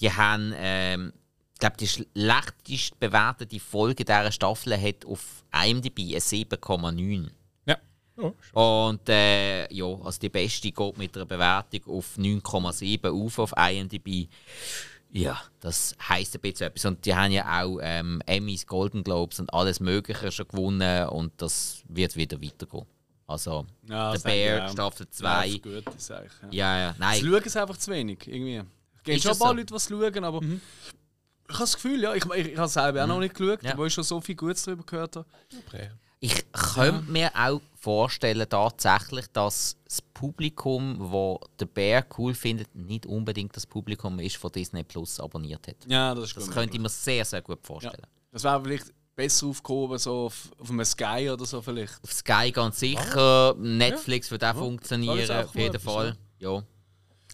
die haben, ähm, ich glaube, die schlechtest bewertete Folge dieser Staffel hat auf IMDb eine 7,9. Ja. Oh, Und äh, ja, also die beste geht mit einer Bewertung auf 9,7 auf auf IMDb. Ja, das heisst ein bisschen etwas. Und die haben ja auch ähm, Emmys, Golden Globes und alles Mögliche schon gewonnen und das wird wieder weitergehen. Also, Ja, The Bear. Staffel Ja, 2. ist gut, das sage ich. Ja. Ja, ja, Sie nein. schauen es einfach zu wenig, irgendwie. Es gibt schon ein paar so? Leute, die es schauen, aber ich habe das Gefühl, ja, ich, ich, ich habe selber auch noch nicht geschaut, Mhm. Ja. obwohl ich schon so viel Gutes darüber gehört habe. Ich könnte mir auch vorstellen, tatsächlich, dass das Publikum, das den Bär cool findet, nicht unbedingt das Publikum ist, das Disney Plus abonniert hat. Ja, das ist Das könnte ich mir sehr, sehr gut ja. vorstellen. Das wäre vielleicht besser aufgehoben, so auf, auf einem Sky oder so vielleicht. Auf Sky ganz sicher, Netflix wird auch funktionieren, ist auch auf jeden Fall. Ja.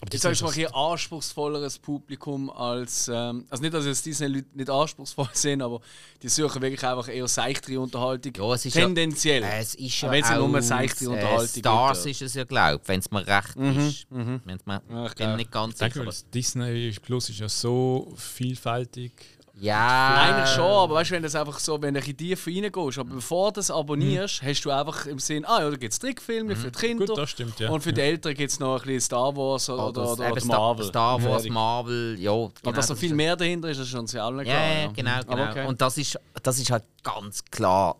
Aber Jetzt sagst du mal ein anspruchsvolleres Publikum als. Ähm, also nicht, dass jetzt diese Leute nicht anspruchsvoll <laughs> sind, aber die suchen wirklich einfach eher seichtere Unterhaltung. Ja, es ist Tendenziell. Ja, es ist ja wenn es auch, nur eine seichte äh, Unterhaltung Stars gibt, ist es ja, glaube ich, wenn es mir recht ist. Wenn's mir, Ja, ich bin glaub. nicht ganz Ich denke, sicher. Disney Plus ist ja so vielfältig. Ja, Eigentlich schon, aber weißt du, wenn das einfach so, wenn du in die Tiefe reingehst, aber bevor du es abonnierst, hast du einfach im Sinn, ah ja, da gibt es Trickfilme für die Kinder. Gut, das stimmt, ja. Und für die Eltern gibt es noch ein bisschen Star Wars oder, Oder oder, oder, oder Star, Marvel. Star Wars. Marvel, ja. Genau, Und dass noch das viel mehr dahinter ist, das ist uns ja allen klar. ja, genau, genau. okay. Und das ist, das ist halt ganz klar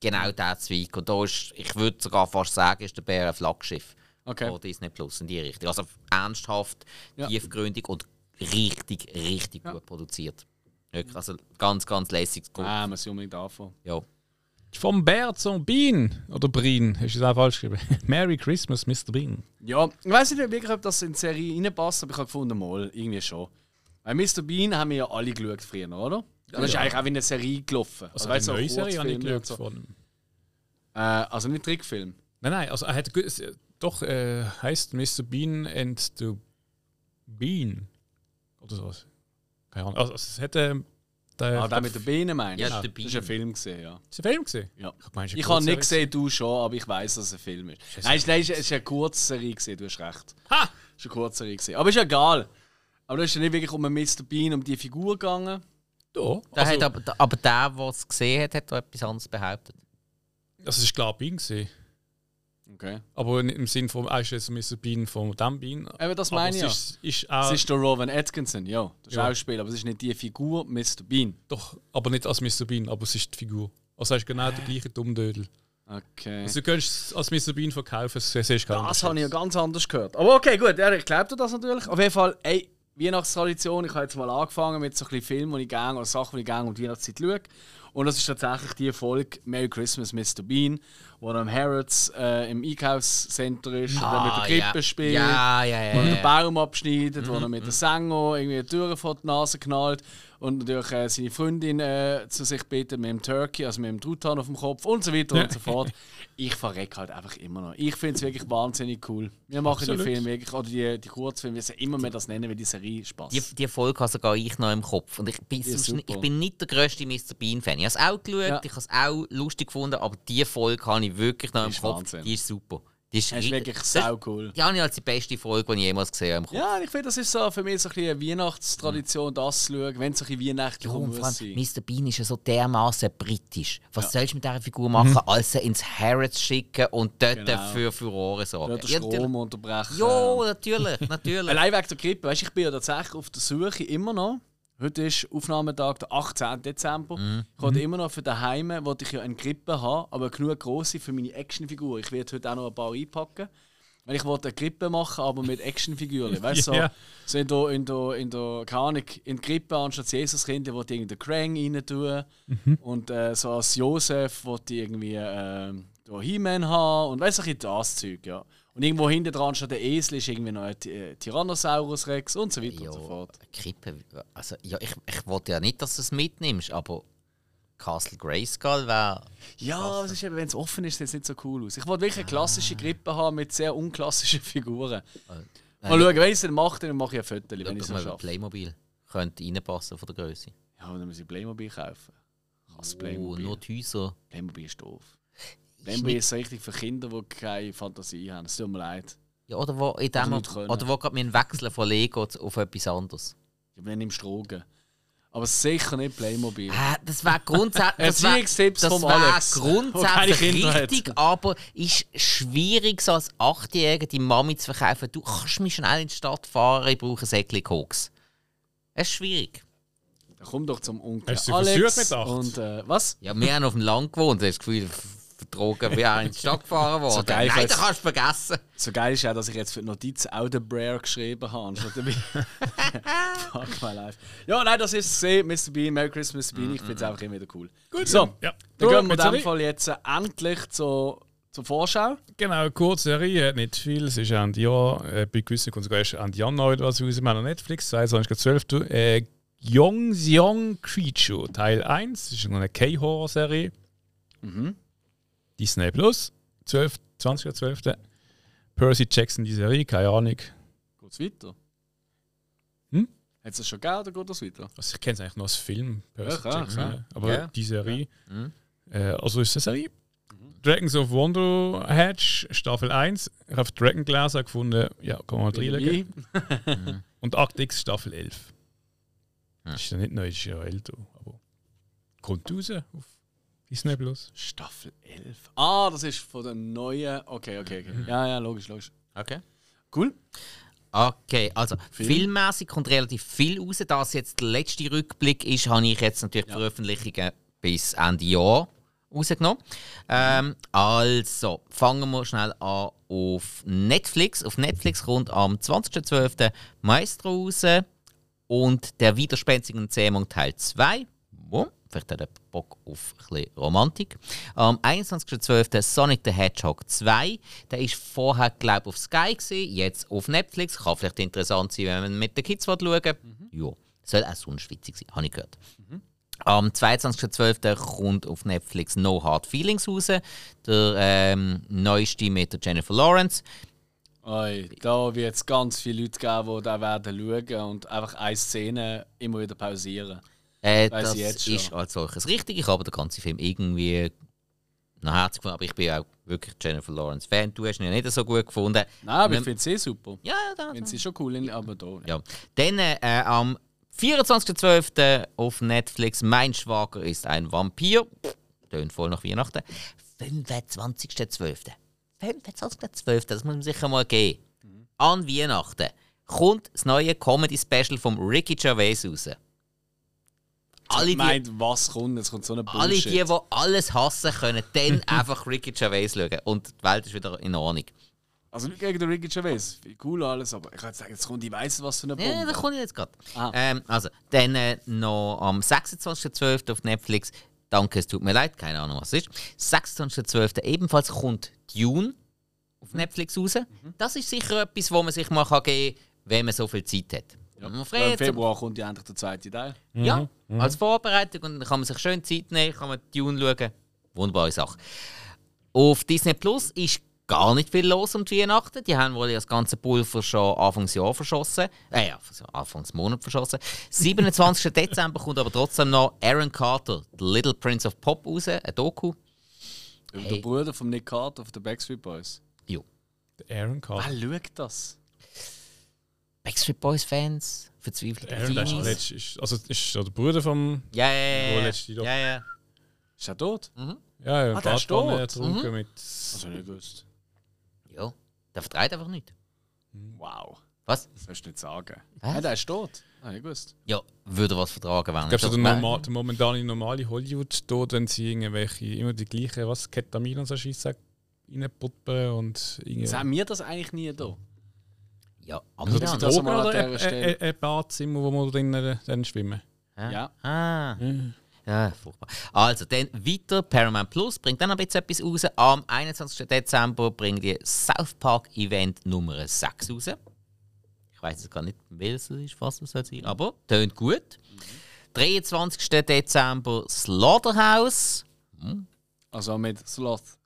genau der Zweig. Und da ist, ich würde sogar fast sagen, ist der Bär ein Flaggschiff okay. von Disney Plus in die Richtung. Also ernsthaft, Ja. tiefgründig und richtig, richtig Ja. gut produziert. Wirklich, also ganz, ganz lässiges Gut. Ah, muss ich unbedingt anfangen. Ja. Vom Bär zum Bean. Oder Breen. Hast du es auch falsch geschrieben? <laughs> Merry Christmas, Mr. Bean. Ja, ich weiß nicht wirklich, ob das in die Serie reinpasst, aber ich habe gefunden, mal, irgendwie schon. Weil Mr. Bean haben wir ja alle geschaut früher, oder? Und das ist ja. eigentlich auch wie eine Serie gelaufen. Also, weißt die du, neue Serie habe ich geschaut so. von ihm. Äh, also nicht Trickfilm. Nein, nein, also er hat doch äh, heißt Mr. Bean and the Bean oder sowas. Keine Ahnung. Also es hat ähm, Der, Ah, der mit den Bienen meinst Ja, du? der Das ist ein. Film gesehen, ja. Ist ein Film gesehen? ja. Ich, meine, Ich habe nicht gesehen, du schon, aber ich weiß, dass es ein Film ist. Nein, es ist- nein, es ist eine Kurzserie gesehen, du hast recht. Ha! Es ist eine Kurzserie gesehen. Aber ist ja egal. Aber da ist ja nicht wirklich um Mr. Bean, um die Figur gegangen. Da. Der Also, hat aber, aber der, der es gesehen hat, hat da etwas anderes behauptet. das ist klar Bean gesehen. Okay. Aber nicht im Sinn von, ah, ist jetzt Mr. Bean von dem Bean. Eben, das meine ich ja. es ist, ist Es auch, ist der Rowan Atkinson, ja, der Ja. Schauspieler, aber es ist nicht die Figur Mr. Bean. doch, aber nicht als Mr. Bean, aber es ist die Figur. Also es ist genau der gleiche Dummdödel. Okay. Also du könntest es als Mr. Bean verkaufen, es siehst keinen Das habe ich ja ganz anders gehört. Aber okay, gut, ja, ich glaube dir das natürlich. Auf jeden Fall, ey, Weihnachtstradition, ich habe jetzt mal angefangen mit so ein bisschen Filmen, die ich gerne, oder Sachen, die ich gerne um die Weihnachtszeit schaue. Und das ist tatsächlich die Folge Merry Christmas, Mr. Bean, wo er am Harrods äh, im Einkaufscenter ist und dann mit der Krippe Ah, ja. spielt. Ja, ja. Wo er den. Baum abschneidet, wo er mit der Sänger irgendwie die Türen vor die Nase knallt und natürlich äh, seine Freundin äh, zu sich bittet mit dem Turkey, also mit dem Truthahn auf dem Kopf und so weiter und so <laughs> fort. Ich verrecke halt einfach immer noch. Ich finde es wirklich wahnsinnig cool. Wir machen Absolut. die Filme wirklich, oder die, die Kurzfilme, wir sollen immer mehr das nennen, weil die Serie Spaß. Die, die Folge habe sogar ich noch im Kopf. Und ich bin, sonst ich bin nicht der grösste Mr. Bean-Fan. Ich habe es auch geschaut, ich habe es auch lustig gefunden, aber die Folge habe ich wirklich noch im Kopf. Wahnsinn. Die ist super. Die ist, Das ist wirklich sau cool. Die habe ich als die beste Folge, die ich jemals gesehen habe. Ja, ich finde, das ist so für mich so ein eine Weihnachtstradition, das zu schauen, wenn es so ein weihnachtlich Ja, muss sein. Mr. Bean ist ja so dermaßen britisch. Was sollst du mit dieser Figur machen, als sie ins Harrods schicken und dort Genau. für Furore sorgen? Dort Ja, natürlich. Strom unterbrechen. Ja, natürlich, natürlich. <laughs> Allein wegen der Grippe. Weißt, ich bin ja tatsächlich auf der Suche immer noch. Heute ist Aufnahmetag der 18. Dezember. Mhm. Ich wollte immer noch für daheim, wollte ich ja eine Grippe haben, aber genug große für meine Actionfigur. Ich werde heute auch noch ein paar einpacken. Weil ich wollte eine Grippe machen, aber mit Actionfiguren. <laughs> Weißt du, Ja. so, so in der, in der, in der, keine Ahnung, in die Grippe anstatt Jesuskind, wollte ich irgendeinen Krang rein tun. Und äh, so als Josef wollte ich irgendwie äh, He-Man haben. Und weißt du, das Zeug, ja. Und irgendwo hinten dran statt der Esel ist irgendwie noch ein äh, Tyrannosaurus Rex und so weiter ja, und so fort. Krippe, also, ja, ich, ich wollte ja nicht, dass du es mitnimmst, aber Castle Grayskull wäre. Ja, es ist eben, wenn es offen ist, sieht es nicht so cool aus. Ich wollte wirklich eine klassische Grippe haben mit sehr unklassischen <laughs> Figuren. Mal schauen, wenn ich es dann mache, dann mache ich ein Foto, wenn ich es schaffe. Playmobil könnte reinpassen von der Größe. Ja, dann muss ich Playmobil kaufen. Krass, Oh, Playmobil. nur die Häuser. Playmobil ist doof. Playmobil ist richtig für Kinder, die keine Fantasie haben. Es tut mir leid. Ja, oder wo, in dem, oder wo gerade wir wechseln von Lego auf etwas anderes. Ich bin im Strogen. Aber sicher nicht Playmobil. Äh, das wäre grundsätzlich. das wär- <laughs> das wär <laughs> grundsätzlich Kinder hat. richtig, aber ist schwierig, so als Achtjähriger die Mami zu verkaufen. Du kannst mich schnell in die Stadt fahren, ich brauche ein Säckchen Koks. Es ist schwierig. Dann komm doch zum Onkel Hast du Alex. versucht mit acht? Und äh, was? Ja, wir haben auf dem Land gewohnt, hast das Gefühl, wir haben in die Stadt gefahren worden. So geil, Nein, das kannst du vergessen. So geil ist ja, dass ich jetzt für die Notiz auch den Brer geschrieben habe. <laughs> Fuck my life. Ja, nein, das ist es gesehen. Mr. Bean, Merry Christmas, Mr. Bean. Ich finde es einfach immer wieder cool. Gut, So, ja. dann gehen wir in dem. Fall jetzt äh, endlich zur, zur Vorschau. Genau, kurze Serie, nicht viel. Es ist Ende Jahr, äh, bei gewissen kommt sogar erst Ende Januar etwas raus. Wir haben Netflix, 22.12. Äh, Young's Young Creature, Teil 1. Das ist eine K-Horror-Serie. Mhm. Disney Plus, 12, 20.12. Percy Jackson, die Serie, keine Ahnung. Geht es weiter? Hm? Hat es das schon gegeben oder geht das weiter? Also ich kenne es eigentlich nur als Film, Percy Ja, klar, Jackson. ja. ja. Aber Ja. die Serie. Mhm. Äh, also ist es eine Serie. Dragons of Wonder Hatch, Staffel 1. Ich habe Dragon gelesen, gefunden, ja, kann man mal reinlegen. Wie? <laughs> Und Akt X Staffel 11. Ja. Das ist ja nicht neu, das ist ja älter. Aber kommt raus auf Disney Plus. Staffel 11. Ah, das ist von der neuen. Okay, okay, okay. Ja, ja, logisch, logisch. Okay. Cool. Okay, also Film? filmmäßig kommt relativ viel raus. Da es jetzt der letzte Rückblick ist, habe ich jetzt natürlich die Veröffentlichungen bis Ende Jahr rausgenommen. Ähm, also, fangen wir schnell an auf Netflix. Auf Netflix kommt am 20.12. Maestro raus und der widerspenstigen Zähmung Teil 2. Wo? Vielleicht hat er Bock auf ein bisschen Romantik. Am 21.12. Sonic the Hedgehog 2. Der ist vorher, glaube ich, auf Sky, gewesen, jetzt auf Netflix. Kann vielleicht interessant sein, wenn man mit den Kids schauen will. Ja, soll auch sonst witzig sein, habe ich gehört. Am 22.12. kommt auf Netflix No Hard Feelings raus. Der ähm, neueste mit der Jennifer Lawrence. Oi, da wird es ganz viele Leute geben, die da werden schauen und einfach eine Szene immer wieder pausieren. Äh, das ist als solches richtig. Ich habe den ganzen Film irgendwie noch herzlich gefunden, aber ich bin auch wirklich Jennifer Lawrence Fan. Du hast ihn ja nicht so gut gefunden. Nein, aber ich Ähm, finde sie super. Ja, da, Ich finde sie schon cool, in- aber da. Ja. Dann äh, am 24.12. auf Netflix Mein Schwager ist ein Vampir. Tönt voll nach Weihnachten. 25.12. 25.12. Das muss man sicher mal geben. An Weihnachten kommt das neue Comedy-Special vom Ricky Gervais raus. Alle die, meint, was kommt, es kommt so eine alle die, Bullshit. die alles hassen, können dann <laughs> einfach Ricky Gervais schauen. Und die Welt ist wieder in Ordnung. Also nicht gegen den Ricky Gervais, cool alles, aber ich kann sagen, jetzt kommt, ich weiss, was für eine Bombe. Ja, da komme ich jetzt gerade. Ah. Ähm, also, dann äh, noch am 26.12. auf Netflix. Danke, es tut mir leid, keine Ahnung, was es ist. 26.12. ebenfalls kommt Dune auf Netflix raus. Mhm. Das ist sicher etwas, wo man sich mal geben kann, wenn man so viel Zeit hat. Ja, frei Im hat, Februar kommt ja endlich der zweite Teil. ja, als Vorbereitung und dann kann man sich schön Zeit nehmen, kann man Dune schauen. Wunderbare Sache. Auf Disney Plus ist gar nicht viel los um die Weihnachten. Die haben wohl das ganze Pulver schon Anfangsjahr verschossen. Äh, ja, also Anfangsmonat verschossen. 27. <laughs> Dezember kommt aber trotzdem noch Aaron Carter, The Little Prince of Pop raus, ein Doku. Über Hey. Den Bruder von Nick Carter von den Backstreet Boys. Jo. Der Aaron Carter. Wer schaut das? Backstreet Boys Fans, verzweifelte Aaron, der ist, Teenies. letzt- ist, also ist der Bruder vom. Ja, ja, Wo ja. Ja, ja. ja. Ist er tot? Ja, ja, Ah, der ist tot. getrunken mit. Ich nicht gewusst. ja. Der vertreibt einfach nicht. Wow. Was? Das sollst du nicht sagen. Was? Nein, der ist tot. Habe ich gewusst. Ja, würde was vertragen, wenn Ich glaube, so der, normal, der momentane normale Hollywood tut, wenn sie irgendwelche immer die gleichen, was, Ketamin und so Scheiße reinpuppen und irgendwie. Sagen wir das eigentlich nie da? Ja, Also das ist oder ein, Stelle. ein, ein Badzimmer, wo wir drinnen dann schwimmen. Ja. Ah. Ja, furchtbar. Also, dann weiter. Paramount Plus bringt dann noch ein bisschen etwas raus. Am 21. Dezember bringt die South Park Event Nummer 6 raus. Ich weiß jetzt gar nicht, welches es ist, was es soll sein, aber tönt gut. 23. Dezember Slaughterhouse. Also mit Sloth.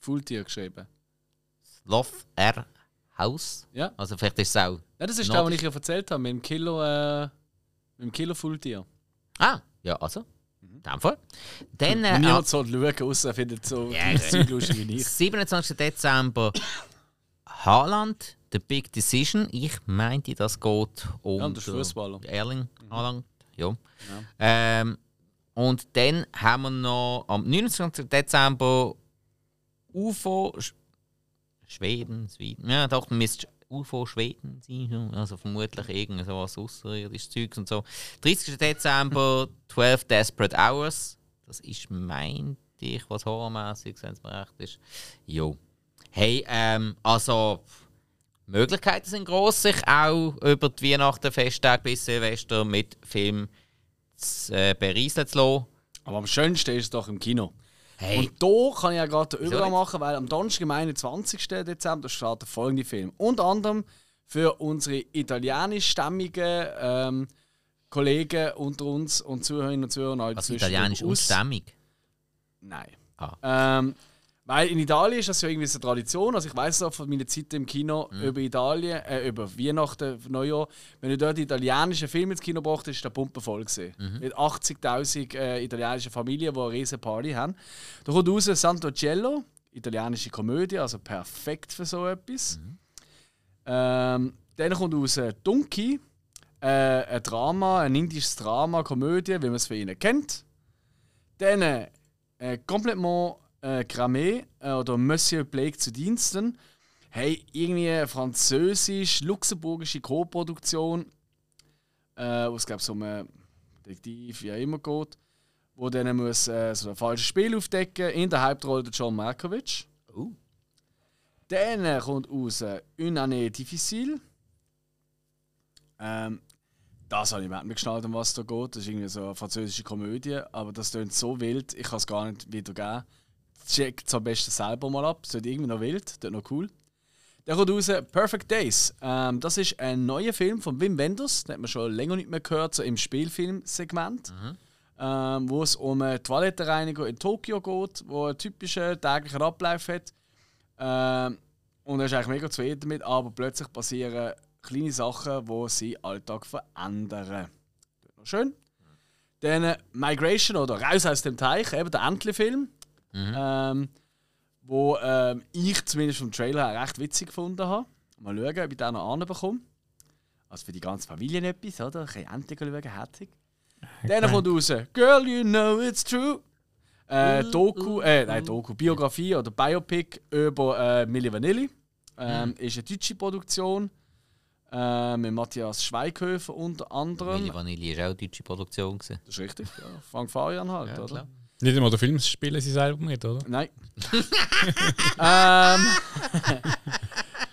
Fulltier geschrieben. Sloth R House. Ja. Also, vielleicht ist es auch. ja das ist Nordisch. das, was ich ja erzählt habe, mit dem Kilo, äh, mit dem Kilo Fulltier. Ah, ja, also. In dem Fall. Dann. Äh, niemand soll schauen, außer er findet so Ja, Zeug lustig wie ich. 27. Dezember Haaland, The Big Decision. Ich meinte, das geht um Ja, das Fußballer. Erling Haaland. Ja. Ähm, und dann haben wir noch am 29. Dezember UFO Schweden, Schweden. Ja, doch, müsste UFO Schweden sein. ja. Also vermutlich irgend so außerirdisches Zeugs und so. 30. Dezember <laughs> 12 Desperate Hours. Das ist, meinte ich, was horrormäßig, wenn es mir recht ist. Jo. Hey, ähm, also. Möglichkeiten sind groß, sich auch über die Weihnachten, Festtage bis Silvester mit Film zu äh, berieseln zu lassen. Aber am schönsten ist es doch im Kino. Hey, Und da kann ich ja gerade den Übergang machen, weil am Donnerstag, am 21. Dezember, starten folgende Filme. Unter anderem für unsere italienischstämmigen ähm, Kollegen unter uns und Zuhörerinnen und Zuhörer. zwischendurch italienisch und stämmig. Nein. Ah. Ähm, weil in Italien ist das ja irgendwie so eine Tradition. Also ich weiß es auch von meiner Zeit im Kino Mhm. über Italien, äh, über Weihnachten, Neujahr. Wenn du dort italienischen Film ins Kino gebracht hast, ist der Pumpe voll gewesen. Mhm. Mit 80.000 äh, italienischen Familien, die eine riesen Party haben. Da kommt raus Santo Cielo, italienische Komödie, also perfekt für so etwas. Mhm. Ähm, dann kommt raus Donkey, äh, ein Drama, ein indisches Drama, Komödie, wie man es für ihn kennt. Dann äh, Complètement äh, Gramé äh, oder Monsieur Blake zu Diensten. Hey, irgendwie eine französisch-luxemburgische Co-Produktion, äh, wo es glaube so um einen Detektiv wie auch immer geht, wo dann muss äh, so ein falsches Spiel aufdecken. In der Hauptrolle der John Malkovich. Oh. Dann äh, kommt raus äh, Une année difficile. Ähm, das habe ich überhaupt nicht geschnallt, um was es da geht. Das ist irgendwie so eine französische Komödie, aber das klingt so wild, ich kann es gar nicht wiedergeben. Checkt es am besten selber mal ab. Es ist irgendwie noch wild, das noch cool. Dann kommt raus Perfect Days. Ähm, das ist ein neuer Film von Wim Wenders. Den hat man schon länger nicht mehr gehört, so im Spielfilmsegment. Ähm, wo es um eine Toilettenreiniger in Tokio geht, wo einen typischen täglichen Ablauf hat. Ähm, und er ist eigentlich mega zufrieden damit, aber plötzlich passieren kleine Sachen, die seinen Alltag verändern. Das ist noch schön. Dann Migration oder Raus aus dem Teich, eben der Entli-Film. Ähm, wo ähm, ich zumindest vom Trailer her recht witzig gefunden habe. Mal schauen, ob ich den noch anbekomme. Also für die ganze Familie etwas, oder? Ein bisschen Ente schauen, herzig. Dann kommt raus Girl, you know it's true. Äh, Doku, äh, nein, Doku, Biografie oder Biopic über äh, Milli Vanilli. Ähm, Ist eine deutsche Produktion. Äh, mit Matthias Schweighöfer unter anderem. Milli Vanilli ist auch eine deutsche Produktion. Gewesen. Das ist richtig, ja. Frank Farian halt, Ja, oder? klar. Nicht immer der Film spielen sie selber mit, oder? Nein. <laughs> ähm, <laughs>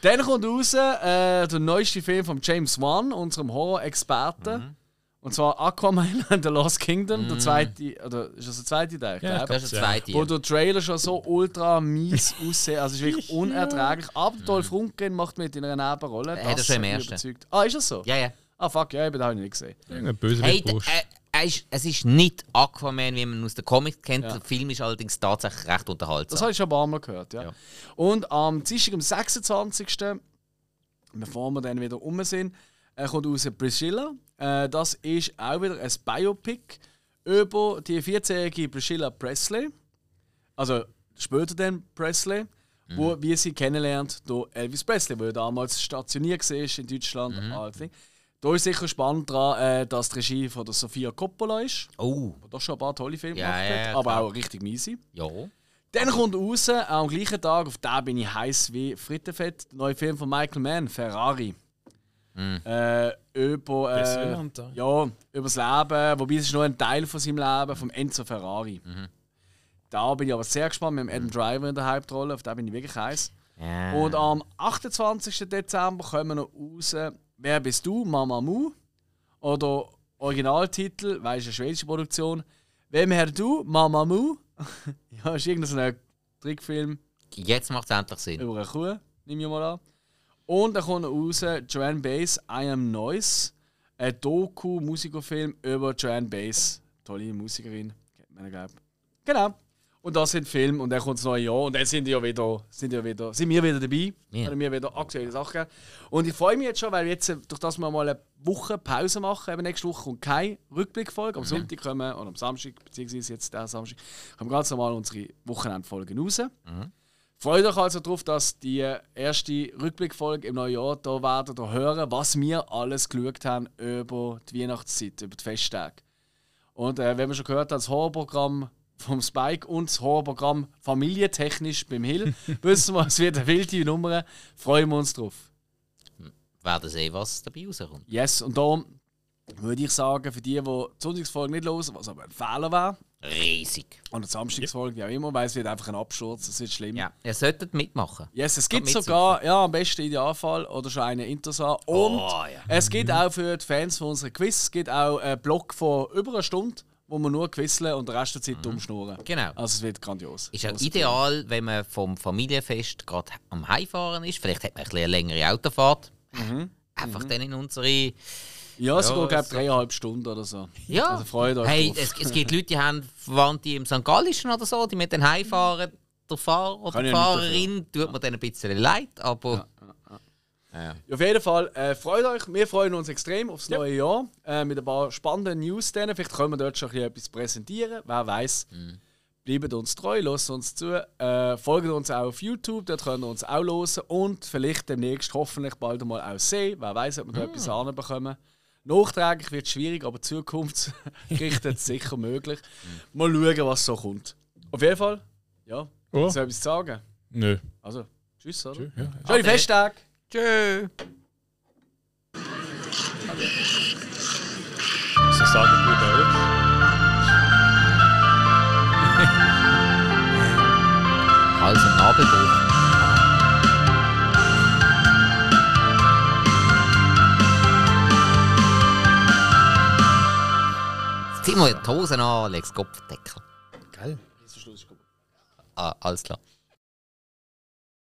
dann kommt raus äh, der neueste Film von James Wan, unserem Horror-Experten. Und zwar Aquaman <laughs> and the Lost Kingdom, der zweite, oder ist das der zweite Teil? Ich Ja, glaube. Das ist der zweite. Wo der Trailer schon so ultra mies aussieht. Also es ist wirklich unerträglich. Aber der Dolph Lundgren macht mit in einer Nebenrolle. Er hat Das er schon im ersten. überzeugt. Ah, ist das so? Ja, ja. Ah, fuck, ja, das habe ich nicht gesehen. Irgendein böser Hey, äh, ist, es ist nicht Aquaman, wie man aus den Comics kennt. Ja. Der Film ist allerdings tatsächlich recht Das unterhaltsam. habe ich schon ein paar Mal gehört, ja. Ja. Und am Dienstag, am 26., bevor wir dann wieder rum sind, äh, kommt raus Priscilla. Äh, das ist auch wieder ein Biopic über die 14-jährige Priscilla Presley. Also später dann Presley, wo wie sie kennenlernt durch Elvis Presley, der damals stationiert war in Deutschland. alles Ding. Da ist sicher spannend daran, äh, dass die Regie von der Sofia Coppola ist, Oh, die doch schon ein paar tolle Filme Ja, gemacht hat, ja, aber klar. auch richtig miese. ja. Dann kommt raus, am gleichen Tag, auf den bin ich heiß wie Frittenfett, der neue Film von Michael Mann, Ferrari. Äh, über, äh, ja. über das Leben, wobei es ist nur ein Teil von seinem Leben, vom Enzo Ferrari. Da bin ich aber sehr gespannt mit dem Adam Driver in der Hauptrolle, auf den bin ich wirklich heiß. ja. Und am 28. Dezember kommen noch raus Wer bist du, Mamamoo? Oder Originaltitel, weil es eine schwedische Produktion. Wem Herr du, Mamamoo? <laughs> ja, ist irgendein Trickfilm Jetzt macht es endlich Sinn. über eine Kuh, nehme ich mal an. Und dann kommt raus Joanne Bass, I Am Noise. Ein Doku-Musikerfilm über Joanne Bass. Tolle Musikerin, kennt man glaube Genau. Und das sind Filme und dann kommt das neue Jahr und dann sind die ja wieder, sind, ja wieder, sind wir wieder dabei. Ja. Haben wir wieder aktuelle Sachen gegeben. Und ich freue mich jetzt schon, weil jetzt, äh, durch das wir mal eine Woche Pause machen, eben nächste Woche kommt keine Rückblickfolge. Am Sonntag kommen, oder am Samstag, beziehungsweise jetzt der Samstag, kommen ganz normal unsere Wochenendfolgen raus. Freut euch also darauf, dass die erste Rückblickfolge im neuen Jahr da werdet ihr hören, was wir alles geschaut haben über die Weihnachtszeit, über die Festtage. Und äh, wenn wir schon gehört haben, das Horrorprogramm vom Spike und das Horrorprogramm familientechnisch beim Hill, <laughs> wissen wir, es wird eine wilde Nummer. Freuen wir uns drauf. Werden sehen, was dabei rauskommt. Yes, und darum würde ich sagen, für die, die die Sonntagsfolge nicht hören, was aber ein Fehler wäre, Riesig. oder die Samstagsfolge, wie auch immer, weil es wird einfach ein Absturz, das wird schlimm. Ja, ihr solltet mitmachen. Yes, es gibt sogar, ja, am besten Idealfall oder schon einen Intersa. Und Oh, ja. es gibt auch für die Fans von unserer Quiz, es gibt auch einen Block von über einer Stunde, wo wir nur quizzeln und den Rest der Zeit umschnurren. Genau. Also es wird grandios. Ist auch ideal, wenn man vom Familienfest gerade am Heimfahren ist. Vielleicht hat man ein bisschen eine längere Autofahrt. Mhm. Einfach dann in unsere. Ja, sogar, Ja, glaube es- dreieinhalb Stunden oder so. Ja, Also freut euch hey, es, es gibt Leute, die haben Verwandte im St. Gallischen oder so, die mit den heimfahren. Der Fahrer oder die Fahrerin tut mir dann ein bisschen leid, aber. Ja. Auf jeden Fall, äh, freut euch. Wir freuen uns extrem aufs neue Jahr. Äh, mit ein paar spannenden News. Dann. Vielleicht können wir dort schon ein bisschen etwas präsentieren. Wer weiß. Bleibt uns treu, lasst uns zu. Äh, folgt uns auch auf YouTube, dort könnt ihr uns auch hören. Und vielleicht demnächst hoffentlich bald mal auch sehen. Wer weiß, ob wir da etwas anbekommen. Nachträglich wird es schwierig, aber zukunftsgerichtet <laughs> sicher möglich. Mal schauen, was so kommt. Auf jeden Fall, ja, Oh. soll ich etwas sagen? Nö. Also, tschüss, oder? Ja. Schöne Ade. Festtage! Tschö. So sagen gut auch. <laughs> Hals- und Nabelbruch. Zieh mal die Hosen an, leg's Kopfdeckel. Geil. Ah, alles klar.